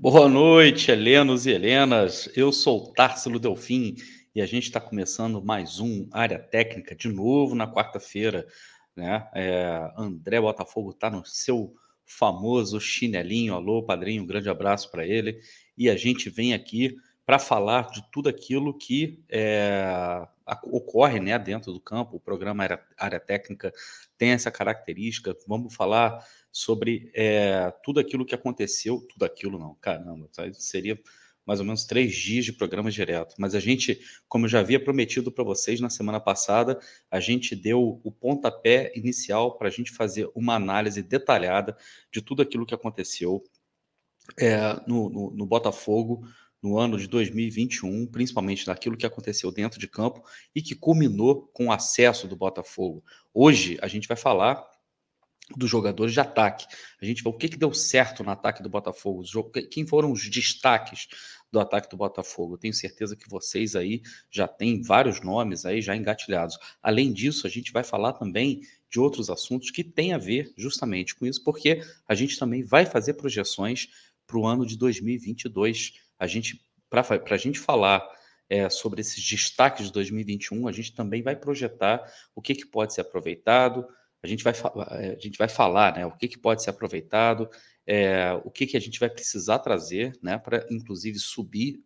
Boa noite, Helenos e Helenas. Eu sou Társilo Delfim e a gente está começando mais um Área Técnica de novo na quarta-feira. Né? É, André Botafogo está no seu famoso chinelinho. Alô, padrinho, um grande abraço para ele. E a gente vem aqui para falar de tudo aquilo que é, ocorre né, dentro do campo. O programa área, área Técnica tem essa característica. Vamos falar sobre é, tudo aquilo que aconteceu. Tudo aquilo não, caramba, tá? seria mais ou menos três dias de programa direto. Mas a gente, como eu já havia prometido para vocês na semana passada, a gente deu o pontapé inicial para a gente fazer uma análise detalhada de tudo aquilo que aconteceu é, no, no, no Botafogo no ano de 2021, principalmente daquilo que aconteceu dentro de campo e que culminou com o acesso do Botafogo. Hoje a gente vai falar dos jogadores de ataque. A gente vai o que, que deu certo no ataque do Botafogo, quem foram os destaques do ataque do Botafogo. tenho certeza que vocês aí já têm vários nomes aí já engatilhados. Além disso, a gente vai falar também de outros assuntos que têm a ver justamente com isso, porque a gente também vai fazer projeções para o ano de 2022. A gente, para a gente falar é, sobre esses destaques de 2021, a gente também vai projetar o que, que pode ser aproveitado, a gente vai, eh, a gente vai falar né, o que, que pode ser aproveitado, é, o que, que a gente vai precisar trazer né, para, inclusive, subir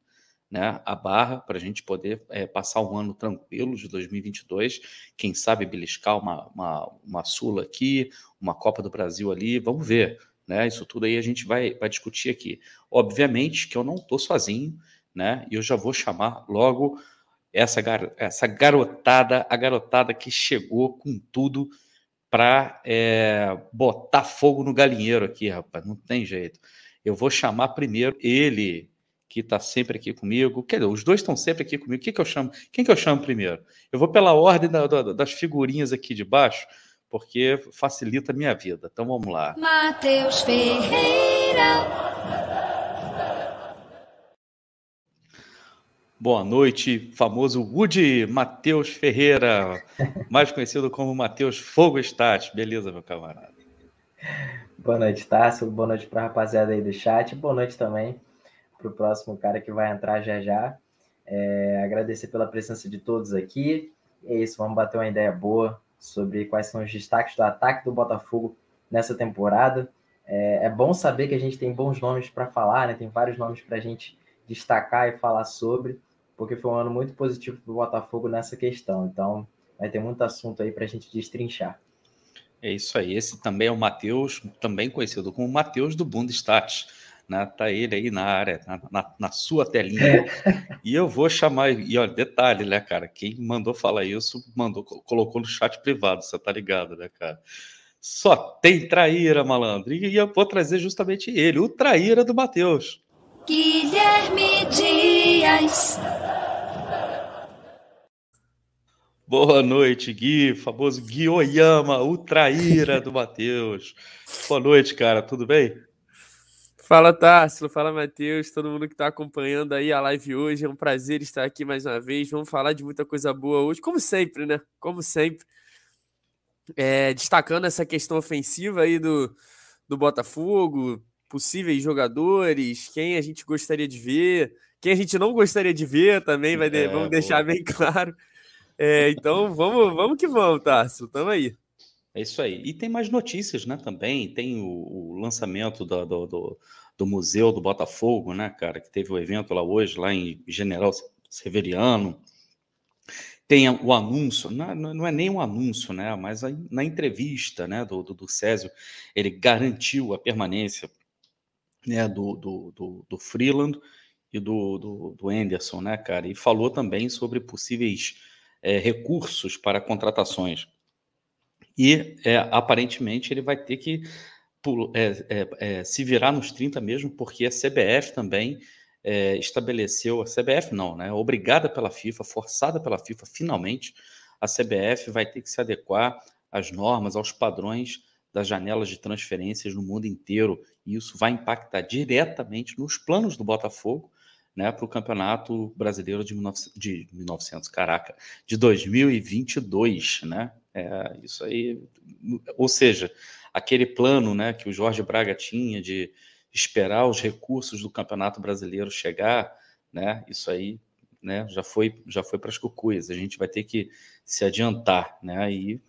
né, a barra para a gente poder é, passar um ano tranquilo de 2022. Quem sabe beliscar uma, uma, uma Sula aqui, uma Copa do Brasil ali, vamos ver. Né? Isso tudo aí a gente vai, vai discutir aqui. Obviamente que eu não estou sozinho, né? E eu já vou chamar logo essa, gar essa garotada, a garotada que chegou com tudo para é, botar fogo no galinheiro aqui, rapaz. Não tem jeito. Eu vou chamar primeiro ele, que está sempre aqui comigo. Quer dizer, os dois estão sempre aqui comigo. Quem que eu chamo? Quem que eu chamo primeiro? Eu vou pela ordem da, da, das figurinhas aqui de baixo, porque facilita a minha vida. Então vamos lá. Matheus Ferreira. Boa noite, famoso Woody Matheus Ferreira, mais conhecido como Matheus Fogo Stat. Beleza, meu camarada? Boa noite, Tássio. Boa noite para a rapaziada aí do chat. Boa noite também para o próximo cara que vai entrar já já. É, agradecer pela presença de todos aqui. É isso, vamos bater uma ideia boa sobre quais são os destaques do ataque do Botafogo nessa temporada. É, é bom saber que a gente tem bons nomes para falar, né? tem vários nomes para a gente destacar e falar sobre porque foi um ano muito positivo para o Botafogo nessa questão. Então, vai ter muito assunto aí para a gente destrinchar. É isso aí. Esse também é o Matheus, também conhecido como Matheus do Bundestat. Né? Tá ele aí na área, na, na, na sua telinha. e eu vou chamar. E olha, detalhe, né, cara? Quem mandou falar isso, mandou, colocou no chat privado, você tá ligado, né, cara? Só tem traíra, malandro. E eu vou trazer justamente ele, o traíra do Matheus. Guilherme Dias. Boa noite, Gui, famoso Gui Oyama, o traíra do Matheus. Boa noite, cara, tudo bem? Fala, Tássilo, fala, Matheus, todo mundo que está acompanhando aí a live hoje. É um prazer estar aqui mais uma vez. Vamos falar de muita coisa boa hoje, como sempre, né? Como sempre. É, destacando essa questão ofensiva aí do, do Botafogo, possíveis jogadores, quem a gente gostaria de ver, quem a gente não gostaria de ver também, vai é, vamos deixar bem claro. É, então vamos, vamos que vamos, Tarso, tamo aí. É isso aí. E tem mais notícias, né? Também tem o, o lançamento do, do, do, do, Museu do Botafogo, né, cara? Que teve o um evento lá hoje, lá em General Severiano. Tem o anúncio, não, não é nem um anúncio, né? Mas na entrevista né, do, do, do Césio, ele garantiu a permanência né, do, do, do, do Freeland e do, do, do Anderson, né, cara? E falou também sobre possíveis é, recursos para contratações. E é, aparentemente ele vai ter que é, é, se virar nos 30 mesmo, porque a CBF também estabeleceu, a CBF não, né? Obrigada pela FIFA, forçada pela FIFA, finalmente, a CBF vai ter que se adequar às normas, aos padrões das janelas de transferências no mundo inteiro, e isso vai impactar diretamente nos planos do Botafogo né, para o Campeonato Brasileiro de, 19, de 1900, caraca, de 2022, né? É, isso aí, ou seja, aquele plano, né, que o Jorge Braga tinha de, esperar os recursos do Campeonato Brasileiro chegar, né? Isso aí, né? Já foi, já foi para as cucuias. A gente vai ter que se adiantar, né? E,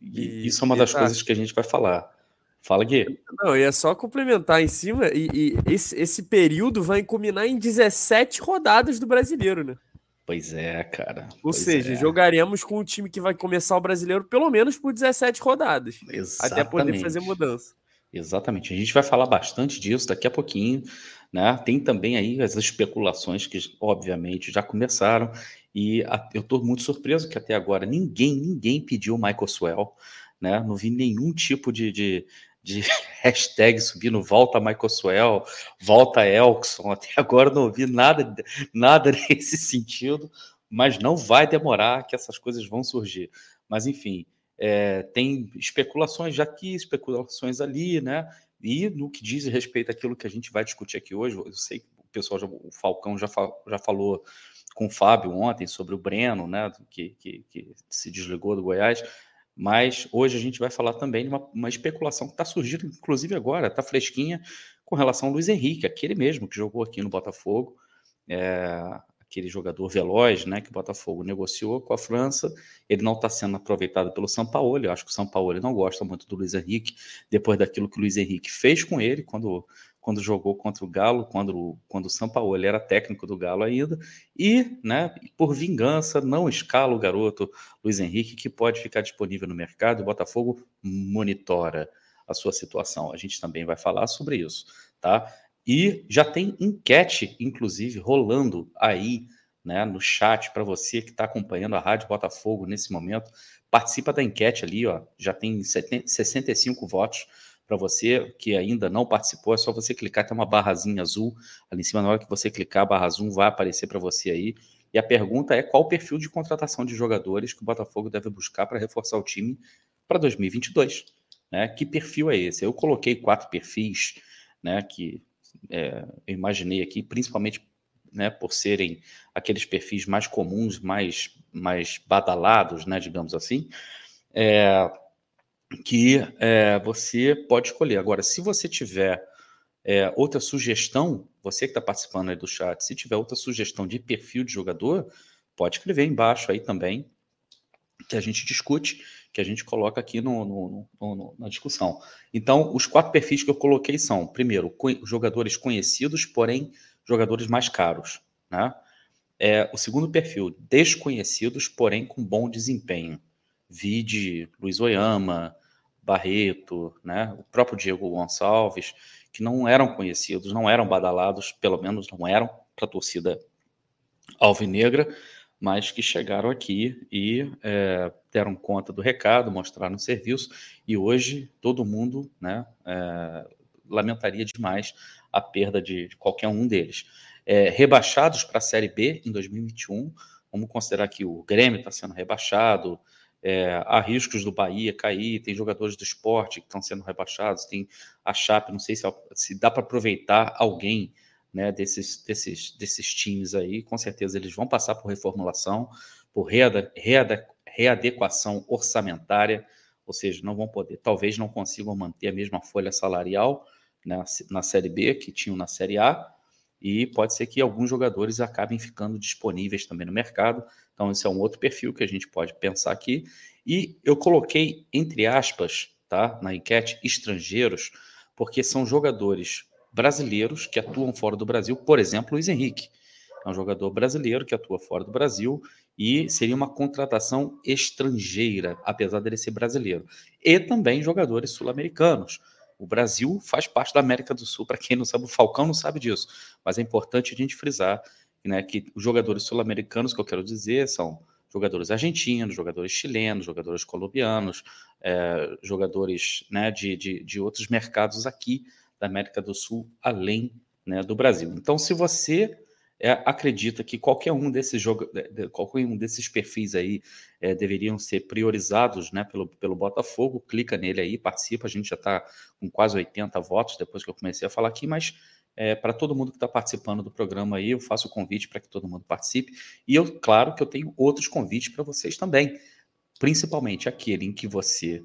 e, e isso é uma das coisas que a gente vai falar. Fala, Gui. Não, e é só complementar em cima, e, e esse, esse período vai culminar em 17 rodadas do brasileiro, né? Pois é, cara. Ou pois seja, é. jogaremos com o time que vai começar o brasileiro pelo menos por 17 rodadas. Exatamente. Até poder fazer mudança. Exatamente. A gente vai falar bastante disso daqui a pouquinho. Né? Tem também aí as especulações que, obviamente, já começaram. E eu estou muito surpreso que até agora ninguém, ninguém pediu o Michael Swell. Né? Não vi nenhum tipo de, de, de hashtag subindo volta Michael Swell, volta Elkson. Até agora não ouvi nada, nada nesse sentido, mas não vai demorar que essas coisas vão surgir. Mas enfim, é, tem especulações já aqui, especulações ali, né? E no que diz respeito àquilo que a gente vai discutir aqui hoje, eu sei que o pessoal, já, o Falcão já, já falou com o Fábio ontem sobre o Breno, né? Que, que, que se desligou do Goiás. Mas hoje a gente vai falar também de uma, uma especulação que está surgindo, inclusive agora, está fresquinha, com relação ao Luiz Henrique, aquele mesmo que jogou aqui no Botafogo, é, aquele jogador veloz, né, que o Botafogo negociou com a França. Ele não está sendo aproveitado pelo São Paulo. Eu acho que o São Paulo não gosta muito do Luiz Henrique, depois daquilo que o Luiz Henrique fez com ele quando quando jogou contra o Galo, quando, quando o ele era técnico do Galo ainda, e, né, por vingança, não escala o garoto Luiz Henrique, que pode ficar disponível no mercado, o Botafogo monitora a sua situação. A gente também vai falar sobre isso, tá? E já tem enquete, inclusive, rolando aí, né, no chat para você que está acompanhando a Rádio Botafogo nesse momento. Participa da enquete ali, ó, já tem 65 votos para você que ainda não participou, é só você clicar, tem uma barrazinha azul ali em cima, na hora que você clicar, a barra azul vai aparecer para você aí. E a pergunta é qual o perfil de contratação de jogadores que o Botafogo deve buscar para reforçar o time para 2022. Né? Que perfil é esse? Eu coloquei quatro perfis né, que é, eu imaginei aqui, principalmente né, por serem aqueles perfis mais comuns, mais, mais badalados, né, digamos assim. É, que é, você pode escolher. Agora, se você tiver é, outra sugestão, você que está participando aí do chat, se tiver outra sugestão de perfil de jogador, pode escrever embaixo aí também, que a gente discute, que a gente coloca aqui no, no, no, na discussão. Então, os quatro perfis que eu coloquei são, primeiro, jogadores conhecidos, porém, jogadores mais caros. Né? É, o segundo perfil, desconhecidos, porém com bom desempenho. Vide Luiz Oyama, Barreto, né, o próprio Diego Gonçalves, que não eram conhecidos, não eram badalados, pelo menos não eram para a torcida alvinegra, mas que chegaram aqui e é, deram conta do recado, mostraram serviço, e hoje todo mundo né, é, lamentaria demais a perda de, de qualquer um deles. É, rebaixados para a Série B em 2021, vamos considerar que o Grêmio está sendo rebaixado, é, há riscos do Bahia cair, tem jogadores do esporte que estão sendo rebaixados, tem a Chape, não sei se, se dá para aproveitar alguém né, desses, desses, desses times aí, com certeza eles vão passar por reformulação, por reade, reade, readequação orçamentária, ou seja, não vão poder, talvez não consigam manter a mesma folha salarial né, na Série B que tinham na Série A, e pode ser que alguns jogadores acabem ficando disponíveis também no mercado. Então, esse é um outro perfil que a gente pode pensar aqui. E eu coloquei, entre aspas, tá, na enquete, estrangeiros, porque são jogadores brasileiros que atuam fora do Brasil, por exemplo, Luiz Henrique. É um jogador brasileiro que atua fora do Brasil e seria uma contratação estrangeira, apesar dele ser brasileiro. E também jogadores sul-americanos. O Brasil faz parte da América do Sul, para quem não sabe, o Falcão não sabe disso, mas é importante a gente frisar né, que os jogadores sul-americanos que eu quero dizer são jogadores argentinos, jogadores chilenos, jogadores colombianos, é, jogadores né, de, de, de, outros mercados aqui da América do Sul, além né, do Brasil. Então, se você é, acredita que qualquer um desses jogo, qualquer um desses perfis aí é, deveriam ser priorizados né, pelo, pelo Botafogo, clica nele aí, participa. A gente já está com quase 80 votos depois que eu comecei a falar aqui, mas é, para todo mundo que está participando do programa aí, eu faço o convite para que todo mundo participe. E eu, claro, que eu tenho outros convites para vocês também, principalmente aquele em que você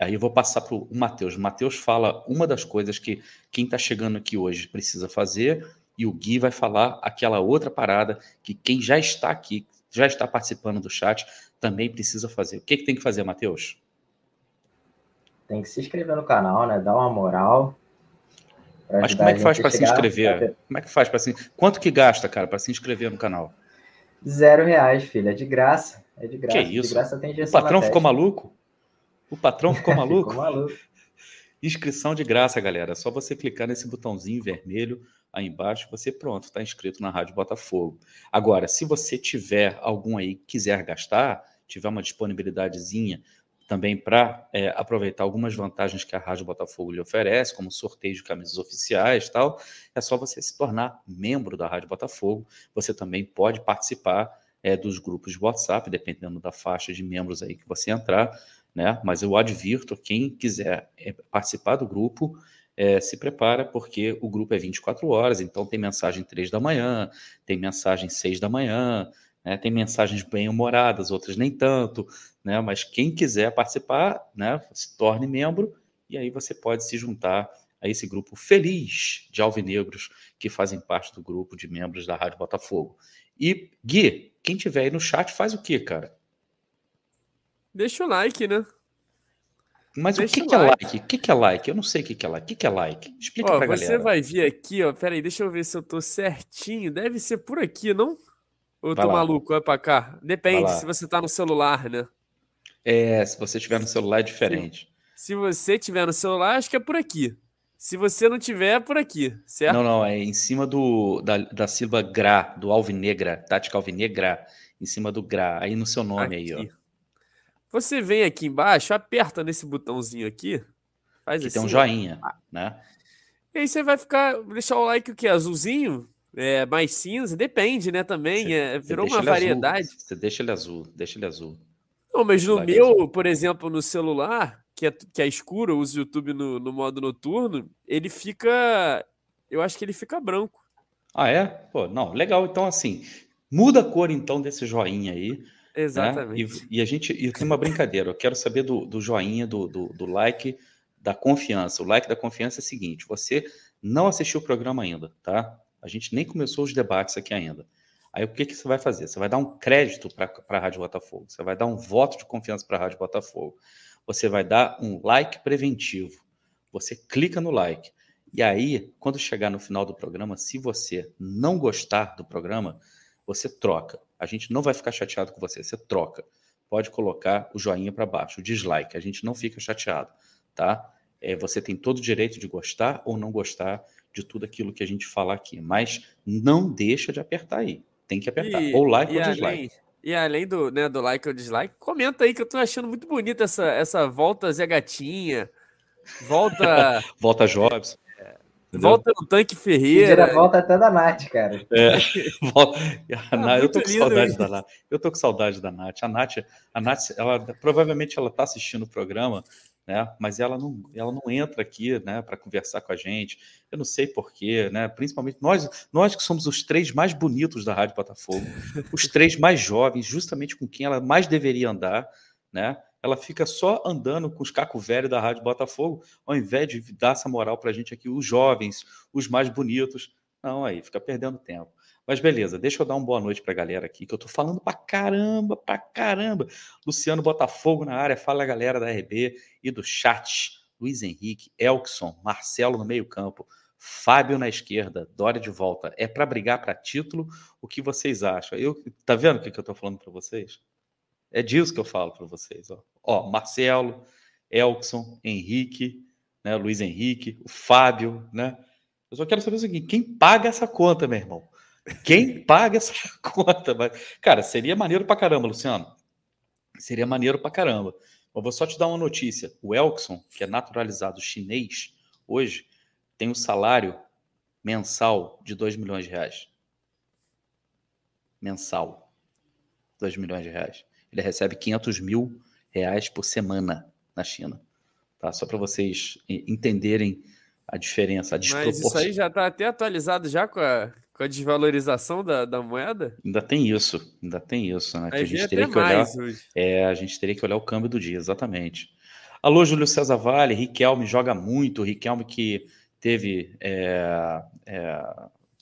Aí eu vou passar para o Matheus. Matheus fala uma das coisas que quem está chegando aqui hoje precisa fazer, e o Gui vai falar aquela outra parada que quem já está aqui, já está participando do chat, também precisa fazer. O que, que tem que fazer, Matheus? Tem que se inscrever no canal, né? Dar uma moral. Mas como é que faz para se inscrever? Como é que faz para se Quanto que gasta, cara, para se inscrever no canal? Zero reais, filho. É de graça. É de graça. Que isso? De graça tem o patrão ficou maluco? O patrão ficou maluco? ficou maluco. Inscrição de graça, galera. É só você clicar nesse botãozinho vermelho aí embaixo, você pronto, está inscrito na Rádio Botafogo. Agora, se você tiver algum aí que quiser gastar, tiver uma disponibilidadezinha também para é, aproveitar algumas vantagens que a Rádio Botafogo lhe oferece, como sorteio de camisas oficiais e tal, é só você se tornar membro da Rádio Botafogo. Você também pode participar é, dos grupos de WhatsApp, dependendo da faixa de membros aí que você entrar né? Mas eu advirto, quem quiser é, participar do grupo, é, se prepara, porque o grupo é 24 horas, então tem mensagem 3 da manhã, tem mensagem 6 da manhã, né? tem mensagens bem-humoradas, outras nem tanto, né? Mas quem quiser participar, né, se torne membro, e aí você pode se juntar a esse grupo feliz de alvinegros que fazem parte do grupo de membros da Rádio Botafogo. E, Gui, quem tiver aí no chat faz o quê, cara? Deixa o like, né? Mas deixa o que, que like. é like? O que, que é like? Eu não sei o que, que é like. O que, que é like? Explica ó, pra você galera. Você vai vir aqui, ó. Pera aí, deixa eu ver se eu tô certinho. Deve ser por aqui, não? Ou tô maluco? Vai pra cá. Depende, se você tá no celular, né? É, se você tiver no celular é diferente. Se, você tiver no celular, acho que é por aqui. Se você não tiver, é por aqui, certo? Não, não, é em cima do, da, da sílaba gra, do alvinegra, tática alvinegra, em cima do gra, aí no seu nome aqui. aí, ó. Você vem aqui embaixo, aperta nesse botãozinho aqui. Faz que assim. tem um joinha, né? E aí você vai ficar, deixar o like o que? Azulzinho? É, mais cinza? Depende, né? Também. Você, é, virou uma variedade. Azul. Você deixa ele azul, deixa ele azul. Não, mas no meu, azul. por exemplo, no celular, que é, que é escuro, eu uso o YouTube no, no modo noturno, ele fica. Eu acho que ele fica branco. Ah, é? Pô, não, legal. Então, assim, muda a cor então desse joinha aí. Exatamente. Né? E, e, a gente e tem uma brincadeira. Eu quero saber do, do joinha, do, do, do, like, da confiança. O like da confiança é o seguinte: você não assistiu o programa ainda, tá? A gente nem começou os debates aqui ainda. Aí o que, que você vai fazer? Você vai dar um crédito para a Rádio Botafogo, você vai dar um voto de confiança para a Rádio Botafogo, você vai dar um like preventivo. Você clica no like. E aí, quando chegar no final do programa, se você não gostar do programa, você troca. A gente não vai ficar chateado com você, você troca. Pode colocar o joinha para baixo, o dislike, a gente não fica chateado, tá? É, você tem todo o direito de gostar ou não gostar de tudo aquilo que a gente fala aqui, mas não deixa de apertar aí. Tem que apertar, e, ou like ou dislike. Além, e além do, né, do like ou dislike, comenta aí que eu tô achando muito bonita essa, essa volta Zé Gatinha, volta... volta Jobs. Entendeu? Volta no tanque Ferreira. volta até da Nath, cara. É, volta... ah, eu tô com saudade da Nath. Eu tô com saudade da Nath. A Nath, a Nath ela, provavelmente ela tá assistindo o programa, né? Mas ela não, ela não entra aqui, né, para conversar com a gente. Eu não sei porquê, né? Principalmente nós, nós que somos os três mais bonitos da Rádio Botafogo, os três mais jovens, justamente com quem ela mais deveria andar, né? ela fica só andando com os cacos velhos da Rádio Botafogo, ao invés de dar essa moral para a gente aqui, os jovens, os mais bonitos. Não, aí, fica perdendo tempo. Mas beleza, deixa eu dar uma boa noite para a galera aqui, que eu tô falando para caramba, para caramba. Luciano Botafogo na área, fala a galera da RB e do chat. Luiz Henrique, Elkson, Marcelo no meio-campo, Fábio na esquerda, Dória de volta. É para brigar para título? O que vocês acham? Eu, tá vendo o que, que eu tô falando para vocês? É disso que eu falo para vocês. Ó. ó, Marcelo, Elkson, Henrique, né, Luiz Henrique, o Fábio, né? Eu só quero saber o seguinte: quem paga essa conta, meu irmão? Quem paga essa conta? Cara, seria maneiro pra caramba, Luciano. Seria maneiro pra caramba. Eu vou só te dar uma notícia. O Elkson, que é naturalizado chinês, hoje tem um salário mensal de 2 milhões de reais. Mensal. 2 milhões de reais ele recebe 500 mil reais por semana na China. Tá? Só para vocês entenderem a diferença, a desproporção. Mas isso aí já está até atualizado já com a, com a desvalorização da, da moeda? Ainda tem isso, ainda tem isso, né? Que a gente teria que olhar. É, a gente teria que olhar o câmbio do dia, exatamente. Alô, Júlio César Vale, Riquelme joga muito, Riquelme que teve é, é,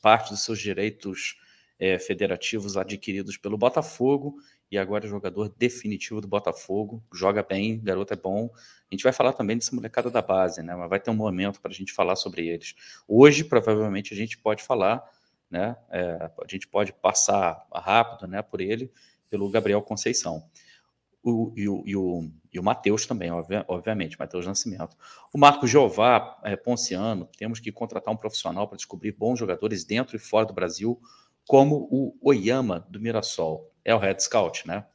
parte dos seus direitos é, federativos adquiridos pelo Botafogo e agora é jogador definitivo do Botafogo, joga bem, garoto é bom. A gente vai falar também dessa molecada da base, né? Mas vai ter um momento para a gente falar sobre eles. Hoje, provavelmente, a gente pode falar, né? É, a gente pode passar rápido, né? Por ele, pelo Gabriel Conceição. O, e o, e o, e o Matheus também, obviamente, Matheus Nascimento. O Marco Jeová é, Ponciano, temos que contratar um profissional para descobrir bons jogadores dentro e fora do Brasil, como o Oyama do Mirassol. É o Red Scout, né?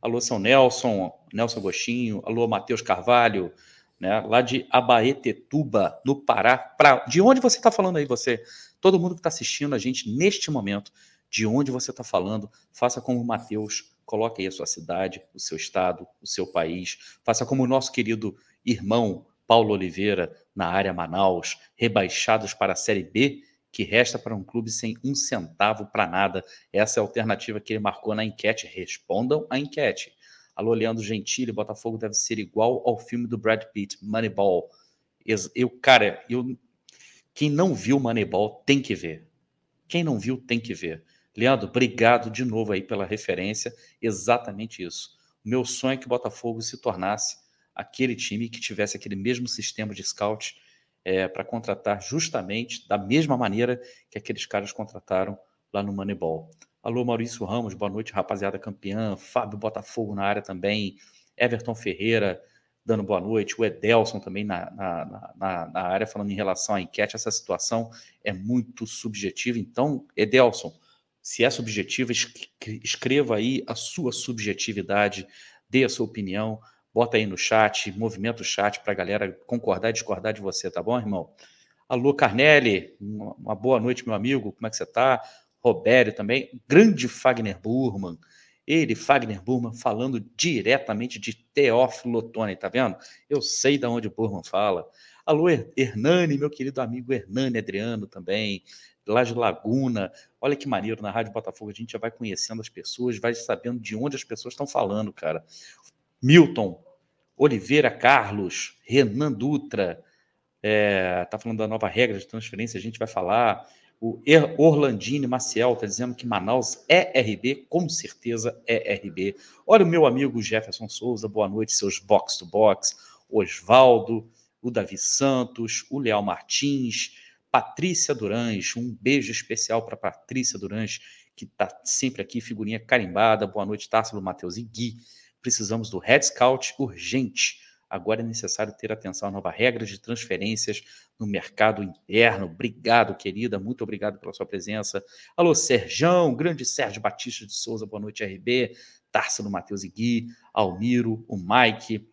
Alô, São Nelson, Nelson Agostinho, alô, Matheus Carvalho, né? Lá de Abaetetuba, no Pará. Pra... De onde você está falando aí, você? Todo mundo que está assistindo a gente neste momento, de onde você está falando, faça como o Matheus, coloque aí a sua cidade, o seu estado, o seu país. Faça como o nosso querido irmão Paulo Oliveira, na área Manaus, rebaixados para a Série B que resta para um clube sem um centavo para nada. Essa é a alternativa que ele marcou na enquete. Respondam à enquete. Alô, Leandro Gentili, Botafogo deve ser igual ao filme do Brad Pitt, Moneyball. Eu, cara, eu, quem não viu Moneyball tem que ver. Quem não viu tem que ver. Leandro, obrigado de novo aí pela referência. Exatamente isso. O meu sonho é que o Botafogo se tornasse aquele time que tivesse aquele mesmo sistema de scout é, para contratar justamente da mesma maneira que aqueles caras contrataram lá no Moneyball. Alô, Maurício Ramos, boa noite, rapaziada campeã. Fábio Botafogo na área também. Everton Ferreira dando boa noite. O Edelson também na, na, na, na área, falando em relação à enquete. Essa situação é muito subjetiva. Então, Edelson, se é subjetiva, escreva aí a sua subjetividade, dê a sua opinião. Bota aí no chat, movimenta o chat para a galera concordar e discordar de você, tá bom, irmão? Alô, Carnelli, uma boa noite, meu amigo, como é que você tá? Robério também, grande Fagner Burman, ele, Fagner Burman, falando diretamente de Teófilo Otoni, tá vendo? Eu sei de onde o Burman fala. Alô, Hernani, meu querido amigo Hernani Adriano também, lá de Laguna. Olha que maneiro, na Rádio Botafogo a gente já vai conhecendo as pessoas, vai sabendo de onde as pessoas estão falando, cara. Milton, Oliveira Carlos, Renan Dutra, é, tá falando da nova regra de transferência, a gente vai falar. O Orlandini Maciel está dizendo que Manaus é RB, com certeza é RB. Olha o meu amigo Jefferson Souza, boa noite, seus box to box. Osvaldo, o Davi Santos, o Leal Martins, Patrícia Durães, um beijo especial para Patrícia Durães, que está sempre aqui, figurinha carimbada. Boa noite, Tássilo, Matheus e Gui. Precisamos do Red Scout urgente. Agora é necessário ter atenção à nova regra de transferências no mercado interno. Obrigado, querida. Muito obrigado pela sua presença. Alô, Serjão, grande Sérgio Batista de Souza, boa noite, RB. Társilo, Matheus e Gui, Almiro, o Mike,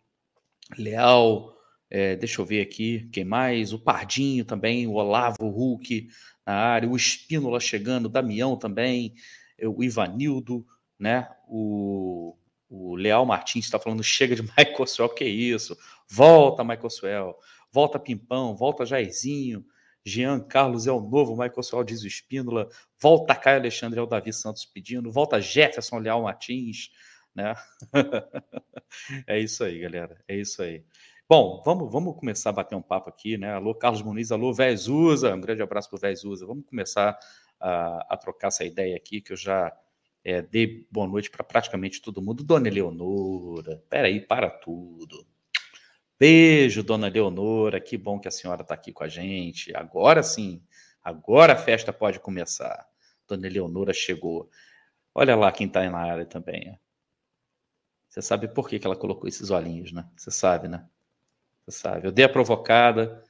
Leal, é, deixa eu ver aqui, quem mais? O Pardinho também, o Olavo Hulk na área, o Espínola chegando, o Damião também, o Ivanildo, né? O o Leal Martins está falando: chega de Michael Swell, que isso? Volta, Michael Swell. Volta Pimpão, volta Jairzinho. Jean Carlos é o novo Michael Swell, diz o Espínola. Volta Caio Alexandre, é o Davi Santos pedindo. Volta Jefferson Leal Martins. Né? é isso aí, galera. É isso aí. Bom, vamos, vamos começar a bater um papo aqui, né? Alô, Carlos Muniz, alô, Vezusa. Um grande abraço para o Vezusa. Vamos começar a, a trocar essa ideia aqui, que eu já é, dei boa noite para praticamente todo mundo. Dona Eleonora, peraí, para tudo. Beijo, Dona Eleonora, que bom que a senhora está aqui com a gente. Agora sim, agora a festa pode começar. Dona Eleonora chegou. Olha lá quem está na área também. Você sabe por que, que ela colocou esses olhinhos, né? Você sabe, né? Você sabe. Eu dei a provocada,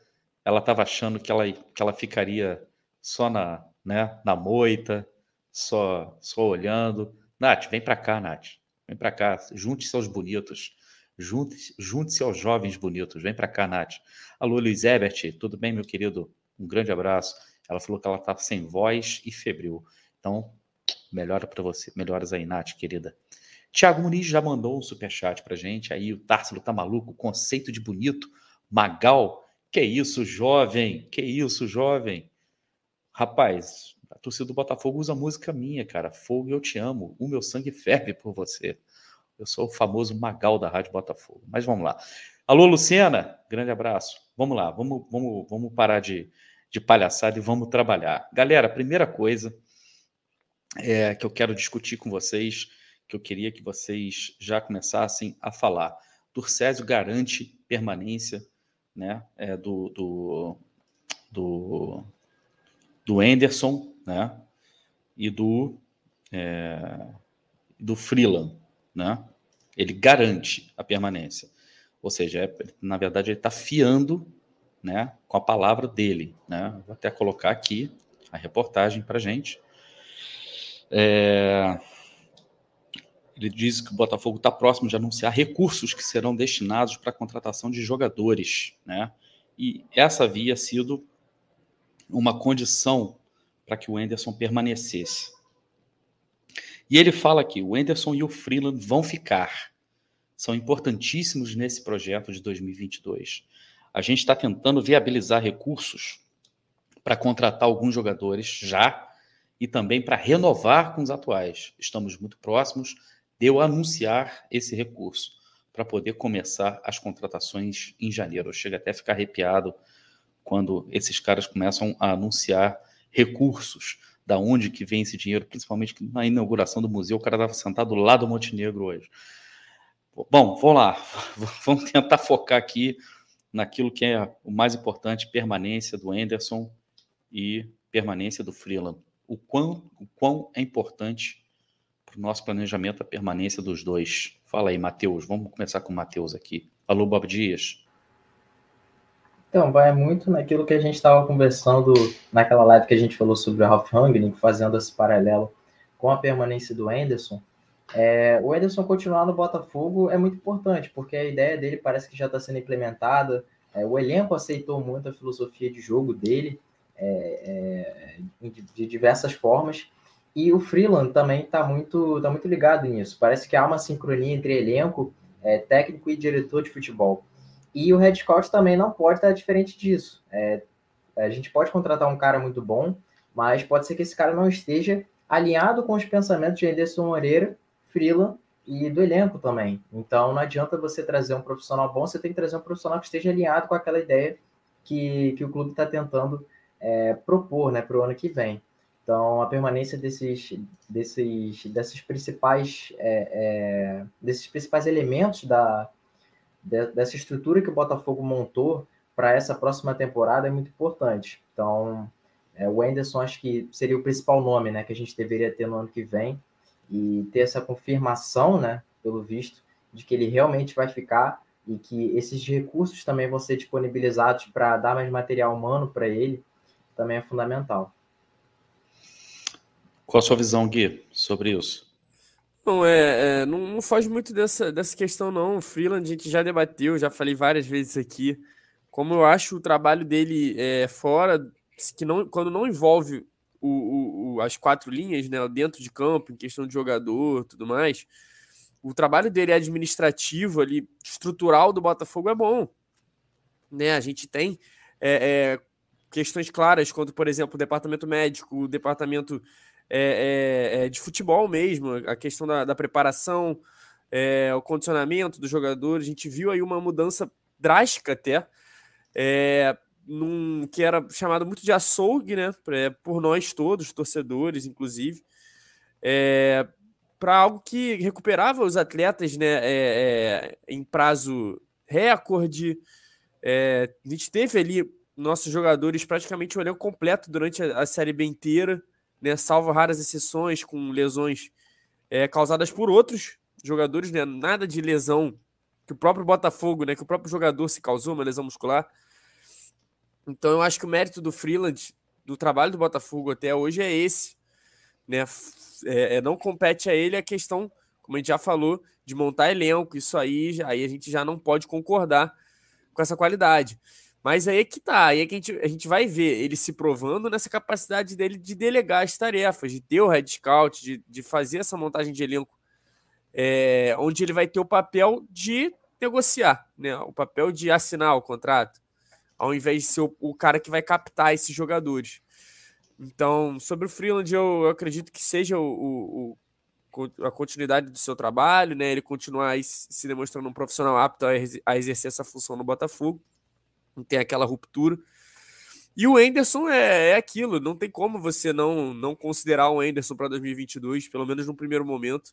ela estava achando que ela, que ela ficaria só na, né, na moita, só, só olhando. Nath, vem para cá, Nath. Vem para cá, junte-se aos bonitos. Junte-se junte aos jovens bonitos. Vem para cá, Nath. Alô, Luiz Ebert, tudo bem, meu querido? Um grande abraço. Ela falou que ela está sem voz e febril. Então, melhora para você. Melhoras aí, Nath, querida. Tiago Muniz já mandou um superchat para gente. Aí o Társilo tá maluco. Conceito de bonito. Magal. Que isso, jovem? Que isso, jovem? Rapaz, a torcida do Botafogo usa música minha, cara. Fogo eu te amo. O meu sangue ferve por você. Eu sou o famoso Magal da Rádio Botafogo. Mas vamos lá. Alô, Luciana, grande abraço. Vamos lá, vamos, vamos, vamos parar de, de palhaçada e vamos trabalhar. Galera, primeira coisa é, que eu quero discutir com vocês, que eu queria que vocês já começassem a falar. Turcésio garante permanência né, é, do, do, do, do Anderson né, e do, é, do Freeland. Né? Ele garante a permanência. Ou seja, é, na verdade, ele está fiando né, com a palavra dele. Né? Vou até colocar aqui a reportagem para gente. É... Ele diz que o Botafogo está próximo de anunciar recursos que serão destinados para a contratação de jogadores. Né? E essa havia sido uma condição para que o Enderson permanecesse. E ele fala que o Enderson e o Freeland vão ficar. São importantíssimos nesse projeto de 2022. A gente está tentando viabilizar recursos para contratar alguns jogadores já e também para renovar com os atuais. Estamos muito próximos de eu anunciar esse recurso para poder começar as contratações em janeiro. Eu chego até a ficar arrepiado quando esses caras começam a anunciar recursos, da onde que vem esse dinheiro, principalmente na inauguração do museu, o cara estava sentado lá do Montenegro hoje. Bom, vamos lá, vamos tentar focar aqui naquilo que é o mais importante, permanência do Anderson e permanência do Freeland. O quão, o quão é importante para o nosso planejamento a permanência dos dois. Fala aí, Matheus, vamos começar com o Matheus aqui. Alô, Bob Dias. Então, vai muito naquilo que a gente estava conversando naquela live que a gente falou sobre o Ralph Rangnick, fazendo esse paralelo com a permanência do Anderson. É, o Anderson continuar no Botafogo é muito importante, porque a ideia dele parece que já está sendo implementada. É, o elenco aceitou muito a filosofia de jogo dele é, é de diversas formas. E o Freeland também está muito, tá muito ligado nisso. Parece que há uma sincronia entre elenco, é, técnico e diretor de futebol. E o head coach também não pode estar diferente disso. É, a gente pode contratar um cara muito bom, mas pode ser que esse cara não esteja alinhado com os pensamentos de Anderson Moreira, Freeland e do elenco também. Então não adianta você trazer um profissional bom, você tem que trazer um profissional que esteja alinhado com aquela ideia que, que o clube está tentando é, propor né, para o ano que vem. Então a permanência desses, desses, desses principais é, é, desses principais elementos da, dessa estrutura que o Botafogo montou para essa próxima temporada é muito importante. Então, é, o Anderson acho que seria o principal nome né, que a gente deveria ter no ano que vem e ter essa confirmação, né, pelo visto, de que ele realmente vai ficar e que esses recursos também vão ser disponibilizados para dar mais material humano para ele, também é fundamental. Qual a sua visão, Gui, sobre isso? Não, é, é, não, não foge muito dessa, dessa questão, não. O Freeland a gente já debateu, já falei várias vezes aqui. Como eu acho o trabalho dele é, fora, que não, quando não envolve o, o, o, as quatro linhas, né, dentro de campo, em questão de jogador tudo mais, o trabalho dele administrativo ali, estrutural do Botafogo é bom. Né? A gente tem é, é, questões claras, quanto, por exemplo, o departamento médico, o departamento é, é, é, de futebol mesmo, a questão da, da preparação, é, o condicionamento dos jogadores. A gente viu aí uma mudança drástica até, é, num, que era chamado muito de açougue, né? Por nós todos, torcedores, inclusive, é, para algo que recuperava os atletas né, é, em prazo recorde. a gente teve ali nossos jogadores praticamente o elenco completo durante a, a Série B inteira né, salvo raras exceções com lesões é, causadas por outros jogadores, né, nada de lesão que o próprio Botafogo, né, que o próprio jogador se causou, uma lesão muscular. Então eu acho que o mérito do Freeland, do trabalho do Botafogo até hoje é esse, né, é, é, não compete a ele a questão, como a gente já falou, de montar elenco, isso aí, aí a gente já não pode concordar com essa qualidade. Mas aí é que tá, aí é que a gente, a gente vai ver ele se provando nessa capacidade dele de delegar as tarefas, de ter o head scout, de, de fazer essa montagem de elenco, é, onde ele vai ter o papel de negociar, né? o papel de assinar o contrato, ao invés de ser o, o cara que vai captar esses jogadores. Então, sobre o Freeland, eu, eu acredito que seja o, o, a continuidade do seu trabalho, né? Ele continuar se demonstrando um profissional apto a exercer essa função no Botafogo. Não tem aquela ruptura. E o Enderson é, é aquilo, não tem como você não, não considerar o Enderson para 2022, pelo menos no primeiro momento,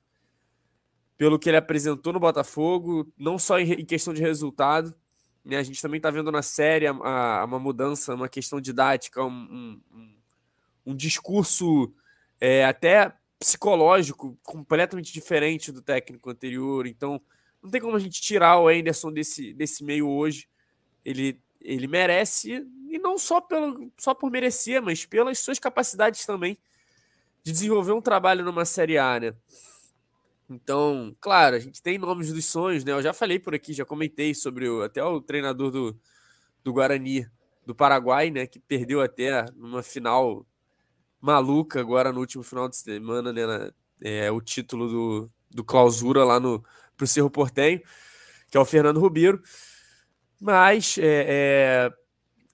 pelo que ele apresentou no Botafogo, não só em, em questão de resultado, né? A gente também está vendo na série a, a, uma mudança, uma questão didática, um, um, um discurso é, até psicológico completamente diferente do técnico anterior. Então, não tem como a gente tirar o Anderson desse, desse meio hoje. Ele, ele merece, e não só, pelo, só por merecer, mas pelas suas capacidades também de desenvolver um trabalho numa Série A, né? Então, claro, a gente tem nomes dos sonhos, né? Eu já falei por aqui, já comentei sobre o, até o treinador do, do Guarani do Paraguai, né? Que perdeu até numa final maluca agora no último final de semana, né? Na, é, o título do, do clausura lá no pro Cerro Portenho, que é o Fernando Rubiero. Mas é, é,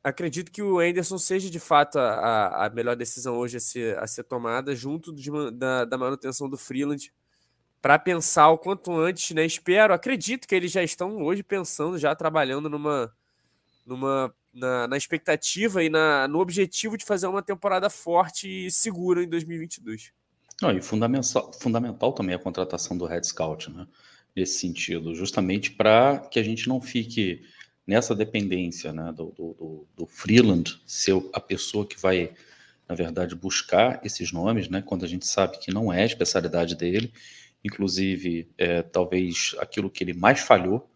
acredito que o Anderson seja de fato a, a melhor decisão hoje a ser, a ser tomada, junto de, da, da manutenção do Freeland, para pensar o quanto antes, né? Espero, acredito que eles já estão hoje pensando, já trabalhando numa, numa na, na expectativa e na, no objetivo de fazer uma temporada forte e segura em 2022. Não, e fundamental, fundamental também a contratação do Red Scout, né? Nesse sentido, justamente para que a gente não fique nessa dependência né, do, do, do, Freeland ser a pessoa que vai, na verdade, buscar esses nomes, né? Quando a gente sabe que não é a especialidade dele, inclusive, é, talvez aquilo que ele mais falhou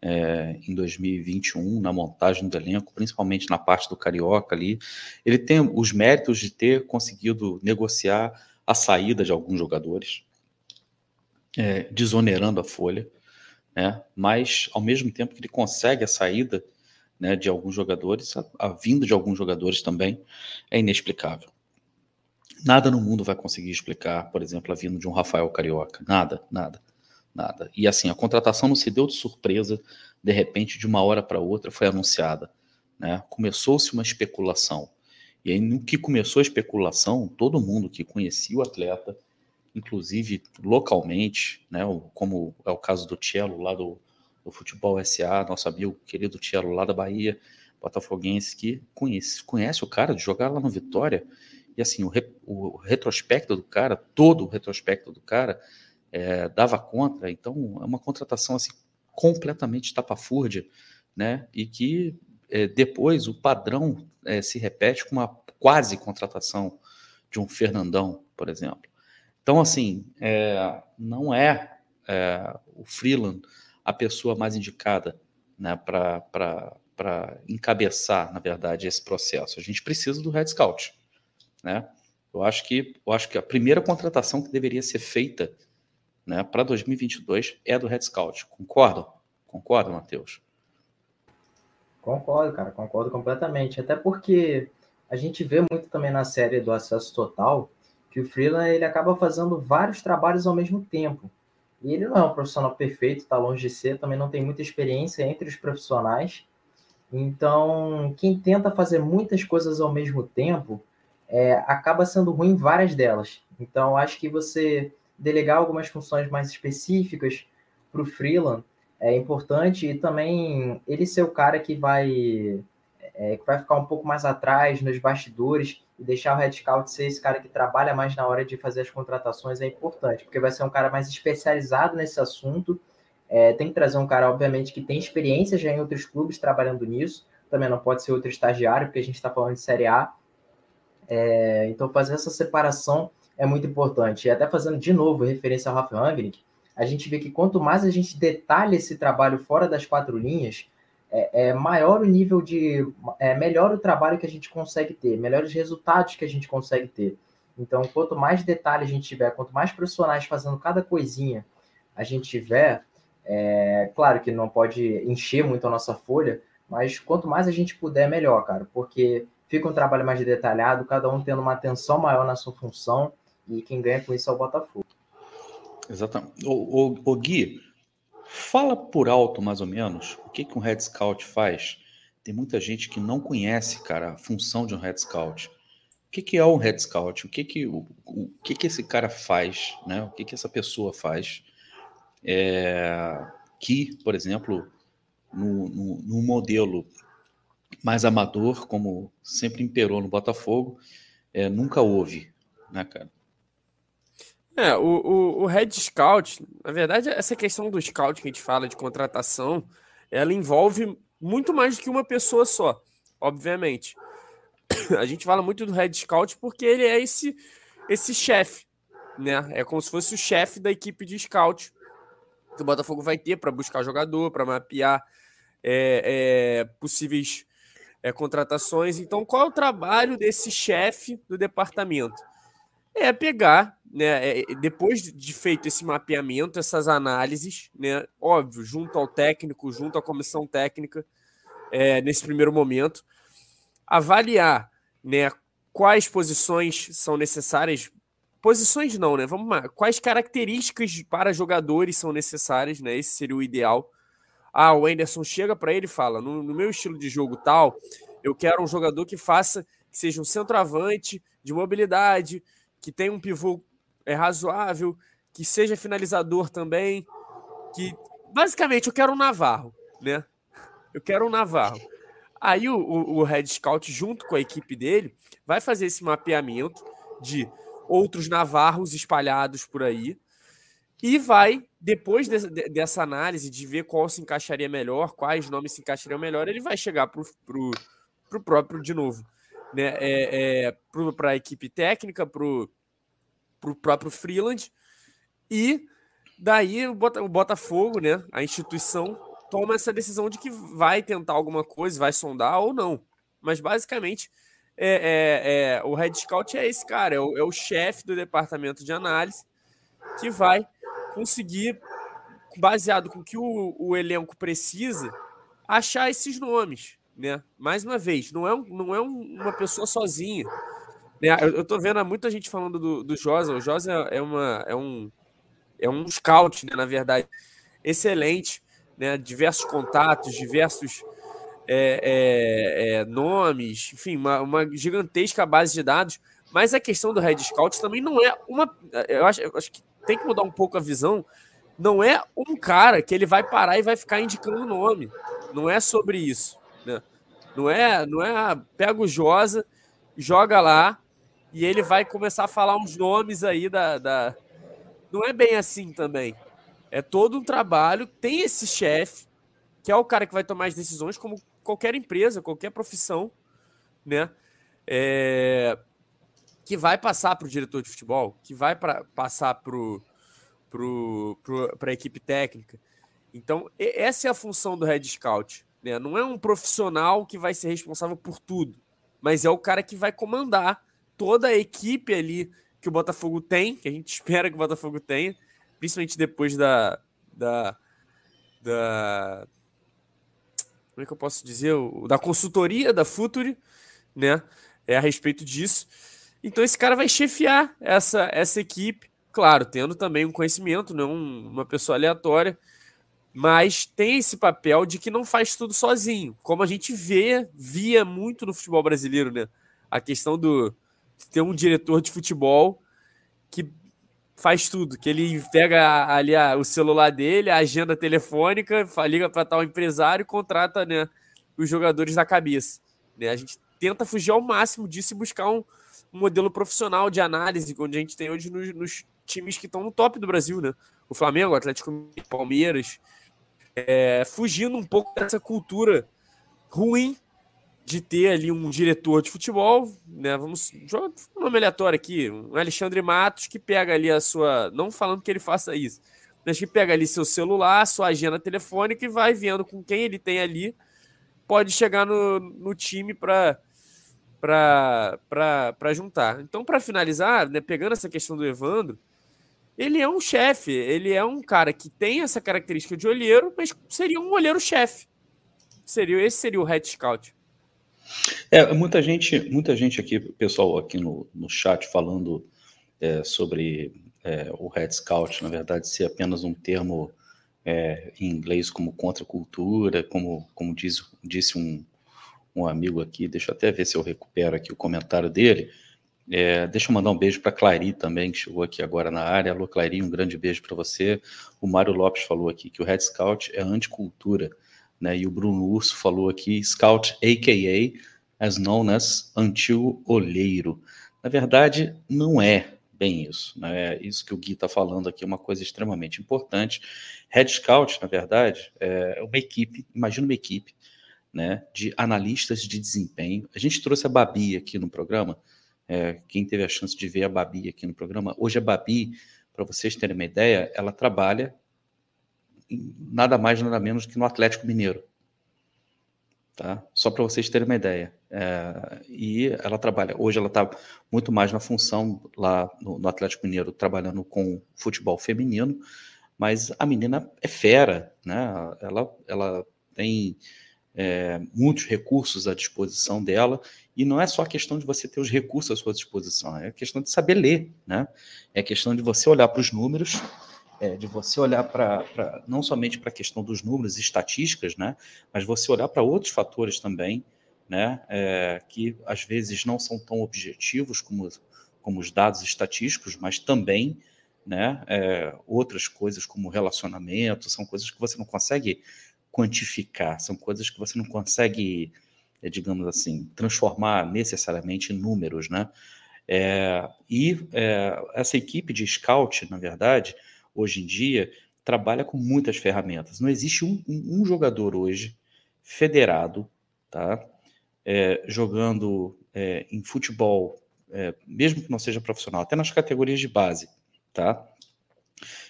é, em 2021 na montagem do elenco, principalmente na parte do Carioca ali. Ele tem os méritos de ter conseguido negociar a saída de alguns jogadores, é, desonerando a folha, né? mas ao mesmo tempo que ele consegue a saída né, de alguns jogadores, a, a vinda de alguns jogadores também é inexplicável. Nada no mundo vai conseguir explicar, por exemplo, a vinda de um Rafael Carioca. Nada, nada nada. E assim, a contratação não se deu de surpresa, de repente, de uma hora para outra foi anunciada. Né? Começou-se uma especulação. E aí, no que começou a especulação, todo mundo que conhecia o atleta, inclusive localmente, né, como é o caso do Tielo, lá do, do Futebol SA, nosso amigo querido Tielo, lá da Bahia, botafoguense, que conhece, conhece o cara de jogar lá no Vitória. E assim, o, re, o retrospecto do cara, todo o retrospecto do cara, é, dava conta. Então, é uma contratação assim, completamente estapafúrdia, né? E que é, depois o padrão é, se repete com uma quase contratação de um Fernandão, por exemplo. Então, assim, é, não é, é, o Freeland a pessoa mais indicada né, para encabeçar, na verdade, esse processo. A gente precisa do Red Scout. Né? Eu acho que eu acho que a primeira contratação que deveria ser feita né, para 2022 é do Red Scout. Concordam? Concordam, Matheus? Concordo, cara, concordo completamente. Até porque a gente vê muito também na série do Acesso Total que o Freeland ele acaba fazendo vários trabalhos ao mesmo tempo. E ele não é um profissional perfeito, está longe de ser, também não tem muita experiência entre os profissionais. Então, quem tenta fazer muitas coisas ao mesmo tempo é, acaba sendo ruim em várias delas. Então, acho que você delegar algumas funções mais específicas para o freelance é importante e também ele ser o cara que vai é, que vai ficar um pouco mais atrás nos bastidores e deixar o Red Scout ser esse cara que trabalha mais na hora de fazer as contratações é importante, porque vai ser um cara mais especializado nesse assunto. É, tem que trazer um cara, obviamente, que tem experiência já em outros clubes trabalhando nisso. Também não pode ser outro estagiário, porque a gente está falando de Série A. É, então, fazer essa separação é muito importante. E até fazendo de novo referência ao Rafa Rangnick, a gente vê que quanto mais a gente detalha esse trabalho fora das quatro linhas, é, é, maior o nível de. É melhor o trabalho que a gente consegue ter, melhores resultados que a gente consegue ter. Então, quanto mais detalhe a gente tiver, quanto mais profissionais fazendo cada coisinha a gente tiver, é, claro que não pode encher muito a nossa folha, mas quanto mais a gente puder, melhor, cara, porque fica um trabalho mais detalhado, cada um tendo uma atenção maior na sua função e quem ganha com isso é o Botafogo. Exatamente. O, o, o Gui, fala por alto mais ou menos o que, que um Red Scout faz. Tem muita gente que não conhece, cara, a função de um Red Scout. que, que é um Red Scout? O que que, o, o que que esse cara faz? Né? O que que essa pessoa faz? É, que, por exemplo, no, no, no, modelo mais amador, como sempre imperou no Botafogo, é, nunca houve, né, cara? É, o, o, o Red Scout, na verdade, essa questão do scout que a gente fala de contratação, ela envolve muito mais do que uma pessoa só, obviamente. a gente fala muito do Red Scout porque ele é esse, esse chefe, né? É como se fosse o chefe da equipe de scout que o Botafogo vai ter para buscar jogador, para mapear é, é, possíveis é, contratações. Então, qual é o trabalho desse chefe do departamento? É pegar, né, é, depois de feito esse mapeamento, essas análises, né, óbvio, junto ao técnico, junto à comissão técnica, é, nesse primeiro momento, avaliar né, quais posições são necessárias. Posições não, né? Vamos lá. Quais características para jogadores são necessárias, né? Esse seria o ideal. Ah, o Anderson chega para ele e fala: no, no, meu estilo de jogo tal, eu quero um jogador que faça, que seja um centroavante de mobilidade, que tenha um pivô é, razoável, que seja finalizador também, que basicamente eu quero um Navarro, né? Eu quero um Navarro. Aí o, o, o Red Scout, junto com a equipe dele, vai fazer esse mapeamento de outros navarros espalhados por aí e vai, depois de, de, dessa análise de ver qual se encaixaria melhor, quais nomes se encaixariam melhor, ele vai chegar para o próprio, de novo, né, é, é, para a equipe técnica, para o próprio Freeland, e daí o Botafogo, né, a instituição, toma essa decisão de que vai tentar alguma coisa, vai sondar ou não. Mas basicamente é, é, é o Red Scout é esse cara, é o, é o chefe do departamento de análise que vai conseguir, baseado com o que o, o elenco precisa, achar esses nomes. Né? Mais uma vez, não é, um, não é um, uma pessoa sozinha. Né? Eu, eu tô vendo muita gente falando do, do Josa. O Josa é, uma, é, um, é um scout, né, na verdade, excelente né, diversos contatos, diversos é, é, é, nomes, enfim, uma, uma, gigantesca base de dados. Mas a questão do Red Scout também não é uma. Eu acho, eu acho que tem que mudar um pouco a visão. Não é um cara que ele vai parar e vai ficar indicando o nome. Não é sobre isso. Né? Não é, não é. Ah, pega o Josa, joga lá e ele vai começar a falar uns nomes aí da, da... Não é bem assim também. É todo um trabalho. Tem esse chefe, que é o cara que vai tomar as decisões, como qualquer empresa, qualquer profissão, né? É, que vai passar para o diretor de futebol, que vai pra, passar para pro, pro, a equipe técnica. Então, essa é a função do Red Scout. Né? Não é um profissional que vai ser responsável por tudo, mas é o cara que vai comandar toda a equipe ali que o Botafogo tem, que a gente espera que o Botafogo tenha, principalmente depois da, da, da como é que eu posso dizer, da consultoria da Futuri, né? É a respeito disso. Então esse cara vai chefiar essa, essa equipe, claro, tendo também um conhecimento, não um, uma pessoa aleatória, mas tem esse papel de que não faz tudo sozinho, como a gente vê, via muito no futebol brasileiro, né? A questão do ter um diretor de futebol que faz tudo, que ele pega ali a, o celular dele, a agenda telefônica, liga para tal empresário e contrata né, os jogadores da cabeça. Né? A gente tenta fugir ao máximo disso e buscar um, um modelo profissional de análise, onde a gente tem hoje nos, nos times que estão no top do Brasil, né? O Flamengo, o Atlético Palmeiras, é, fugindo um pouco dessa cultura ruim de ter ali um diretor de futebol, né? Vamos um nome aleatório aqui, um Alexandre Matos que pega ali a sua, não falando que ele faça isso, mas que pega ali seu celular, sua agenda telefônica e vai vendo com quem ele tem ali, pode chegar no, no time para para juntar. Então, para finalizar, né, pegando essa questão do Evandro, ele é um chefe, ele é um cara que tem essa característica de olheiro, mas seria um olheiro-chefe. Seria esse seria o head scout. É, muita gente, muita gente aqui, pessoal aqui no, no chat falando é, sobre é, o Red Scout, na verdade, ser apenas um termo é, em inglês como contracultura, como, como diz, disse um, um amigo aqui, deixa eu até ver se eu recupero aqui o comentário dele, É, deixa eu mandar um beijo para Clary também, que chegou aqui agora na área. Alô, Clary, um grande beijo para você. O Mário Lopes falou aqui que o Red Scout é anticultura, né? E o Bruno Urso falou aqui, Scout, a.k.a. as known as Antigo Olheiro. Na verdade, não é bem isso. Né? Isso que o Gui está falando aqui é uma coisa extremamente importante. Red Scout, na verdade, é uma equipe, imagina uma equipe, né, de analistas de desempenho. A gente trouxe a Babi aqui no programa, é, quem teve a chance de ver a Babi aqui no programa, hoje a Babi, para vocês terem uma ideia, ela trabalha nada mais, nada menos que no Atlético Mineiro. Tá? Só para vocês terem uma ideia. É, e ela trabalha, hoje ela está muito mais na função lá no, no, Atlético Mineiro, trabalhando com futebol feminino, mas a menina é fera, né? Ela, ela tem é, muitos recursos à disposição dela, e não é só a questão de você ter os recursos à sua disposição, é a questão de saber ler, né? É a questão de você olhar para os números, é, de você olhar para não somente para a questão dos números, estatísticas, né? Mas você olhar para outros fatores também, né? É, que às vezes não são tão objetivos como, como os dados estatísticos, mas também né? É, outras coisas como relacionamento, são coisas que você não consegue quantificar, são coisas que você não consegue, é, digamos assim, transformar necessariamente em números, né? É, e é, essa equipe de scout, na verdade, hoje em dia, trabalha com muitas ferramentas. Não existe um, um jogador hoje federado, tá? É, jogando é, em futebol, é, mesmo que não seja profissional, até nas categorias de base, tá?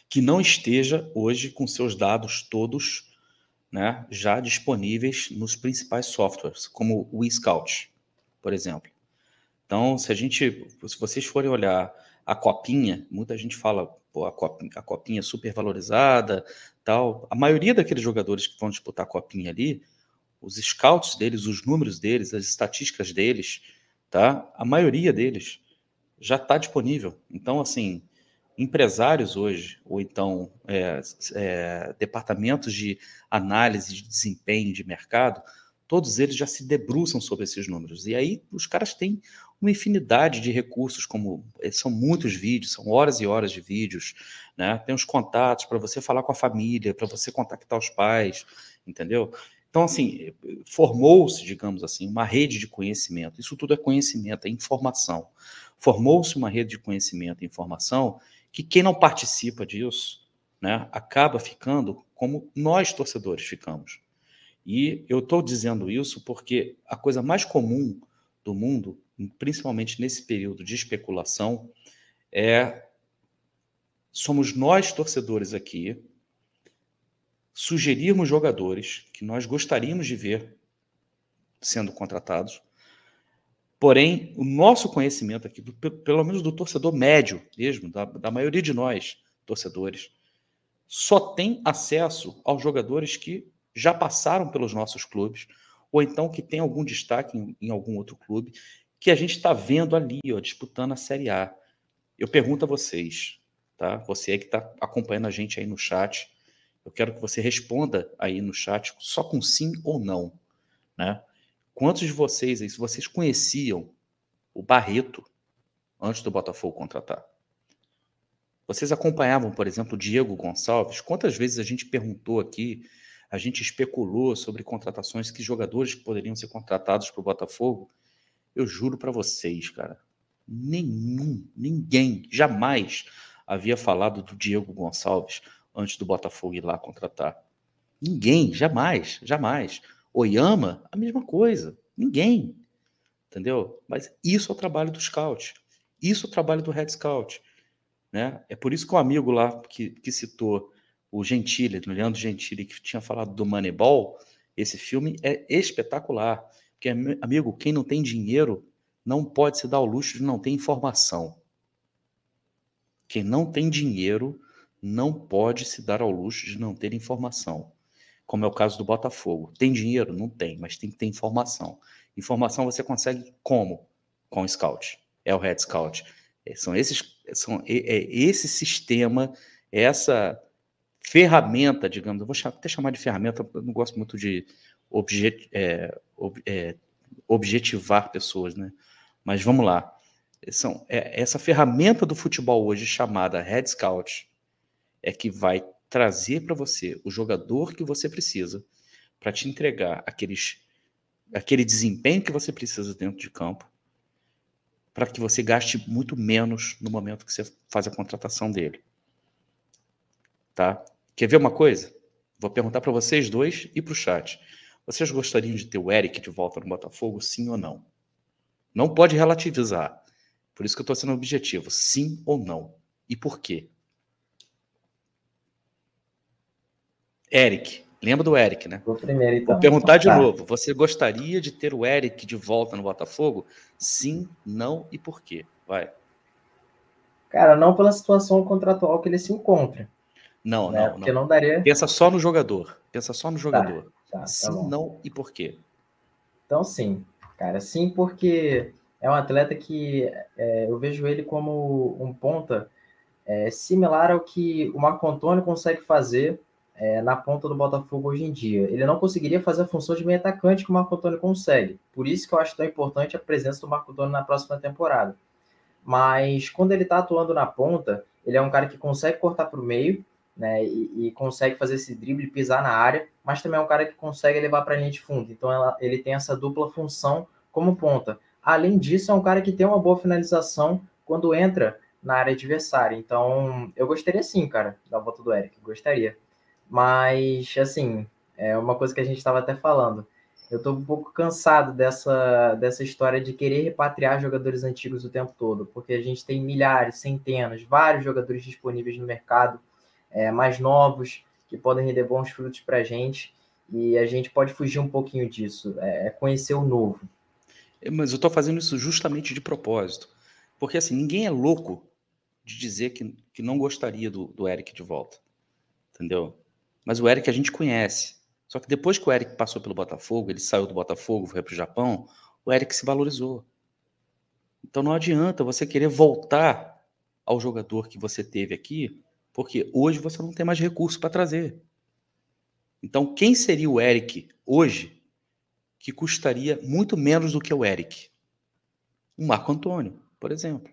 Que não esteja hoje com seus dados todos né, já disponíveis nos principais softwares, como o eScout, por exemplo. Então, se a gente, se vocês forem olhar a copinha, muita gente fala, pô, a copinha, a copinha é super valorizada, tal. A maioria daqueles jogadores que vão disputar a copinha ali, os scouts deles, os números deles, as estatísticas deles, tá? A maioria deles já está disponível. Então, assim, empresários hoje, ou então é, é, departamentos de análise de desempenho de mercado, todos eles já se debruçam sobre esses números. E aí os caras têm uma infinidade de recursos, como é, são muitos vídeos, são horas e horas de vídeos, né? Tem os contatos para você falar com a família, para você contactar os pais, entendeu? Então, assim, formou-se, digamos assim, uma rede de conhecimento. Isso tudo é conhecimento, é informação. Formou-se uma rede de conhecimento e informação que quem não participa disso né, acaba ficando como nós torcedores ficamos. E eu estou dizendo isso porque a coisa mais comum do mundo, principalmente nesse período de especulação, é somos nós torcedores aqui sugerirmos jogadores que nós gostaríamos de ver sendo contratados. Porém, o nosso conhecimento aqui, pelo menos do torcedor médio mesmo, da, da maioria de nós, torcedores, só tem acesso aos jogadores que já passaram pelos nossos clubes, ou então que tem algum destaque em, em algum outro clube, que a gente está vendo ali, ó, disputando a Série A. Eu pergunto a vocês, tá? Você que está acompanhando a gente aí no chat, eu quero que você responda aí no chat só com sim ou não, né? Quantos de vocês aí, se vocês conheciam o Barreto antes do Botafogo contratar? Vocês acompanhavam, por exemplo, o Diego Gonçalves? Quantas vezes a gente perguntou aqui, a gente especulou sobre contratações, que jogadores poderiam ser contratados para o Botafogo? Eu juro para vocês, cara, nenhum, ninguém, jamais havia falado do Diego Gonçalves antes do Botafogo ir lá contratar. Ninguém, jamais, jamais. Oyama, a mesma coisa. Ninguém. Entendeu? Mas isso é o trabalho do scout. Isso é o trabalho do Red Scout. Né? É por isso que o amigo lá que, que citou o Gentili, o Leandro Gentili, que tinha falado do Moneyball, esse filme é espetacular. Porque, amigo, quem não tem dinheiro não pode se dar o luxo de não ter informação. Quem não tem dinheiro não pode se dar ao luxo de não ter informação como é o caso do Botafogo. Tem dinheiro? Não tem, mas tem que ter informação. Informação você consegue como? Com o Scout. É o Red Scout. É, são esses, são, é, é esse sistema, essa ferramenta, digamos, eu vou até chamar de ferramenta, eu não gosto muito de objet, é, ob, é, objetivar pessoas, né? Mas vamos lá. São, é, essa ferramenta do futebol hoje chamada Red Scout é que vai trazer para você o jogador que você precisa para te entregar aqueles, aquele desempenho que você precisa dentro de campo para que você gaste muito menos no momento que você faz a contratação dele. Tá? Quer ver uma coisa? Vou perguntar para vocês dois e para o chat. Vocês gostariam de ter o Eric de volta no Botafogo, sim ou não? Não pode relativizar. Por isso que eu estou sendo objetivo. Sim ou não? E por quê? Eric, lembra do Eric, né? Vou primeiro, então. Vou perguntar de tá. novo. Você gostaria de ter o Eric de volta no Botafogo? Sim, não e por quê? Vai. Cara, não pela situação contratual que ele se encontra. Não, né? não, Porque não. não daria. Pensa só no jogador. Pensa só no tá, jogador. Tá, tá, sim, tá não e por quê? Então, sim. Cara, sim, porque é um atleta que é, eu vejo ele como um ponta é, similar ao que o Marco Antônio consegue fazer é, na ponta do Botafogo hoje em dia. Ele não conseguiria fazer a função de meio atacante que o Marco Antônio consegue. Por isso que eu acho tão importante a presença do Marco Antônio na próxima temporada. Mas quando ele está atuando na ponta, ele é um cara que consegue cortar para o meio, né, e, e, consegue fazer esse drible, pisar na área, mas também é um cara que consegue levar para a linha de fundo. Então ela, ele tem essa dupla função como ponta. Além disso, é um cara que tem uma boa finalização quando entra na área adversária. Então, eu gostaria sim, cara, da volta do Eric, gostaria. Mas, assim, é uma coisa que a gente estava até falando. Eu estou um pouco cansado dessa, dessa história de querer repatriar jogadores antigos o tempo todo, porque a gente tem milhares, centenas, vários jogadores disponíveis no mercado, é, mais novos, que podem render bons frutos para a gente, e a gente pode fugir um pouquinho disso, é, é conhecer o novo. É, mas eu estou fazendo isso justamente de propósito, porque assim, ninguém é louco de dizer que, que não gostaria do, do Eric de volta, entendeu? Mas o Eric a gente conhece. Só que depois que o Eric passou pelo Botafogo, ele saiu do Botafogo, foi para o Japão, o Eric se valorizou. Então não adianta você querer voltar ao jogador que você teve aqui, porque hoje você não tem mais recurso para trazer. Então quem seria o Eric hoje que custaria muito menos do que o Eric? O Marco Antônio, por exemplo.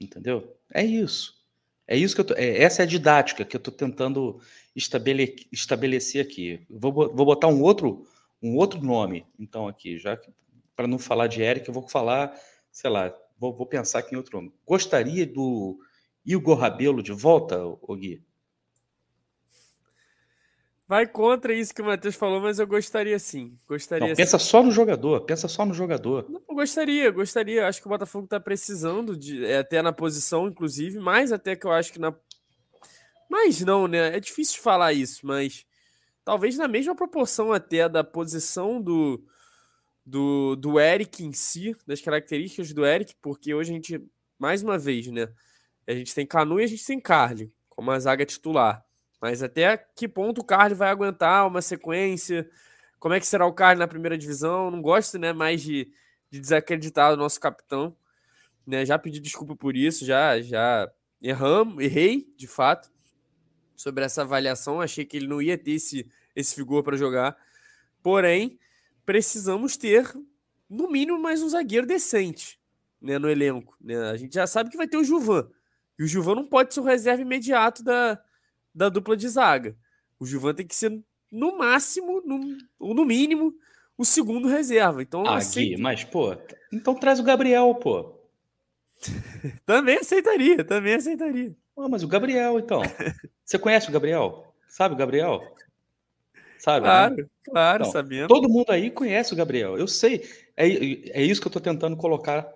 Entendeu? É isso. É isso que eu tô, é, essa é a didática que eu estou tentando estabele, estabelecer aqui. Vou, vou botar um outro, um outro nome, então, aqui, já para não falar de Eric, eu vou falar, sei lá, vou, vou pensar aqui em outro nome. Gostaria do Igor Rabelo de volta, o Gui? Vai contra isso que o Matheus falou, mas eu gostaria sim. Gostaria Não, pensa sim. só no jogador, pensa só no jogador. Não, gostaria, gostaria. Acho que o Botafogo está precisando, de, é, até na posição, inclusive, mais até que eu acho que na. Mas não, né? É difícil falar isso, mas talvez na mesma proporção até da posição do, do, do Eric em si, das características do Eric, porque hoje a gente, mais uma vez, né? A gente tem Canu e a gente tem Carly, como a zaga titular. Mas até que ponto o Carly vai aguentar uma sequência? Como é que será o Carly na primeira divisão? Não gosto né, mais de, de desacreditar o nosso capitão. Né? Já pedi desculpa por isso, já, já erramos, errei, de fato, sobre essa avaliação. Achei que ele não ia ter esse, esse vigor para jogar. Porém, precisamos ter, no mínimo, mais um zagueiro decente né, no elenco. Né? A gente já sabe que vai ter o Juvan. E o Juvan não pode ser o reserva imediato da, da dupla de zaga. O Gilvan tem que ser, no máximo, no, ou no mínimo, o segundo reserva. Então, ah, Gui, mas, pô, então traz o Gabriel, pô. também aceitaria, também aceitaria. Ah, mas o Gabriel, então. Você conhece o Gabriel? Sabe o Gabriel? Sabe? Claro, né? claro, então, sabendo. Todo mundo aí conhece o Gabriel. Eu sei. É, é isso que eu estou tentando colocar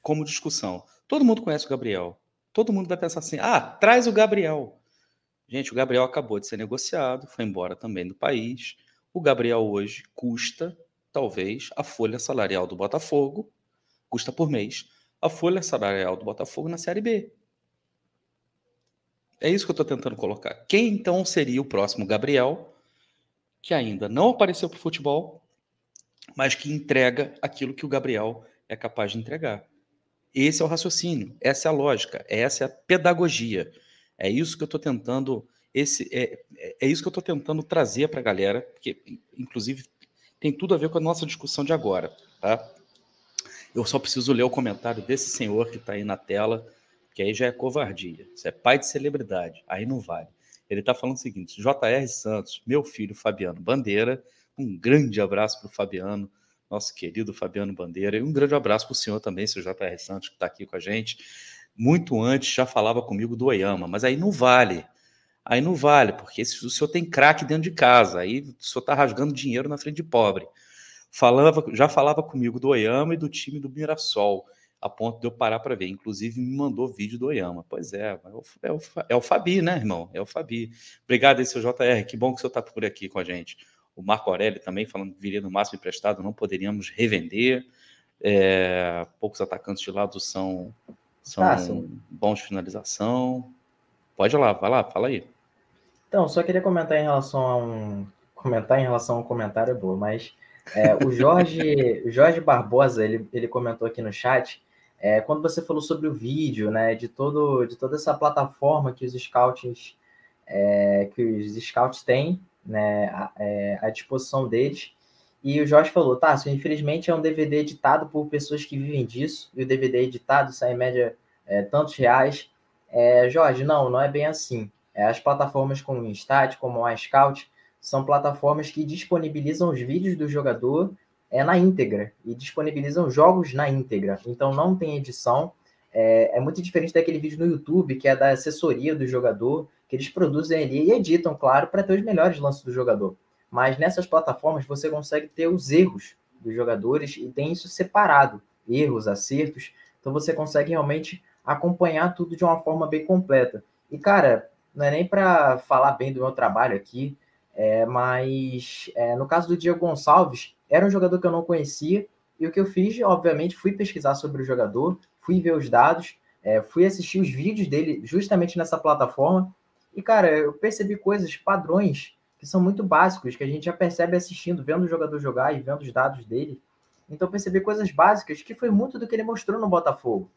como discussão. Todo mundo conhece o Gabriel. Todo mundo vai pensar assim: ah, traz o Gabriel. Gente, o Gabriel acabou de ser negociado, foi embora também do país. O Gabriel hoje custa, talvez, a folha salarial do Botafogo, custa por mês, a folha salarial do Botafogo na Série B. É isso que eu estou tentando colocar. Quem então seria o próximo Gabriel, que ainda não apareceu para o futebol, mas que entrega aquilo que o Gabriel é capaz de entregar? Esse é o raciocínio, essa é a lógica, essa é a pedagogia. É isso que eu estou tentando. Esse, é, é, é isso que eu estou tentando trazer para a galera, porque, inclusive, tem tudo a ver com a nossa discussão de agora. Tá? Eu só preciso ler o comentário desse senhor que está aí na tela, que aí já é covardia. Isso é pai de celebridade, aí não vale. Ele está falando o seguinte: JR Santos, meu filho Fabiano Bandeira, um grande abraço para o Fabiano, nosso querido Fabiano Bandeira, e um grande abraço para o senhor também, seu JR Santos, que está aqui com a gente. Muito antes já falava comigo do Oyama, mas aí não vale. Aí não vale, porque se o senhor tem craque dentro de casa, aí o senhor está rasgando dinheiro na frente de pobre. Falava, já falava comigo do Oyama e do time do Mirassol, a ponto de eu parar para ver. Inclusive, me mandou vídeo do Oyama. Pois é, é o, é o, é o Fabi, né, irmão? É o Fabi. Obrigado aí, seu JR. Que bom que o senhor está por aqui com a gente. O Marco Aurélio também falando que viria no máximo emprestado, não poderíamos revender. É, poucos atacantes de lado são, são ah, bons de finalização. Pode ir lá, vai lá, fala aí. Então, só queria comentar em relação a um. Comentar em relação a um comentário é bom, mas é, o Jorge, Jorge Barbosa, ele, ele comentou aqui no chat, é, quando você falou sobre o vídeo, né, de, todo, de toda essa plataforma que os scouts, é, que os scouts têm, né, à, é, à disposição deles, e o Jorge falou, tá, infelizmente é um DVD editado por pessoas que vivem disso, e o DVD editado sai em média é, tantos reais. É, Jorge, não, não é bem assim. É, as plataformas como o Instat, como o iScout, são plataformas que disponibilizam os vídeos do jogador é, na íntegra e disponibilizam jogos na íntegra. Então não tem edição. É, é, muito diferente daquele vídeo no YouTube, que é da assessoria do jogador, que eles produzem ali e editam, claro, para ter os melhores lances do jogador. Mas nessas plataformas você consegue ter os erros dos jogadores e tem isso separado erros, acertos. Então você consegue realmente acompanhar tudo de uma forma bem completa. E, cara, não é nem para falar bem do meu trabalho aqui, é, mas é, no caso do Diego Gonçalves, era um jogador que eu não conhecia, e o que eu fiz, obviamente, fui pesquisar sobre o jogador, fui ver os dados, é, fui assistir os vídeos dele justamente nessa plataforma, e, cara, eu percebi coisas, padrões, que são muito básicos, que a gente já percebe assistindo, vendo o jogador jogar e vendo os dados dele. Então, percebi coisas básicas que foi muito do que ele mostrou no Botafogo.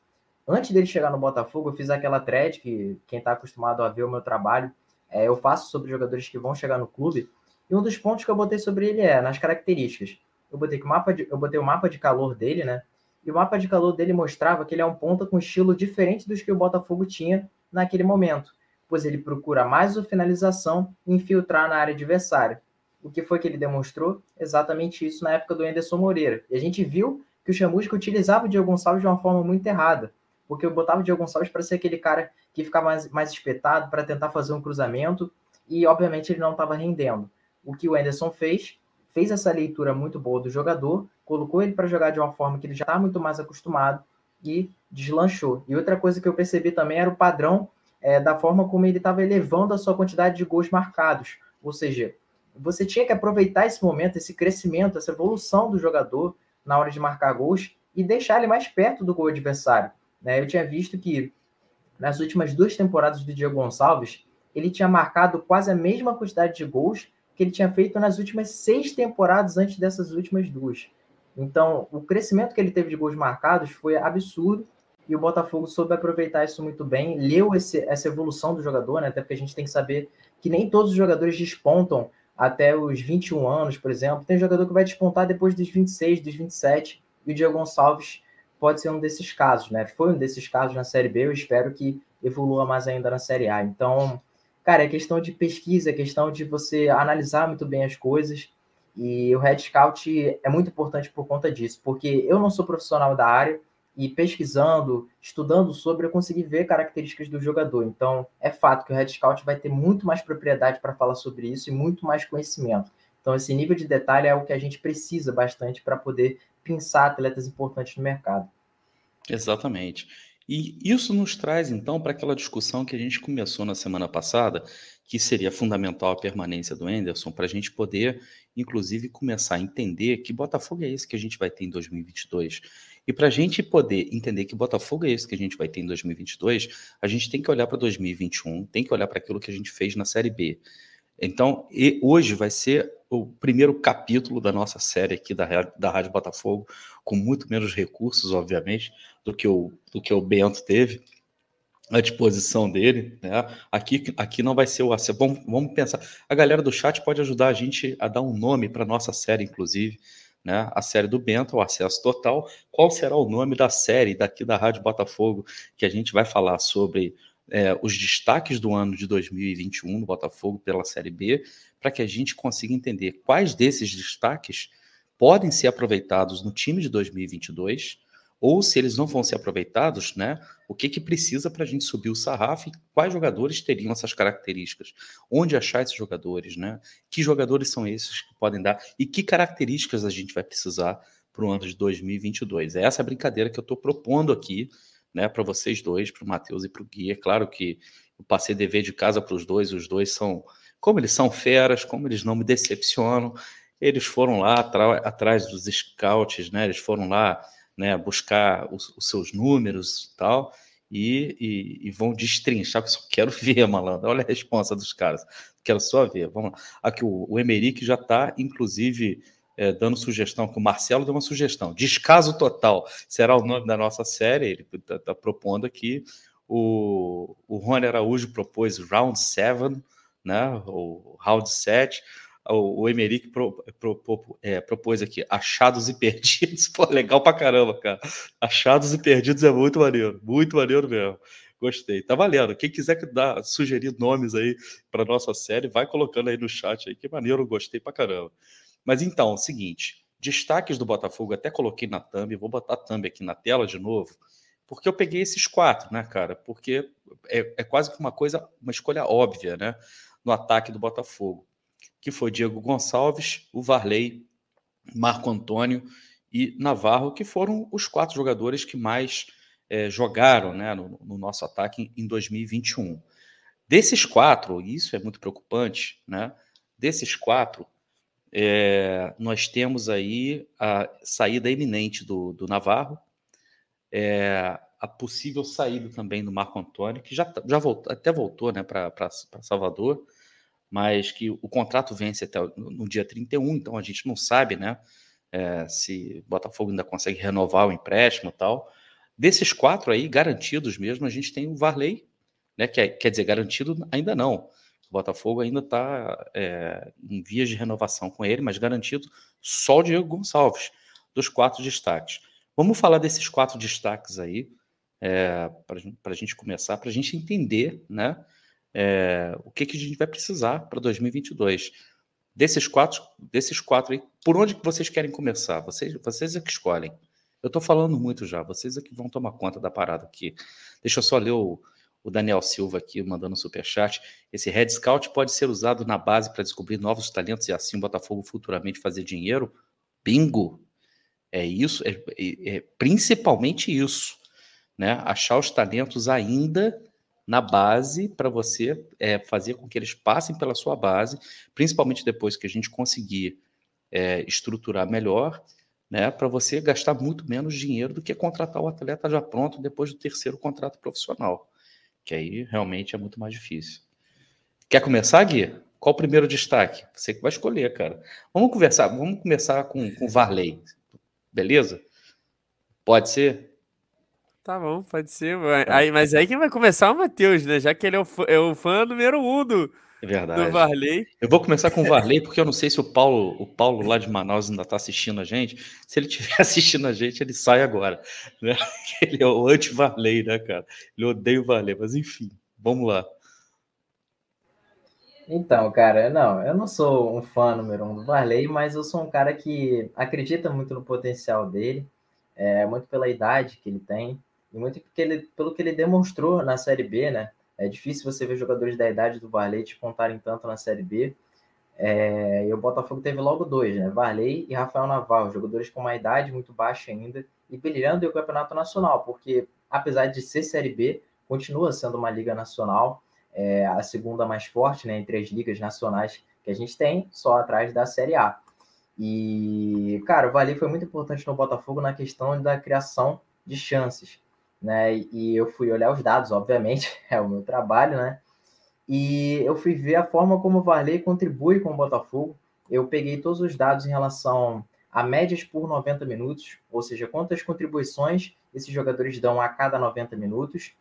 Antes dele chegar no Botafogo, eu fiz aquela thread que quem está acostumado a ver o meu trabalho é, eu faço sobre jogadores que vão chegar no clube. E um dos pontos que eu botei sobre ele é nas características. Eu botei, que o mapa de, eu botei o mapa de calor dele, né? E o mapa de calor dele mostrava que ele é um ponta com estilo diferente dos que o Botafogo tinha naquele momento, pois ele procura mais a finalização e infiltrar na área adversária. O que foi que ele demonstrou? Exatamente isso na época do Anderson Moreira. E a gente viu que o Chamusca utilizava o Diego Gonçalves de uma forma muito errada porque eu botava o Diego Gonçalves para ser aquele cara que ficava mais, mais espetado para tentar fazer um cruzamento e, obviamente, ele não estava rendendo. O que o Anderson fez, fez essa leitura muito boa do jogador, colocou ele para jogar de uma forma que ele já está muito mais acostumado e deslanchou. E outra coisa que eu percebi também era o padrão é, da forma como ele estava elevando a sua quantidade de gols marcados. Ou seja, você tinha que aproveitar esse momento, esse crescimento, essa evolução do jogador na hora de marcar gols e deixar ele mais perto do gol adversário. Né? Eu tinha visto que nas últimas duas temporadas do Diego Gonçalves, ele tinha marcado quase a mesma quantidade de gols que ele tinha feito nas últimas seis temporadas antes dessas últimas duas. Então, o crescimento que ele teve de gols marcados foi absurdo e o Botafogo soube aproveitar isso muito bem, leu esse, essa evolução do jogador, né? até porque a gente tem que saber que nem todos os jogadores despontam até os 21 anos, por exemplo. Tem jogador que vai despontar depois dos 26, dos 27, e o Diego Gonçalves pode ser um desses casos, né? Foi um desses casos na Série B, eu espero que evolua mais ainda na Série A. Então, cara, é questão de pesquisa, é questão de você analisar muito bem as coisas. E o Red Scout é muito importante por conta disso, porque eu não sou profissional da área e pesquisando, estudando sobre, eu consegui ver características do jogador. Então, é fato que o Red Scout vai ter muito mais propriedade para falar sobre isso e muito mais conhecimento. Então, esse nível de detalhe é o que a gente precisa bastante para poder pensar atletas importantes no mercado. Exatamente. E isso nos traz, então, para aquela discussão que a gente começou na semana passada, que seria fundamental a permanência do Enderson, para a gente poder, inclusive, começar a entender que Botafogo é esse que a gente vai ter em 2022. E para a gente poder entender que Botafogo é esse que a gente vai ter em 2022, a gente tem que olhar para 2021, tem que olhar para aquilo que a gente fez na Série B. Então, hoje vai ser o primeiro capítulo da nossa série aqui da, da Rádio Botafogo, com muito menos recursos, obviamente, do que o, do que o Bento teve à disposição dele. Né? Aqui, aqui não vai ser o AC. Vamos, vamos pensar. A galera do chat pode ajudar a gente a dar um nome para nossa série, inclusive. Né, a série do Bento, o acesso total. Qual será o nome da série daqui da Rádio Botafogo que a gente vai falar sobre é, os destaques do ano de 2021 no Botafogo pela Série B, para que a gente consiga entender quais desses destaques podem ser aproveitados no time de 2022 ou se eles não vão ser aproveitados, né? O que que precisa para a gente subir o sarrafo e quais jogadores teriam essas características? Onde achar esses jogadores, né? Que jogadores são esses que podem dar e que características a gente vai precisar para o ano de 2022? É essa a brincadeira que eu estou propondo aqui, né? Para vocês dois, para o Matheus e para o Gui. É claro que eu passei dever de casa para os dois. Os dois são, como eles são feras, como eles não me decepcionam. Eles foram lá atrás dos scouts, né? Eles foram lá né, buscar os, os seus números e tal, e, e, e, vão destrinchar, que só quero ver, malandro. Olha a resposta dos caras. Quero só ver. Vamos lá. Aqui o, o Emerick já está, inclusive, é, dando sugestão, que o Marcelo deu uma sugestão. Descaso total será o nome da nossa série. Ele está tá propondo aqui. O, o Rony Araújo propôs Round 7, né? O Round 7 o, o Emerick pro, pro, pro, é, propôs aqui, achados e perdidos. Pô, legal pra caramba, cara. Achados e perdidos é muito maneiro, muito maneiro mesmo. Gostei. Tá valendo. Quem quiser dar, sugerir nomes aí para nossa série, vai colocando aí no chat aí. Que maneiro, gostei pra caramba. Mas então, seguinte, destaques do Botafogo, até coloquei na thumb, vou botar a thumb aqui na tela de novo, porque eu peguei esses quatro, né, cara? Porque é, é quase que uma coisa, uma escolha óbvia, né, no ataque do Botafogo que foi Diego Gonçalves, o Varley, Marco Antônio e Navarro, que foram os quatro jogadores que mais é, jogaram né, no, no, nosso ataque em 2021. Desses quatro, isso é muito preocupante, né? Desses quatro, é, nós temos aí a saída iminente do, do Navarro, é, a possível saída também do Marco Antônio, que já, já voltou, até voltou né, para Salvador, mas que o contrato vence até no dia 31, então a gente não sabe, né, é, se Botafogo ainda consegue renovar o empréstimo e tal. Desses quatro aí, garantidos mesmo, a gente tem o Varley, né, que é, quer dizer, garantido ainda não. O Botafogo ainda está é, em vias de renovação com ele, mas garantido só o Diego Gonçalves, dos quatro destaques. Vamos falar desses quatro destaques aí, é, para a gente começar, para a gente entender, né, é, o que, que a gente vai precisar para 2022. Desses quatro, desses quatro aí, por onde que vocês querem começar? Vocês, vocês é que escolhem. Eu estou falando muito já, vocês é que vão tomar conta da parada aqui. Deixa eu só ler o, o Daniel Silva aqui mandando um superchat. Esse Red Scout pode ser usado na base para descobrir novos talentos e assim o Botafogo futuramente fazer dinheiro? Bingo! É isso, é, é, é principalmente isso. Né? Achar os talentos ainda na base para você é, fazer com que eles passem pela sua base, principalmente depois que a gente conseguir é, estruturar melhor, né, para você gastar muito menos dinheiro do que contratar o atleta já pronto depois do terceiro contrato profissional, que aí realmente é muito mais difícil. Quer começar, Gui? Qual o primeiro destaque? Você que vai escolher, cara. Vamos conversar, vamos começar com, com o Varley, beleza? Pode ser? Tá bom, pode ser. Tá. Aí, mas aí quem vai começar é o Matheus, né? Já que ele é o fã, é o fã número um do, é verdade. do Varley. Eu vou começar com o Varley, porque eu não sei se o Paulo, o Paulo lá de Manaus ainda está assistindo a gente. Se ele estiver assistindo a gente, ele sai agora. Né? Ele é o anti-Varley, né, cara? Ele odeia o Varley, mas enfim, vamos lá. Então, cara, não, eu não sou um fã número um do Varley, mas eu sou um cara que acredita muito no potencial dele, é, muito pela idade que ele tem. E muito porque ele, pelo que ele demonstrou na Série B, né? É difícil você ver jogadores da idade do Varley contarem tanto na Série B. É, e o Botafogo teve logo dois, né? Varley e Rafael Navarro, jogadores com uma idade muito baixa ainda e brilhando em o Campeonato Nacional, porque apesar de ser Série B, continua sendo uma liga nacional, é, a segunda mais forte né, entre as ligas nacionais que a gente tem, só atrás da Série A. E, cara, o Varley foi muito importante no Botafogo na questão da criação de chances né? E eu fui olhar os dados, obviamente, é o meu trabalho, né? E eu fui ver a forma como o Varley contribui com o Botafogo. Eu peguei todos os dados em relação a médias por 90 minutos, ou seja, quantas contribuições esses jogadores dão a cada 90 minutos.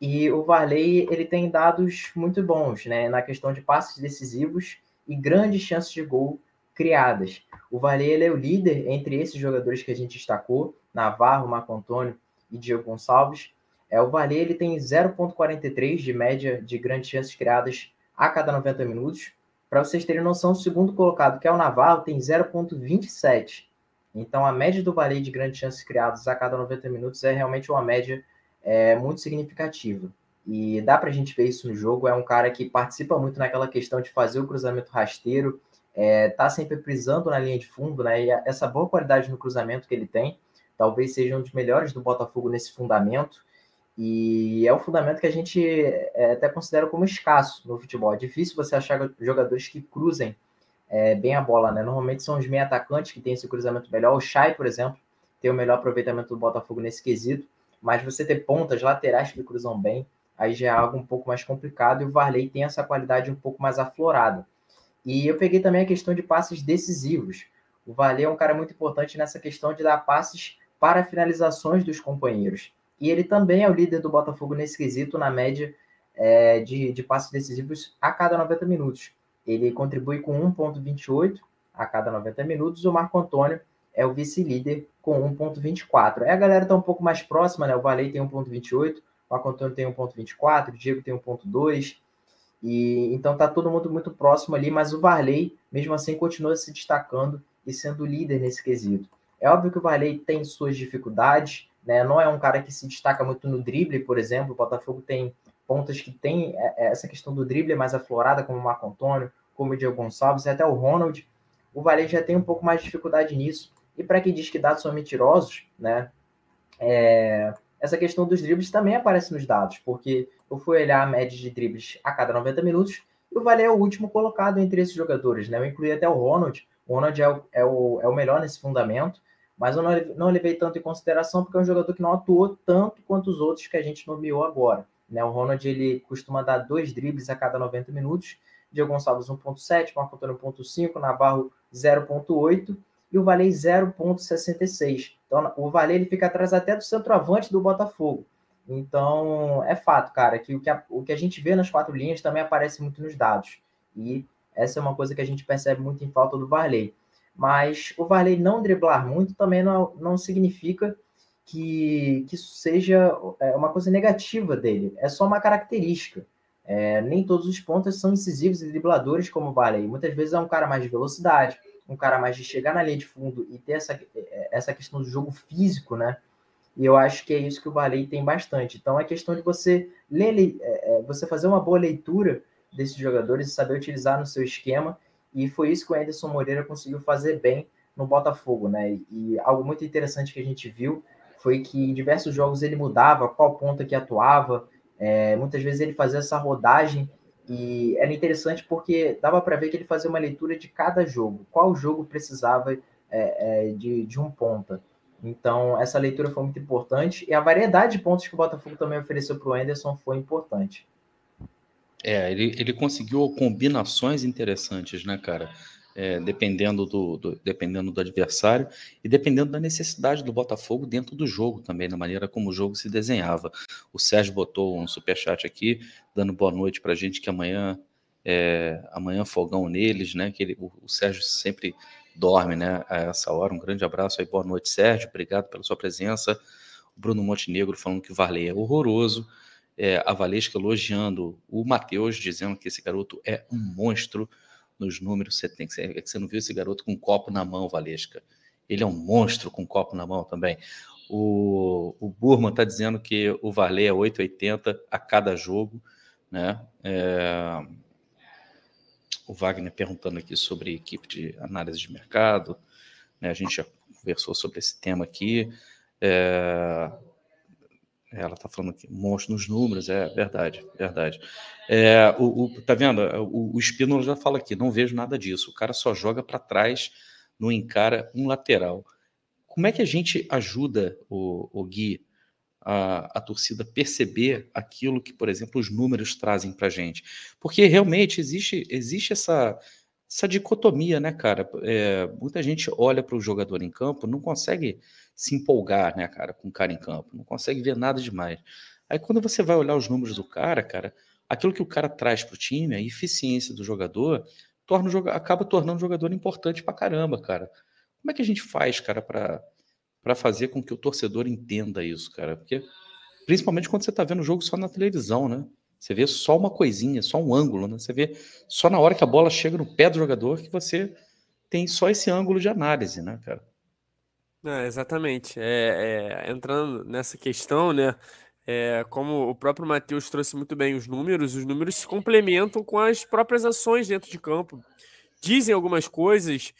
E o Varley, ele tem dados muito bons, né, na questão de passes decisivos e grandes chances de gol criadas. O Varley ele é o líder entre esses jogadores que a gente destacou, Navarro, Marco Antônio e Diego Gonçalves. É, o Varley ele tem 0,43 de média de grandes chances criadas a cada 90 minutos. Para vocês terem noção, o segundo colocado, que é o Navarro, tem 0,27. Então, a média do Varley de grandes chances criadas a cada 90 minutos é realmente uma média é, muito significativa. E dá para a gente ver isso no jogo. É um cara que participa muito naquela questão de fazer o cruzamento rasteiro, é, tá sempre prisando na linha de fundo, né? E essa boa qualidade no cruzamento que ele tem, talvez seja um dos melhores do Botafogo nesse fundamento. E é um fundamento que a gente é, até considera como escasso no futebol. É difícil você achar jogadores que cruzem é, bem a bola, né? Normalmente são os meio atacantes que têm esse cruzamento melhor. O Chay, por exemplo, tem o melhor aproveitamento do Botafogo nesse quesito. Mas você ter pontas laterais que cruzam bem, aí já é algo um pouco mais complicado. E o Varley tem essa qualidade um pouco mais aflorada. E eu peguei também a questão de passes decisivos. O Varley é um cara muito importante nessa questão de dar passes para finalizações dos companheiros. E ele também é o líder do Botafogo nesse quesito, na média é, de, de passes decisivos a cada 90 minutos. Ele contribui com 1,28 a cada 90 minutos. O Marco Antônio é o vice-líder com 1,24. Aí a galera está um pouco mais próxima, né? O Valei tem 1,28, o Marco Antônio tem 1,24, o Diego tem 1,2. E então tá todo mundo muito próximo ali, mas o Varley, mesmo assim, continua se destacando e sendo líder nesse quesito. É óbvio que o Varley tem suas dificuldades, né? Não é um cara que se destaca muito no drible, por exemplo. O Botafogo tem pontas que tem é, é, essa questão do drible mais aflorada, como o Marco Antônio, como o Diego Gonçalves, e até o Ronald. O Varley já tem um pouco mais de dificuldade nisso. E para quem diz que dados são mentirosos, né? É, essa questão dos dribles também aparece nos dados, porque eu fui olhar a média de dribles a cada 90 minutos e o Valé é o último colocado entre esses jogadores, né? Eu incluí até o Ronald. O Ronald é o, é o, é o melhor nesse fundamento, mas eu não, não levei tanto em consideração porque é um jogador que não atuou tanto quanto os outros que a gente nomeou agora. Né? O Ronald ele costuma dar dois dribles a cada 90 minutos, Diego Gonçalves 1.7, Marco Antônio 1.5, Navarro 0.8 e o Valei 0,66. Então, o Valei ele fica atrás até do centroavante do Botafogo. Então, é fato, cara, que o que a, o que a gente vê nas quatro linhas também aparece muito nos dados. E essa é uma coisa que a gente percebe muito em falta do Varley. Mas o Varley não driblar muito também não, não significa que, que isso seja é, uma coisa negativa dele. É só uma característica. É, nem todos os pontos são incisivos e dribladores como o Varley. Muitas vezes é um cara mais de velocidade, um cara mais de chegar na linha de fundo e ter essa, essa questão do jogo físico, né? E eu acho que é isso que o Varley tem bastante. Então é questão de você ler, é, é, você fazer uma boa leitura desses jogadores e saber utilizar no seu esquema. E foi isso que o Anderson Moreira conseguiu fazer bem no Botafogo, né? E, algo muito interessante que a gente viu foi que em diversos jogos ele mudava qual ponta que atuava. É, muitas vezes ele fazia essa rodagem e era interessante porque dava para ver que ele fazia uma leitura de cada jogo, qual jogo precisava é, é, de, de um ponta. Então, essa leitura foi muito importante e a variedade de pontos que o Botafogo também ofereceu para o Anderson foi importante. É, ele, ele conseguiu combinações interessantes, né, cara? é, dependendo, do, do, dependendo do adversário e dependendo da necessidade do Botafogo dentro do jogo também, da maneira como o jogo se desenhava. O Sérgio botou um superchat aqui, dando boa noite para a gente, que amanhã é, amanhã fogão neles, né? Que ele, o, o, Sérgio sempre dorme, né? A essa hora. Um grande abraço aí, boa noite, Sérgio. Obrigado pela sua presença. O Bruno Montenegro falando que o Varley é horroroso. É, a Valesca elogiando o Matheus, dizendo que esse garoto é um monstro nos números você tem. É que você não viu esse garoto com um copo na mão, Valesca. Ele é um monstro com um copo na mão também. O, o Burman está dizendo que o Valer é 8,80 a cada jogo. Né? É... O Wagner perguntando aqui sobre equipe de análise de mercado. Né? A gente já conversou sobre esse tema aqui. É... Ela está falando que monstro nos números, é verdade, verdade. É, o, o, tá vendo? O, o Espínola já fala aqui, não vejo nada disso. O cara só joga para trás, não encara um lateral. Como é que a gente ajuda o, o Gui, a, a torcida, perceber aquilo que, por exemplo, os números trazem para gente? Porque realmente existe, existe essa, essa dicotomia, né, cara? É, muita gente olha para o jogador em campo, não consegue se empolgar, né, cara, com o cara em campo, não consegue ver nada demais. Aí quando você vai olhar os números do cara, cara, aquilo que o cara traz para o time, a eficiência do jogador, torna o, acaba tornando o jogador importante pra caramba, cara. Como é que a gente faz, cara, para fazer com que o torcedor entenda isso, cara? Porque principalmente quando você está vendo o jogo só na televisão, né? Você vê só uma coisinha, só um ângulo, né? Você vê só na hora que a bola chega no pé do jogador que você tem só esse ângulo de análise, né, cara? É, exatamente. É, é, entrando nessa questão, né? É, como o próprio Matheus trouxe muito bem os números, os números se complementam com as próprias ações dentro de campo. Dizem algumas coisas,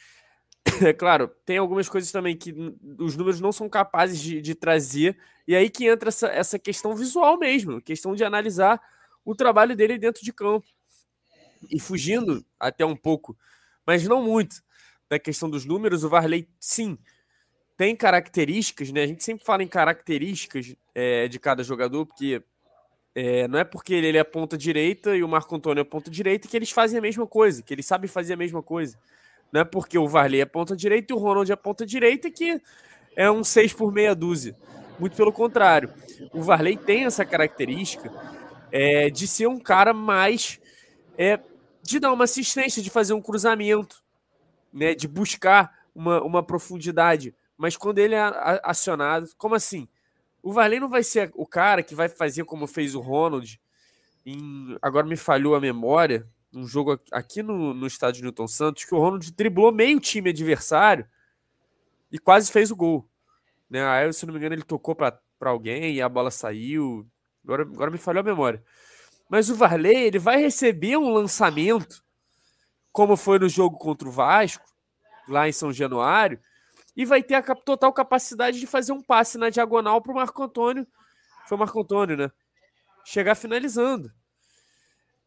é claro, tem algumas coisas também que os números não são capazes de, de trazer, e aí que entra essa, essa questão visual mesmo, questão de analisar o trabalho dele dentro de campo. E fugindo até um pouco, mas não muito, da questão dos números, o Varley, sim, tem características, né? A gente sempre fala em características é, de cada jogador, porque é, não é porque ele é ponta direita e o Marco Antônio é ponta direita que eles fazem a mesma coisa, que eles sabem fazer a mesma coisa. Não é porque o Varley é ponta direita e o Ronald é ponta direita que é um 6 por meia dúzia. Muito pelo contrário. O Varley tem essa característica é, de ser um cara mais. É, de dar uma assistência, de fazer um cruzamento, né, de buscar uma, uma profundidade mas quando ele é acionado, como assim? O Varley não vai ser o cara que vai fazer como fez o Ronald. Em, agora me falhou a memória. Um jogo aqui no, no estádio Newton Santos, que o Ronald driblou meio time adversário e quase fez o gol. Né? Aí, se não me engano, ele tocou para alguém e a bola saiu. Agora, agora me falhou a memória. Mas o Varley ele vai receber um lançamento, como foi no jogo contra o Vasco, lá em São Januário, e vai ter a total capacidade de fazer um passe na diagonal para o Marco Antônio. Foi o Marco Antônio, né? Chegar finalizando.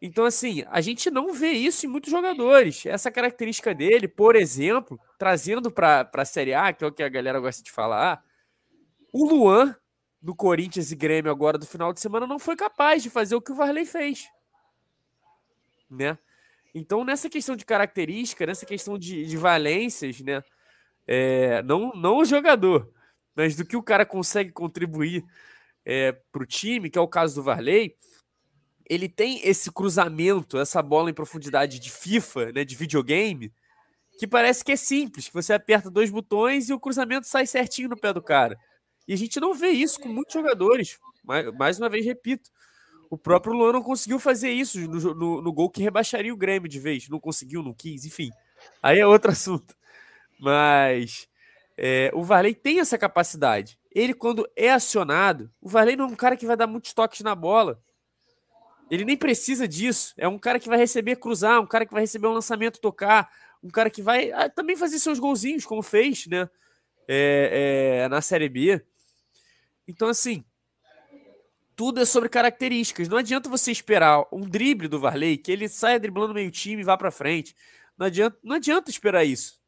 Então, assim, a gente não vê isso em muitos jogadores. Essa característica dele, por exemplo, trazendo para a Série A, que é o que a galera gosta de falar, o Luan, do Corinthians e Grêmio agora do final de semana, não foi capaz de fazer o que o Varley fez. Né? Então, nessa questão de característica, nessa questão de, de valências, né? é, não, não o jogador, mas do que o cara consegue contribuir é, para o time, que é o caso do Varley, ele tem esse cruzamento, essa bola em profundidade de FIFA, né, de videogame, que parece que é simples, que você aperta dois botões e o cruzamento sai certinho no pé do cara. E a gente não vê isso com muitos jogadores. Mais, mais uma vez, repito, o próprio Luan não conseguiu fazer isso no, no, no, gol que rebaixaria o Grêmio de vez. Não conseguiu, não quis, enfim. Aí é outro assunto. Mas é, o Varley tem essa capacidade. Ele, quando é acionado, o Varley não é um cara que vai dar muitos toques na bola. Ele nem precisa disso. É um cara que vai receber cruzar, um cara que vai receber um lançamento tocar, um cara que vai ah, também fazer seus golzinhos, como fez, né? É, é, na Série B. Então, assim, tudo é sobre características. Não adianta você esperar um drible do Varley, que ele saia driblando meio time e vá para frente. Não adianta, não adianta esperar isso.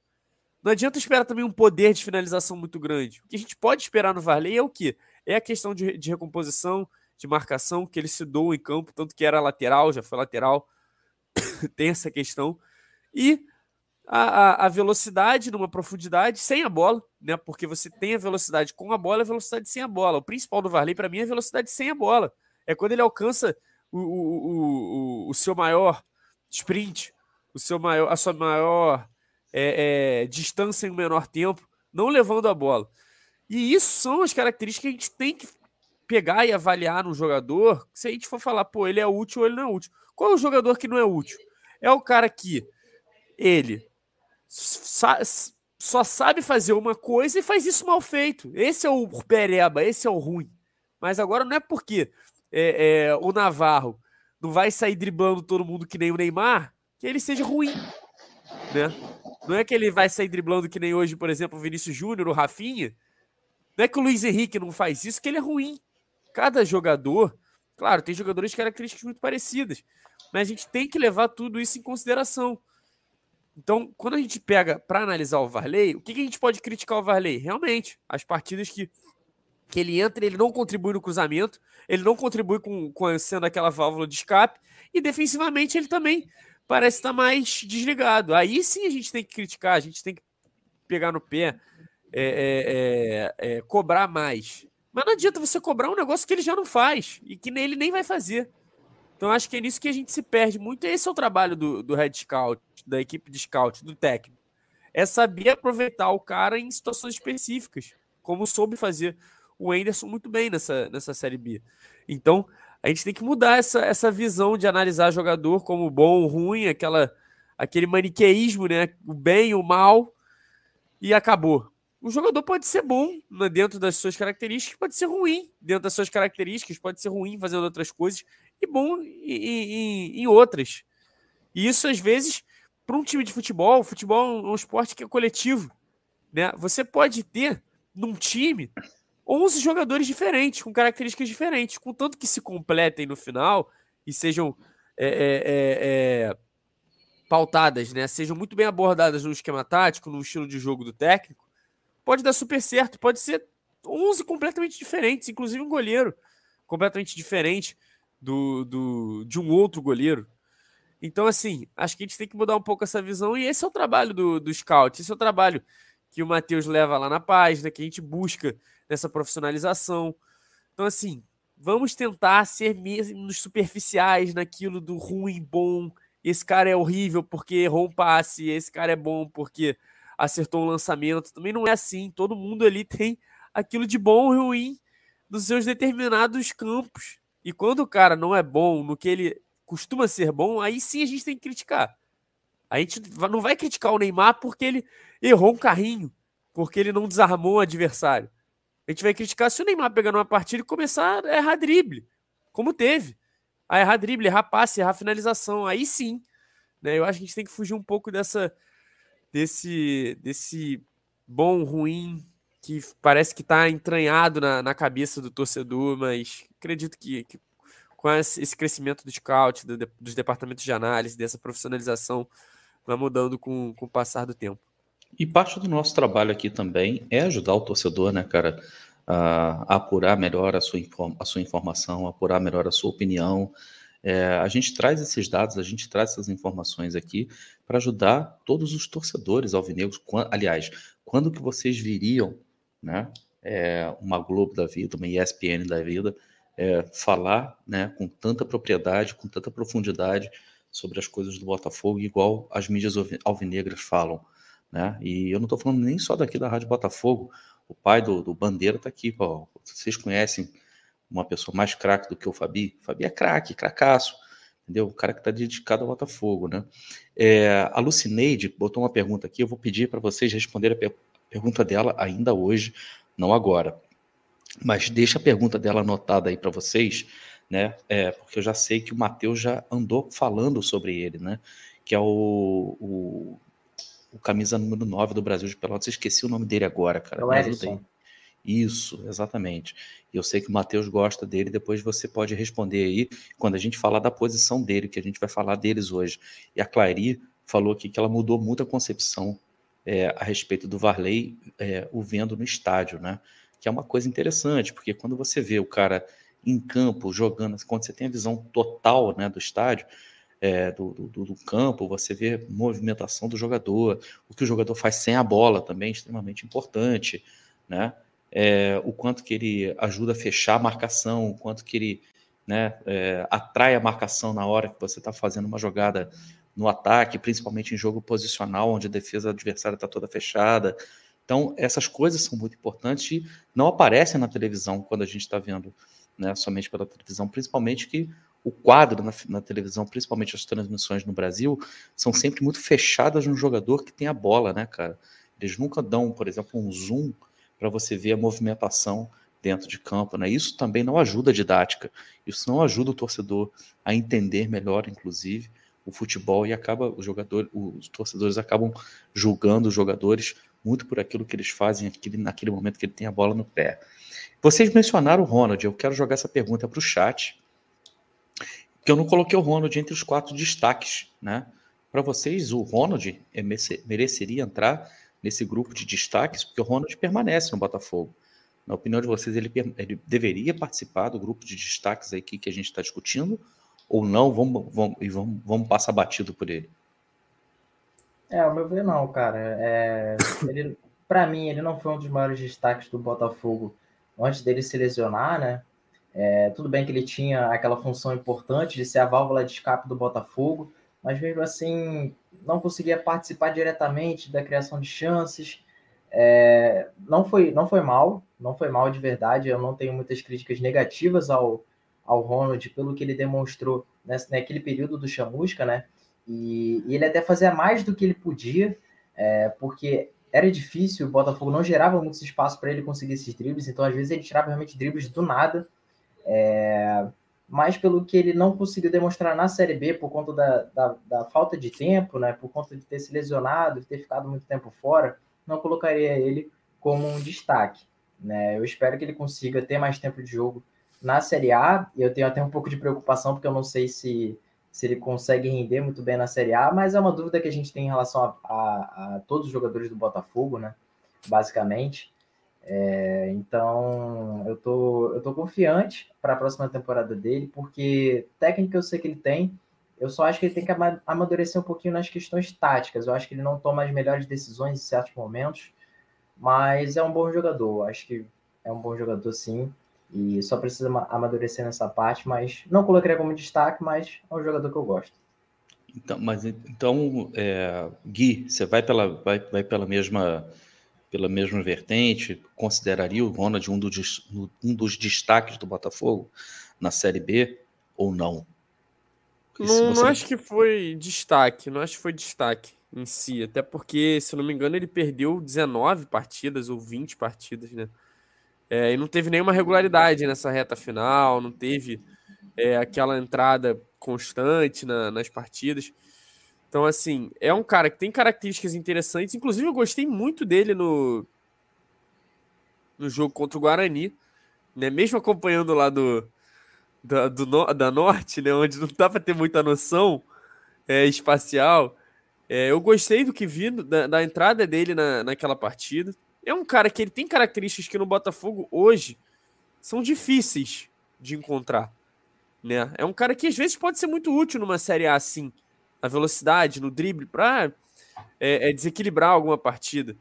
Não adianta esperar também um poder de finalização muito grande. O que a gente pode esperar no Varley é o quê? É a questão de, de recomposição, de marcação, que ele se doa em campo, tanto que era lateral, já foi lateral. Tem essa questão. E a, a, velocidade numa profundidade sem a bola, né? Porque você tem a velocidade com a bola e a velocidade sem a bola. O principal do Varley, para mim, é a velocidade sem a bola. É quando ele alcança o, o, o, o, seu maior sprint, o seu maior, a sua maior é, é, distância em um menor tempo, não levando a bola. E isso são as características que a gente tem que pegar e avaliar no jogador. Se a gente for falar, pô, ele é útil ou ele não é útil. Qual é o jogador que não é útil? É o cara que ele só sabe fazer uma coisa e faz isso mal feito. Esse é o pereba, esse é o ruim. Mas agora não é porque é, é, o Navarro não vai sair driblando todo mundo que nem o Neymar que ele seja ruim, né? Não é que ele vai sair driblando que nem hoje, por exemplo, o Vinícius Júnior, o Rafinha. Não é que o Luiz Henrique não faz isso, que ele é ruim. Cada jogador, claro, tem jogadores de características muito parecidas, mas a gente tem que levar tudo isso em consideração. Então, quando a gente pega para analisar o Varley, o que, que, a gente pode criticar o Varley? Realmente, as partidas que, que ele entra, ele não contribui no cruzamento, ele não contribui com, com sendo aquela válvula de escape, e defensivamente ele também parece estar tá mais desligado. Aí sim a gente tem que criticar, a gente tem que pegar no pé, é, é, é, é, cobrar mais. Mas não adianta você cobrar um negócio que ele já não faz e que ele nem vai fazer. Então acho que é nisso que a gente se perde muito. Esse é o trabalho do, do head scout, da equipe de scout, do técnico. É saber aproveitar o cara em situações específicas, como soube fazer o Anderson muito bem nessa, nessa Série B. Então, a gente tem que mudar essa, essa visão de analisar jogador como bom ruim, aquela, aquele maniqueísmo, né? O bem, o mal, e acabou. O jogador pode ser bom né, dentro das suas características, pode ser ruim dentro das suas características, pode ser ruim fazendo outras coisas e bom em, em, em outras. E isso, às vezes, para um time de futebol, futebol é um esporte que é coletivo. Né? Você pode ter num time 11 jogadores diferentes, com características diferentes, contanto que se completem no final e sejam é, é, é, é, pautadas, né? Sejam muito bem abordadas no esquema tático, no estilo de jogo do técnico, pode dar super certo. Pode ser 11 completamente diferentes, inclusive um goleiro completamente diferente do, do, de um outro goleiro. Então, assim, acho que a gente tem que mudar um pouco essa visão, e esse é o trabalho do, do scout, esse é o trabalho que o Matheus leva lá na página, que a gente busca nessa profissionalização. Então, assim, vamos tentar ser menos superficiais naquilo do ruim, bom. Esse cara é horrível porque errou um passe, esse cara é bom porque acertou um lançamento. Também não é assim. Todo mundo ali tem aquilo de bom e ruim nos seus determinados campos. E quando o cara não é bom no que ele costuma ser bom, aí sim a gente tem que criticar. A gente não vai criticar o Neymar porque ele errou um carrinho, porque ele não desarmou o adversário. A gente vai criticar se o Neymar pegar numa partida e começar a errar drible, como teve. A errar drible, errar passe, errar finalização. Aí sim. Né? Eu acho que a gente tem que fugir um pouco dessa desse, desse bom, ruim, que parece que está entranhado na, na cabeça do torcedor, mas acredito que, que com esse crescimento do scout, do, dos departamentos de análise, dessa profissionalização, vai mudando com, com o passar do tempo. E parte do nosso trabalho aqui também é ajudar o torcedor, né, cara, a, apurar melhor a sua, a sua informação, apurar melhor a sua opinião. É, a gente traz esses dados, a gente traz essas informações aqui para ajudar todos os torcedores alvinegros. Aliás, quando que vocês viriam, né, é, uma Globo da vida, uma ESPN da vida, é, falar, né, com tanta propriedade, com tanta profundidade sobre as coisas do Botafogo, igual as mídias alvinegras falam. Né? E eu não estou falando nem só daqui da Rádio Botafogo, o pai do, do Bandeira está aqui. Ó. Vocês conhecem uma pessoa mais craque do que o Fabi? O Fabi é craque, cracaço, entendeu? O cara que está dedicado ao Botafogo, né? É, a Lucineide botou uma pergunta aqui, eu vou pedir para vocês responderem a pergunta dela ainda hoje, não agora. Mas deixa a pergunta dela anotada aí para vocês, né? É, porque eu já sei que o Matheus já andou falando sobre ele, né? Que é o, o, o camisa número 9 do Brasil de Pelotas. Esqueci o nome dele agora, cara. É o. Isso, exatamente. E eu sei que o Matheus gosta dele, depois você pode responder aí quando a gente falar da posição dele, que a gente vai falar deles hoje. E a Clary falou aqui que ela mudou muito a concepção é, a respeito do Varley, é, o vendo no estádio, né? Que é uma coisa interessante, porque quando você vê o cara em campo jogando, quando você tem a visão total né, do estádio, é, do, do, do, campo, você vê movimentação do jogador, o que o jogador faz sem a bola também extremamente importante, né? É, o quanto que ele ajuda a fechar a marcação, o quanto que ele né, é, atrai a marcação na hora que você está fazendo uma jogada no ataque, principalmente em jogo posicional, onde a defesa adversária está toda fechada. Então, essas coisas são muito importantes e não aparecem na televisão quando a gente está vendo né, somente pela televisão, principalmente que o quadro na, na, televisão, principalmente as transmissões no Brasil, são sempre muito fechadas no jogador que tem a bola, né, cara? Eles nunca dão, por exemplo, um zoom para você ver a movimentação dentro de campo, né? Isso também não ajuda a didática, isso não ajuda o torcedor a entender melhor, inclusive, o futebol e acaba o jogador, os torcedores acabam julgando os jogadores muito por aquilo que eles fazem aquele, naquele momento que ele tem a bola no pé. Vocês mencionaram o Ronald, eu quero jogar essa pergunta para o chat que eu não coloquei o Ronald entre os quatro destaques, né? Para vocês, o Ronald mereceria entrar nesse grupo de destaques, porque o Ronald permanece no Botafogo. Na opinião de vocês, ele, ele deveria participar do grupo de destaques aqui que a gente está discutindo, ou não? Vamos, vamos, vamos, vamos passar batido por ele. É, ao meu ver, não, cara. É, ele, para mim, ele não foi um dos maiores destaques do Botafogo antes dele se lesionar, né? É, tudo bem que ele tinha aquela função importante de ser a válvula de escape do Botafogo, mas mesmo assim não conseguia participar diretamente da criação de chances. É, não, foi, não foi mal, não foi mal de verdade. Eu não tenho muitas críticas negativas ao, ao Ronald pelo que ele demonstrou nesse, naquele período do Chamusca, né? E, e, ele até fazia mais do que ele podia, é, porque era difícil, o Botafogo não gerava muito espaço para ele conseguir esses dribles, então às vezes ele tirava realmente dribles do nada. É, mas pelo que ele não conseguiu demonstrar na Série B por conta da, da, da, falta de tempo, né, por conta de ter se lesionado, de ter ficado muito tempo fora, não colocaria ele como um destaque. Né? Eu espero que ele consiga ter mais tempo de jogo na Série A, eu tenho até um pouco de preocupação, porque eu não sei se, se ele consegue render muito bem na Série A, mas é uma dúvida que a gente tem em relação a, a, a todos os jogadores do Botafogo, né? basicamente. É, então, eu tô, eu tô confiante para a próxima temporada dele, porque técnica eu sei que ele tem, eu só acho que ele tem que amadurecer um pouquinho nas questões táticas. Eu acho que ele não toma as melhores decisões em certos momentos, mas é um bom jogador. Acho que é um bom jogador, sim, e só precisa amadurecer nessa parte. Mas não colocaria como destaque, mas é um jogador que eu gosto. Então, mas então, é, Gui, você vai pela, vai, vai pela mesma pela mesma vertente, consideraria o Ronald um dos, um dos destaques do Botafogo na Série B ou não? Não, você... não, acho que foi destaque, não acho que foi destaque em si, até porque, se não me engano, ele perdeu 19 partidas ou 20 partidas, né? É, e não teve nenhuma regularidade nessa reta final, não teve é, aquela entrada constante na, nas partidas. Então, assim, é um cara que tem características interessantes. Inclusive, eu gostei muito dele no, no jogo contra o Guarani, né? Mesmo acompanhando lá do, da, do, da Norte, né? Onde não dá para ter muita noção é, espacial. É, eu gostei do que vi da, da entrada dele na, naquela partida. É um cara que ele tem características que no Botafogo hoje são difíceis de encontrar. Né? É um cara que às vezes pode ser muito útil numa Série A assim na velocidade, no drible, para é, é, desequilibrar alguma partida.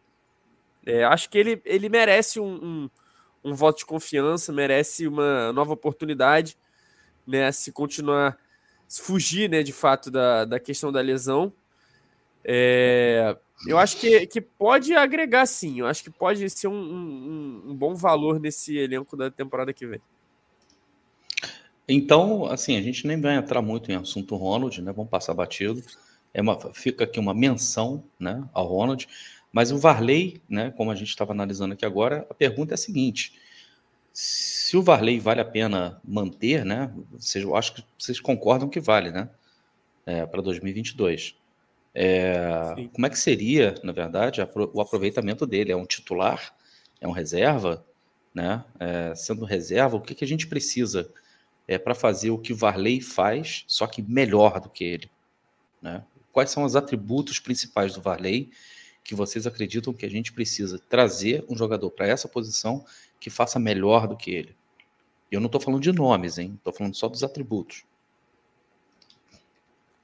É, acho que ele, ele merece um, um, um, voto de confiança, merece uma nova oportunidade, né? Se continuar, se fugir, né, de fato, da, da questão da lesão. É, eu acho que, que pode agregar sim, eu acho que pode ser um, um, um bom valor nesse elenco da temporada que vem. Então, assim, a gente nem vai entrar muito em assunto Ronald, né? Vamos passar batido. É uma, fica aqui uma menção, né, ao Ronald. Mas o Varley, né, como a gente estava analisando aqui agora, a pergunta é a seguinte: se o Varley vale a pena manter, né? Vocês, eu acho que vocês concordam que vale, né? É, para 2022. É, como é que seria, na verdade, o aproveitamento dele? É um titular? É um reserva? Né? É, sendo reserva, o que, que a gente precisa? é, para fazer o que o Varley faz, só que melhor do que ele. Né? Quais são os atributos principais do Varley que vocês acreditam que a gente precisa trazer um jogador para essa posição que faça melhor do que ele? Eu não estou falando de nomes, hein? Estou falando só dos atributos.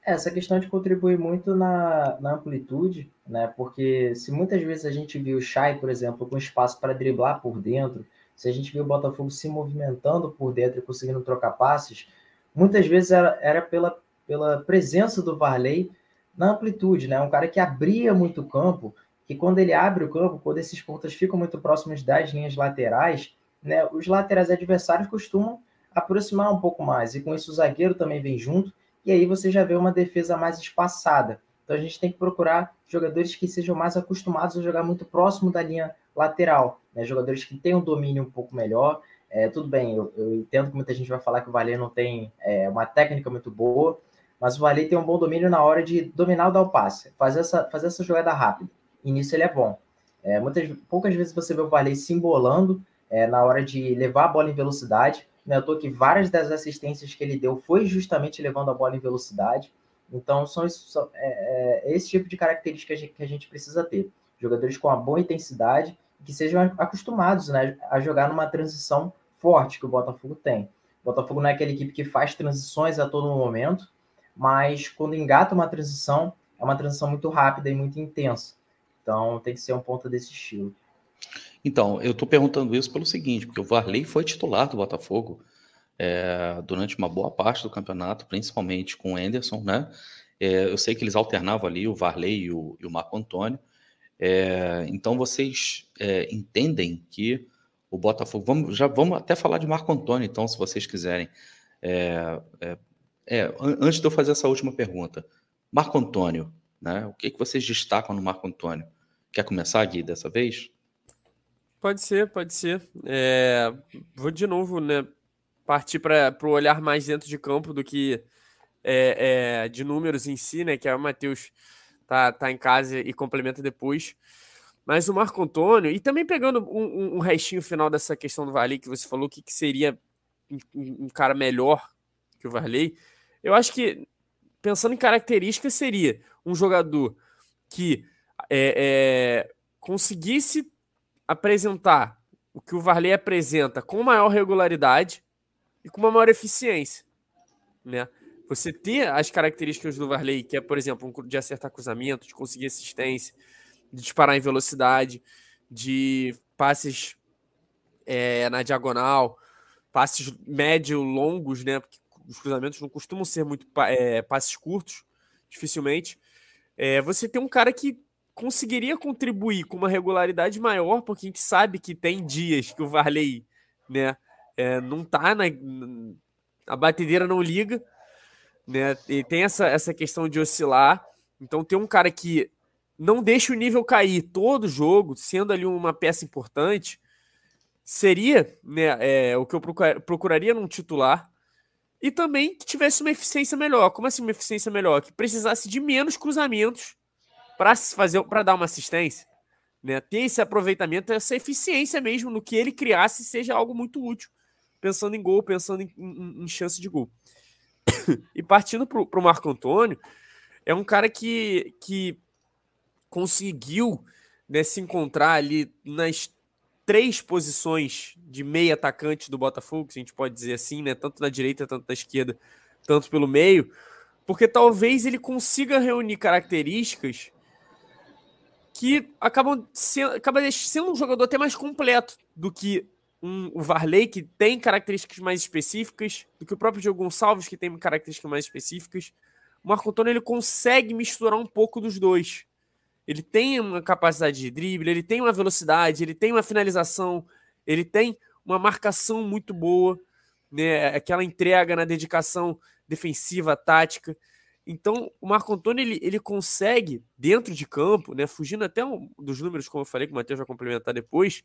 Essa questão de contribuir muito na, na amplitude, né? Porque se muitas vezes a gente viu o Shai, por exemplo, com espaço para driblar por dentro, se a gente vê o Botafogo se movimentando por dentro e conseguindo trocar passes, muitas vezes era, era pela, pela presença do Varley na amplitude, né? Um cara que abria muito o campo, que quando ele abre o campo, quando esses pontas ficam muito próximos das linhas laterais, né? Os laterais adversários costumam aproximar um pouco mais, e com isso o zagueiro também vem junto, e aí você já vê uma defesa mais espaçada. Então a gente tem que procurar jogadores que sejam mais acostumados a jogar muito próximo da linha lateral, né? jogadores que têm um domínio um pouco melhor. É, tudo bem, eu, eu, entendo que muita gente vai falar que o Valer não tem é, uma técnica muito boa, mas o Valer tem um bom domínio na hora de dominar o dar o passe, fazer essa, fazer essa jogada rápida. E nisso ele é bom. É, muitas, poucas vezes você vê o Valer se embolando é, na hora de levar a bola em velocidade. Não é à que várias das assistências que ele deu foi justamente levando a bola em velocidade. Então, são, são é, é, esse tipo de característica que a gente precisa ter. Jogadores com uma boa intensidade que sejam acostumados né, a jogar numa transição forte que o Botafogo tem. O Botafogo não é aquela equipe que faz transições a todo momento, mas quando engata uma transição, é uma transição muito rápida e muito intensa. Então tem que ser um ponto desse estilo. Então, eu estou perguntando isso pelo seguinte, porque o Varley foi titular do Botafogo é, durante uma boa parte do campeonato, principalmente com o Anderson, né? É, eu sei que eles alternavam ali o Varley e o, e o Marco Antônio. É, então vocês é, entendem que o Botafogo. Vamos, já vamos até falar de Marco Antônio, então, se vocês quiserem. É, é, antes de eu fazer essa última pergunta, Marco Antônio, né? O que, que vocês destacam no Marco Antônio? Quer começar, Gui, dessa vez? Pode ser, pode ser. É, vou de novo, né? Partir para o olhar mais dentro de campo do que é, é, de números em si, né? Que é o Matheus tá, tá em casa e complementa depois. Mas o Marco Antônio, e também pegando um, um restinho final dessa questão do Varley, que você falou que, que seria um, um, cara melhor que o Varley, eu acho que, pensando em características, seria um jogador que é, é, conseguisse apresentar o que o Varley apresenta com maior regularidade e com uma maior eficiência, né? Você ter as características do Varley, que é, por exemplo, de acertar cruzamento, de conseguir assistência, de disparar em velocidade, de passes é, na diagonal, passes médio longos, né? Porque os cruzamentos não costumam ser muito é, passes curtos, dificilmente. É, você tem um cara que conseguiria contribuir com uma regularidade maior, porque a gente sabe que tem dias que o Varley, né, é, não tá na a batedeira não liga, né? E tem essa, essa questão de oscilar. Então tem um cara que não deixa o nível cair todo jogo, sendo ali uma peça importante, seria né, é, o que eu procuraria num titular. E também que tivesse uma eficiência melhor. Como assim uma eficiência melhor? Que precisasse de menos cruzamentos para fazer para dar uma assistência. Né? Ter esse aproveitamento, essa eficiência mesmo no que ele criasse seja algo muito útil. Pensando em gol, pensando em, em, em chance de gol. e partindo para o Marco Antônio, é um cara que, que conseguiu né, se encontrar ali nas três posições de meio atacante do Botafogo, se a gente pode dizer assim, né, tanto na direita, tanto na esquerda, tanto pelo meio, porque talvez ele consiga reunir características que acabam sendo, acaba sendo um jogador até mais completo do que um, o Varley, que tem características mais específicas, do que o próprio Diogo Gonçalves, que tem características mais específicas. O Marco Antônio ele consegue misturar um pouco dos dois. Ele tem uma capacidade de drible, ele tem uma velocidade, ele tem uma finalização, ele tem uma marcação muito boa, né? aquela entrega na dedicação defensiva, tática. Então, o Marco Antônio ele, ele consegue, dentro de campo, né, fugindo até um, dos números, como eu falei, que o Matheus vai complementar depois,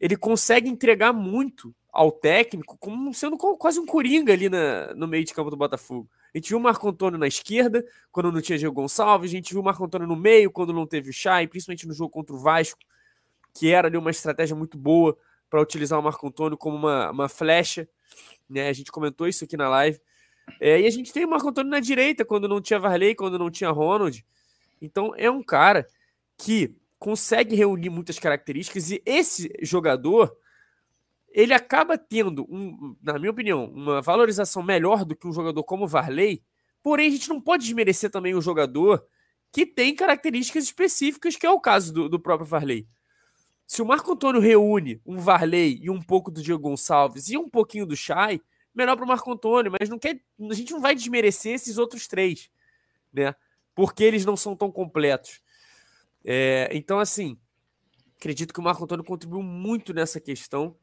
ele consegue entregar muito ao técnico, como sendo quase um coringa ali na, no meio de campo do Botafogo. A gente viu o Marco Antônio na esquerda, quando não tinha Diego Gonçalves, a gente viu o Marco Antônio no meio, quando não teve o Chay, principalmente no jogo contra o Vasco, que era ali uma estratégia muito boa para utilizar o Marco Antônio como uma, uma flecha. Né? A gente comentou isso aqui na live. É, e a gente tem o Marco Antônio na direita, quando não tinha Varley, quando não tinha Ronald. Então é um cara que consegue reunir muitas características e esse jogador ele acaba tendo, um, na minha opinião, uma valorização melhor do que um jogador como Varley. Porém, a gente não pode desmerecer também o jogador que tem características específicas, que é o caso do, do próprio Varley. Se o Marco Antônio reúne um Varley e um pouco do Diego Gonçalves e um pouquinho do Chay, melhor para o Marco Antônio, mas não quer, a gente não vai desmerecer esses outros três, né? Porque eles não são tão completos. É, então, assim, acredito que o Marco Antônio contribuiu muito nessa questão,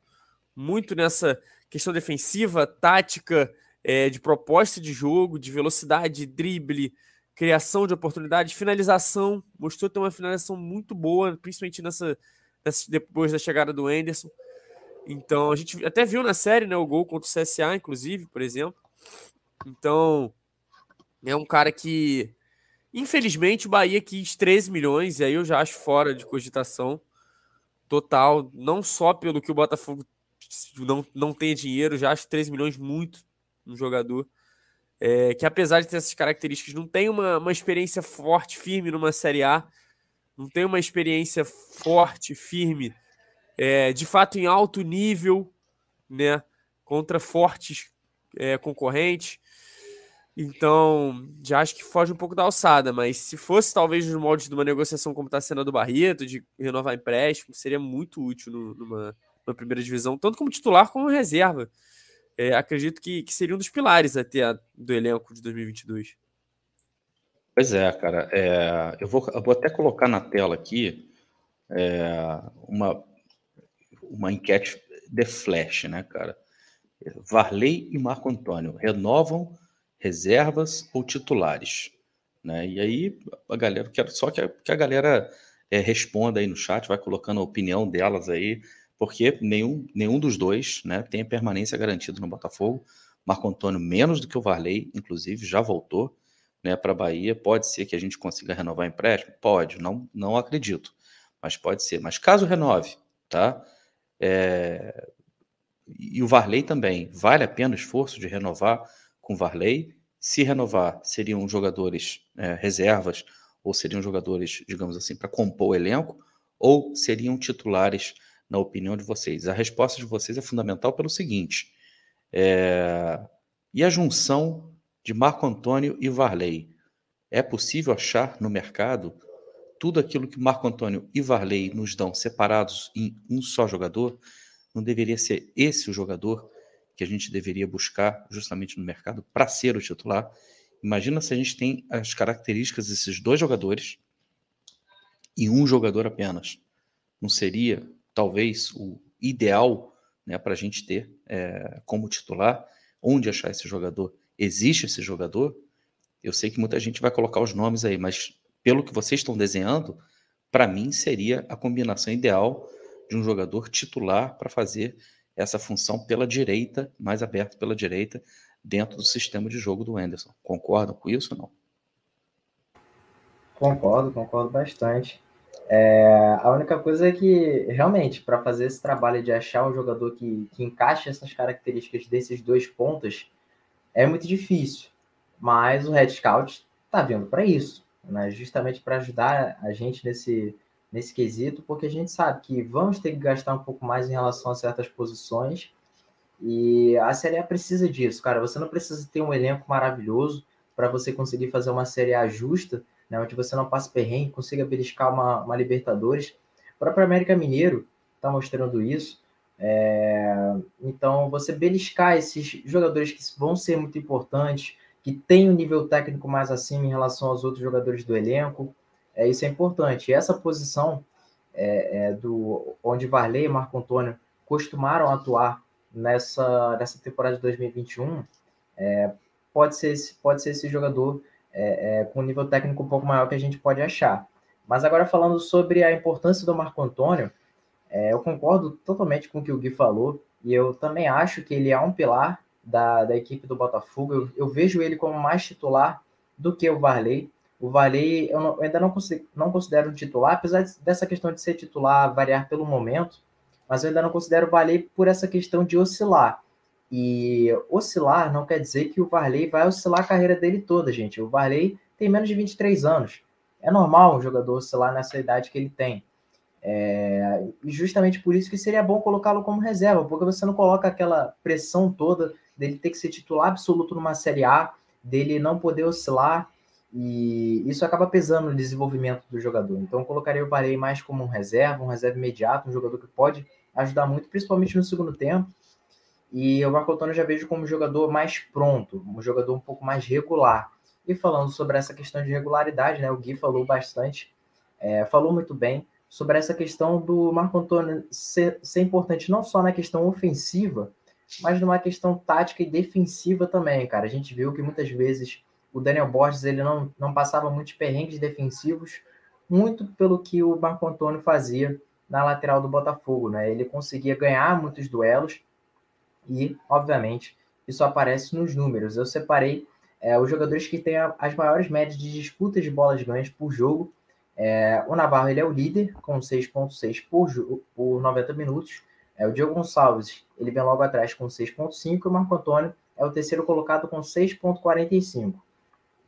muito nessa questão defensiva, tática, é, de proposta de jogo, de velocidade, drible, criação de oportunidade, finalização. Mostrou ter uma finalização muito boa, principalmente nessa, nessa depois da chegada do Anderson. Então, a gente até viu na série, né, o gol contra o CSA, inclusive, por exemplo. Então, é um cara que Infelizmente, o Bahia quis 13 milhões, e aí eu já acho fora de cogitação total, não só pelo que o Botafogo não, não tem dinheiro, já acho 13 milhões muito no jogador. É, que apesar de ter essas características, não tem uma, uma experiência forte, firme numa Série A, não tem uma experiência forte, firme, é, de fato em alto nível, né, contra fortes é, concorrentes. Então, já acho que foge um pouco da alçada, mas se fosse talvez nos moldes de uma negociação como está sendo a do Barreto, de renovar empréstimo, seria muito útil no, numa, numa, primeira divisão, tanto como titular como reserva. é, acredito que, que seria um dos pilares até do elenco de 2022. Pois é, cara. É, eu, vou, eu vou até colocar na tela aqui é, uma, uma enquete de flash, né, cara? Varley e Marco Antônio renovam reservas ou titulares? Né? E aí, a galera, quero só que a, que a galera é, responda aí no chat, vai colocando a opinião delas aí, porque nenhum, nenhum dos dois né, tem a permanência garantida no Botafogo. Marco Antônio menos do que o Varley, inclusive, já voltou né, para a Bahia. Pode ser que a gente consiga renovar empréstimo? Pode, não, não acredito, mas pode ser. Mas caso renove, tá? É... E o Varley também. Vale a pena o esforço de renovar com o Varley? Se renovar, seriam jogadores é, reservas ou seriam jogadores, digamos assim, para compor o elenco? Ou seriam titulares na opinião de vocês? A resposta de vocês é fundamental pelo seguinte: é... e a junção de Marco Antônio e Varley? É possível achar no mercado tudo aquilo que Marco Antônio e Varley nos dão separados em um só jogador? Não deveria ser esse o jogador que a gente deveria buscar justamente no mercado para ser o titular? Imagina se a gente tem as características desses dois jogadores e um jogador apenas. Não seria talvez o ideal né, para a gente ter é, como titular. Onde achar esse jogador? Existe esse jogador? Eu sei que muita gente vai colocar os nomes aí, mas pelo que vocês estão desenhando, para mim seria a combinação ideal de um jogador titular para fazer essa função pela direita, mais aberto pela direita, dentro do sistema de jogo do Anderson. Concordam com isso ou não? Concordo, concordo bastante. É, a única coisa é que, realmente, para fazer esse trabalho de achar um jogador que, que encaixe essas características desses dois pontos, é muito difícil. Mas o Red Scout está vindo para isso, né? justamente para ajudar a gente nesse, nesse quesito, porque a gente sabe que vamos ter que gastar um pouco mais em relação a certas posições. E a Série A precisa disso, cara. Você não precisa ter um elenco maravilhoso para você conseguir fazer uma Série A justa né, onde você não passa perrengue, consiga beliscar uma, uma Libertadores. O próprio América Mineiro está mostrando isso. É, então, você beliscar esses jogadores que vão ser muito importantes, que têm um nível técnico mais acima em relação aos outros jogadores do elenco, é, isso é importante. E essa posição é, é, do onde Varley e Marco Antônio costumaram atuar nessa, nessa temporada de 2021, é, pode, ser, pode ser esse jogador é, é, com um nível técnico um pouco maior que a gente pode achar. Mas agora falando sobre a importância do Marco Antônio, é, eu concordo totalmente com o que o Gui falou, e eu também acho que ele é um pilar da, da equipe do Botafogo. Eu, eu vejo ele como mais titular do que o Varley. O Varley eu, não, eu ainda não, consigo, não considero titular, apesar dessa questão de ser titular variar pelo momento, mas eu ainda não considero o Varley por essa questão de oscilar. E oscilar não quer dizer que o Varley vai oscilar a carreira dele toda, gente. O Varley tem menos de 23 anos. É normal um jogador oscilar nessa idade que ele tem. É, e justamente por isso que seria bom colocá-lo como reserva, porque você não coloca aquela pressão toda dele ter que ser titular absoluto numa Série A, dele não poder oscilar, e isso acaba pesando no desenvolvimento do jogador. Então eu colocaria o Varley mais como um reserva, um reserva imediato, um jogador que pode ajudar muito, principalmente no segundo tempo, e o Marco Antônio já vejo como um jogador mais pronto, um jogador um pouco mais regular. E falando sobre essa questão de regularidade, né? O Gui falou bastante, é, falou muito bem sobre essa questão do Marco Antônio ser, ser importante não só na questão ofensiva, mas numa questão tática e defensiva também, cara. A gente viu que muitas vezes o Daniel Borges ele não, não passava muitos perrengues defensivos, muito pelo que o Marco Antônio fazia na lateral do Botafogo, né? Ele conseguia ganhar muitos duelos e, obviamente, isso aparece nos números. Eu separei é, os jogadores que têm as maiores médias de disputas de bolas ganhas por jogo. É, o Navarro ele é o líder, com 6,6 por, por 90 minutos. É, o Diego Gonçalves ele vem logo atrás com 6,5 e o Marco Antônio é o terceiro colocado com 6,45.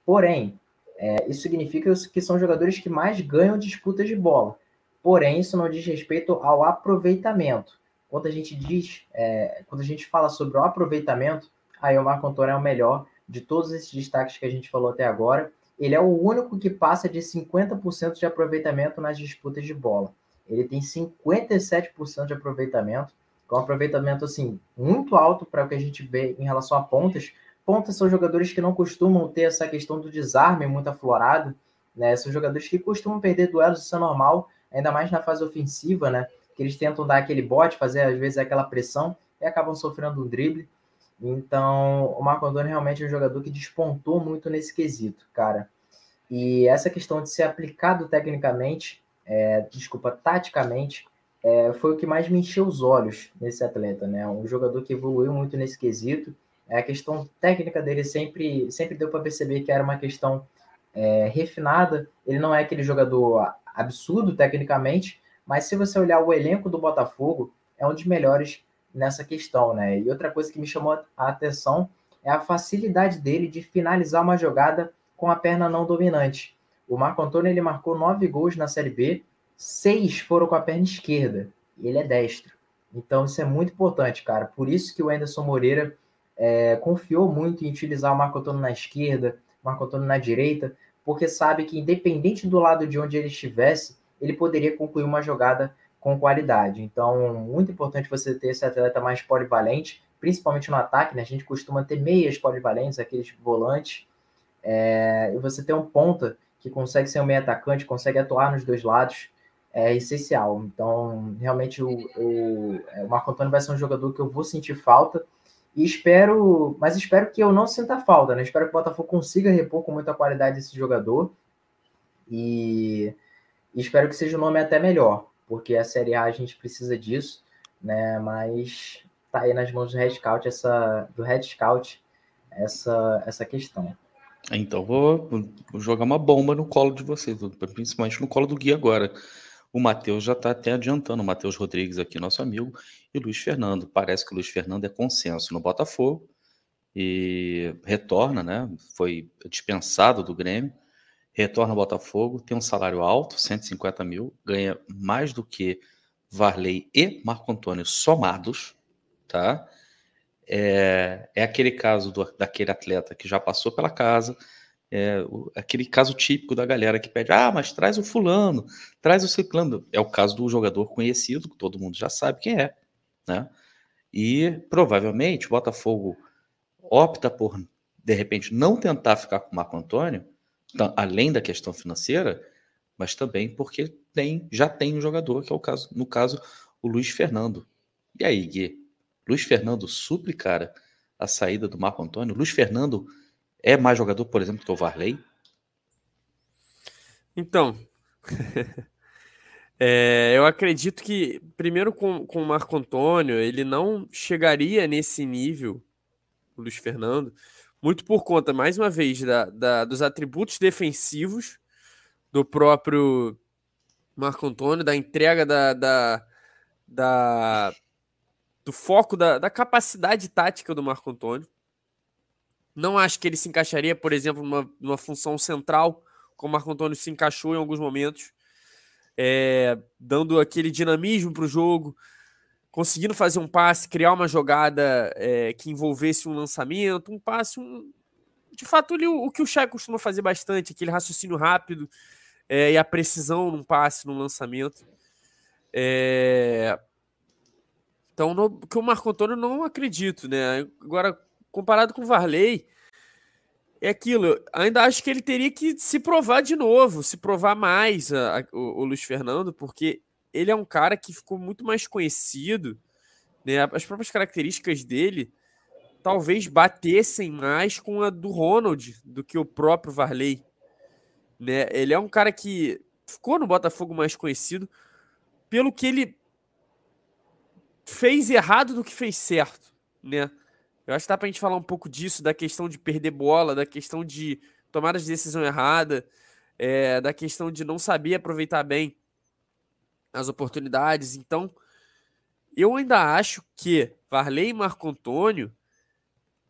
Porém, é, isso significa que são jogadores que mais ganham disputas de bola. Porém, isso não diz respeito ao aproveitamento quando a gente diz, é, quando a gente fala sobre o aproveitamento, aí o Marco Antônio é o melhor de todos esses destaques que a gente falou até agora. Ele é o único que passa de 50% de aproveitamento nas disputas de bola. Ele tem 57% de aproveitamento. com um aproveitamento assim muito alto para o que a gente vê em relação a pontas. Pontas são jogadores que não costumam ter essa questão do desarme muito aflorado, né? São jogadores que costumam perder duelos, isso é normal, ainda mais na fase ofensiva, né? Que eles tentam dar aquele bote, fazer às vezes aquela pressão e acabam sofrendo um drible. Então, o Marco Antônio realmente é um jogador que despontou muito nesse quesito, cara. E essa questão de ser aplicado tecnicamente, é, desculpa, taticamente, é, foi o que mais me encheu os olhos nesse atleta, né? Um jogador que evoluiu muito nesse quesito. É, a questão técnica dele sempre, sempre deu para perceber que era uma questão é, refinada. Ele não é aquele jogador absurdo tecnicamente, mas se você olhar o elenco do Botafogo, é um dos melhores nessa questão, né? E outra coisa que me chamou a atenção é a facilidade dele de finalizar uma jogada com a perna não dominante. O Marco Antônio ele marcou nove gols na Série B, seis foram com a perna esquerda. E ele é destro. Então isso é muito importante, cara. Por isso que o Anderson Moreira é, confiou muito em utilizar o Marco Antônio na esquerda, o Marco Antônio na direita, porque sabe que independente do lado de onde ele estivesse, ele poderia concluir uma jogada com qualidade. Então, muito importante você ter esse atleta mais polivalente, principalmente no ataque, né? A gente costuma ter meias polivalentes, aqueles volantes, é, e você ter um ponta que consegue ser um meio atacante, consegue atuar nos dois lados, é essencial. Então, realmente, o, o, é, o Marco Antônio vai ser um jogador que eu vou sentir falta, e espero, mas espero que eu não sinta falta, né? Espero que o Botafogo consiga repor com muita qualidade esse jogador, e, e espero que seja um nome até melhor, porque a Série A a gente precisa disso, né? Mas tá aí nas mãos do Red Scout essa do Red Scout essa essa questão. Então vou, vou jogar uma bomba no colo de vocês, principalmente no colo do Gui agora. O Matheus já está até adiantando, o Matheus Rodrigues aqui, nosso amigo, e o Luiz Fernando. Parece que o Luiz Fernando é consenso no Botafogo e retorna, né? Foi dispensado do Grêmio retorna ao Botafogo, tem um salário alto, 150 mil, ganha mais do que Varley e Marco Antônio somados, tá? É, é aquele caso do, daquele atleta que já passou pela casa, é o, aquele caso típico da galera que pede, ah, mas traz o fulano, traz o ciclano. É o caso do jogador conhecido, que todo mundo já sabe quem é, né? E provavelmente o Botafogo opta por, de repente, não tentar ficar com o Marco Antônio, além da questão financeira, mas também porque tem, já tem um jogador, que é o caso, no caso, o Luiz Fernando. E aí, Gui? Luiz Fernando supre, cara, a saída do Marco Antônio? Luiz Fernando é mais jogador, por exemplo, que o Varley? Então, é, eu acredito que, primeiro com, com o Marco Antônio, ele não chegaria nesse nível, o Luiz Fernando, muito por conta, mais uma vez, da, da, dos atributos defensivos do próprio Marco Antônio, da entrega da, da, da do foco, da, da capacidade tática do Marco Antônio. Não acho que ele se encaixaria, por exemplo, numa, numa função central, como o Marco Antônio se encaixou em alguns momentos, é, dando aquele dinamismo para o jogo, conseguindo fazer um passe, criar uma jogada é, que envolvesse um lançamento, um passe, um... de fato, ele, o, o que o Chay costuma fazer bastante, aquele raciocínio rápido é, e a precisão num passe, num lançamento. É... Então, no, que o Marco Antônio não acredito, né? Agora, comparado com o Varley, é aquilo. Ainda acho que ele teria que se provar de novo, se provar mais a, a, o, o Luiz Fernando, porque ele é um cara que ficou muito mais conhecido, né? As próprias características dele talvez batessem mais com a do Ronald do que o próprio Varley, né? Ele é um cara que ficou no Botafogo mais conhecido pelo que ele fez errado do que fez certo, né? Eu acho que dá pra gente falar um pouco disso, da questão de perder bola, da questão de tomar as decisão errada, é, da questão de não saber aproveitar bem as oportunidades. Então, eu ainda acho que Varley e Marco Antônio,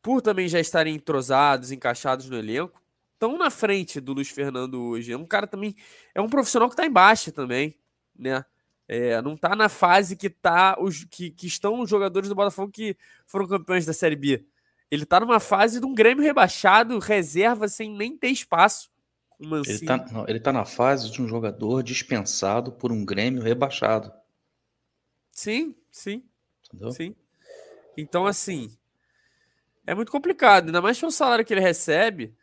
por também já estarem entrosados, encaixados no elenco, estão na frente do Luiz Fernando hoje. É um cara também, é um profissional que está em baixa também, né? É, não está na fase que tá os que, que estão os jogadores do Botafogo que foram campeões da Série B. Ele está numa fase de um Grêmio rebaixado, reserva sem nem ter espaço. Ele tá, não, ele tá na fase de um jogador dispensado por um Grêmio rebaixado. Sim, sim. Entendeu? Sim. Então, assim, é muito complicado, ainda mais pelo salário que ele recebe.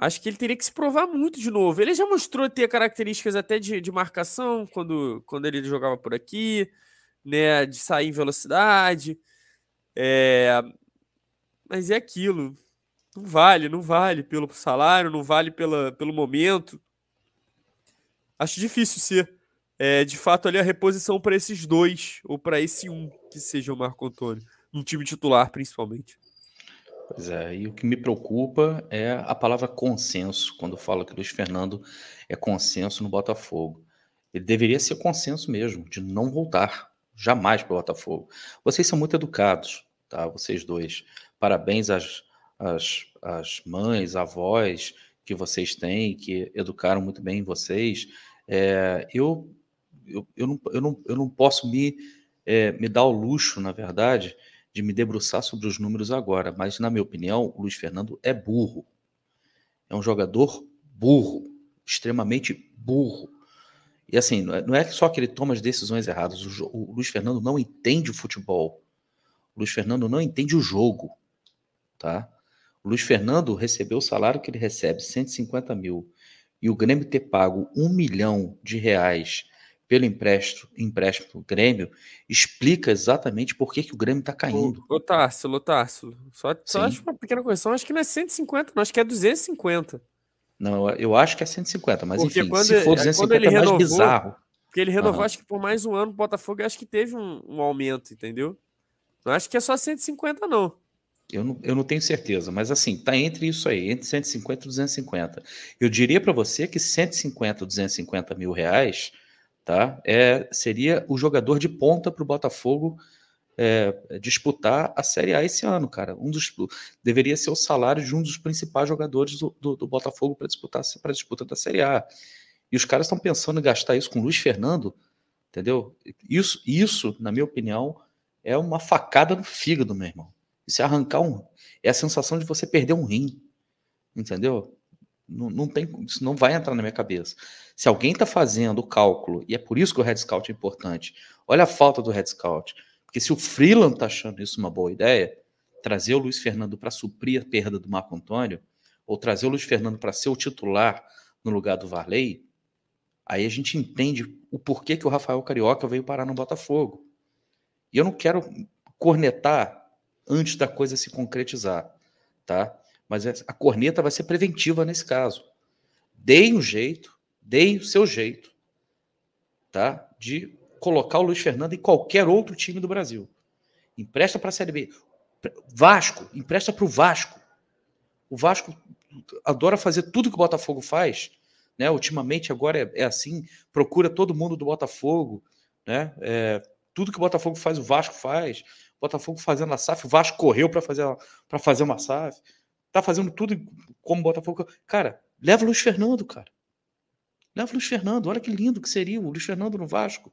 Acho que ele teria que se provar muito de novo. Ele já mostrou ter características até de, de marcação quando, quando ele jogava por aqui, né? De sair em velocidade. É... Mas é aquilo. Não vale, não vale pelo salário, não vale pela, pelo momento. Acho difícil ser, é, de fato, ali a reposição para esses dois, ou para esse um que seja o Marco Antônio, no time titular, principalmente. Pois é, e o que me preocupa é a palavra consenso, quando fala que Luiz Fernando é consenso no Botafogo. Ele deveria ser consenso mesmo, de não voltar, jamais para o Botafogo. Vocês são muito educados, tá? Vocês dois. Parabéns às, às, às mães, avós que vocês têm, que educaram muito bem vocês. É, eu, eu, eu, não, eu, não, eu não posso me, é, me dar o luxo, na verdade, de me debruçar sobre os números agora, mas na minha opinião, o Luiz Fernando é burro. É um jogador burro, extremamente burro. E assim, não é, é só que ele toma as decisões erradas, o, o Luiz Fernando não entende o futebol. O Luiz Fernando não entende o jogo, tá? O Luiz Fernando recebeu o salário que ele recebe, 150 mil, e o Grêmio ter pago um milhão de reais pelo empréstimo, empréstimo do Grêmio, explica exatamente por que, que o Grêmio está caindo. Ô, Társilo, Társilo, só, só acho uma pequena correção, acho que não é 150, não, acho que é 250. Não, eu acho que é 150, mas porque enfim, quando, se for 250 é renovou, mais bizarro. Porque ele renovou, uhum. acho que por mais um ano, o Botafogo acho que teve um, um aumento, entendeu? Não acho que é só 150, não. Eu não, eu não tenho certeza, mas assim, tá entre isso aí, entre 150 e 250. Eu diria para você que 150 ou 250 mil reais tá? É, seria o jogador de ponta para o Botafogo é, disputar a Série A esse ano, cara. Um dos deveria ser o salário de um dos principais jogadores do, do, do Botafogo para disputar para disputa da Série A. E os caras estão pensando em gastar isso com o Luiz Fernando, entendeu? Isso, isso, na minha opinião, é uma facada no fígado, meu irmão. Isso é arrancar um, é a sensação de você perder um rim, entendeu? Não, não tem, isso não vai entrar na minha cabeça. Se alguém está fazendo o cálculo, e é por isso que o Red Scout é importante, olha a falta do Red Scout. Porque se o Freeland está achando isso uma boa ideia, trazer o Luiz Fernando para suprir a perda do Marco Antônio, ou trazer o Luiz Fernando para ser o titular no lugar do Varley, aí a gente entende o porquê que o Rafael Carioca veio parar no Botafogo. E eu não quero cornetar antes da coisa se concretizar, tá? Mas a corneta vai ser preventiva nesse caso. Deem um jeito, deem o seu jeito, tá? De colocar o Luiz Fernando em qualquer outro time do Brasil. Empresta para a Série B. Vasco, empresta para o Vasco. O Vasco adora fazer tudo que o Botafogo faz, né? Ultimamente agora é, é assim, procura todo mundo do Botafogo, né? É, tudo que o Botafogo faz, o Vasco faz. O Botafogo fazendo a SAF, o Vasco correu para fazer para fazer uma SAF tá fazendo tudo como Botafogo. Cara, leva o Luiz Fernando, cara. Leva o Luiz Fernando. Olha que lindo que seria o Luiz Fernando no Vasco.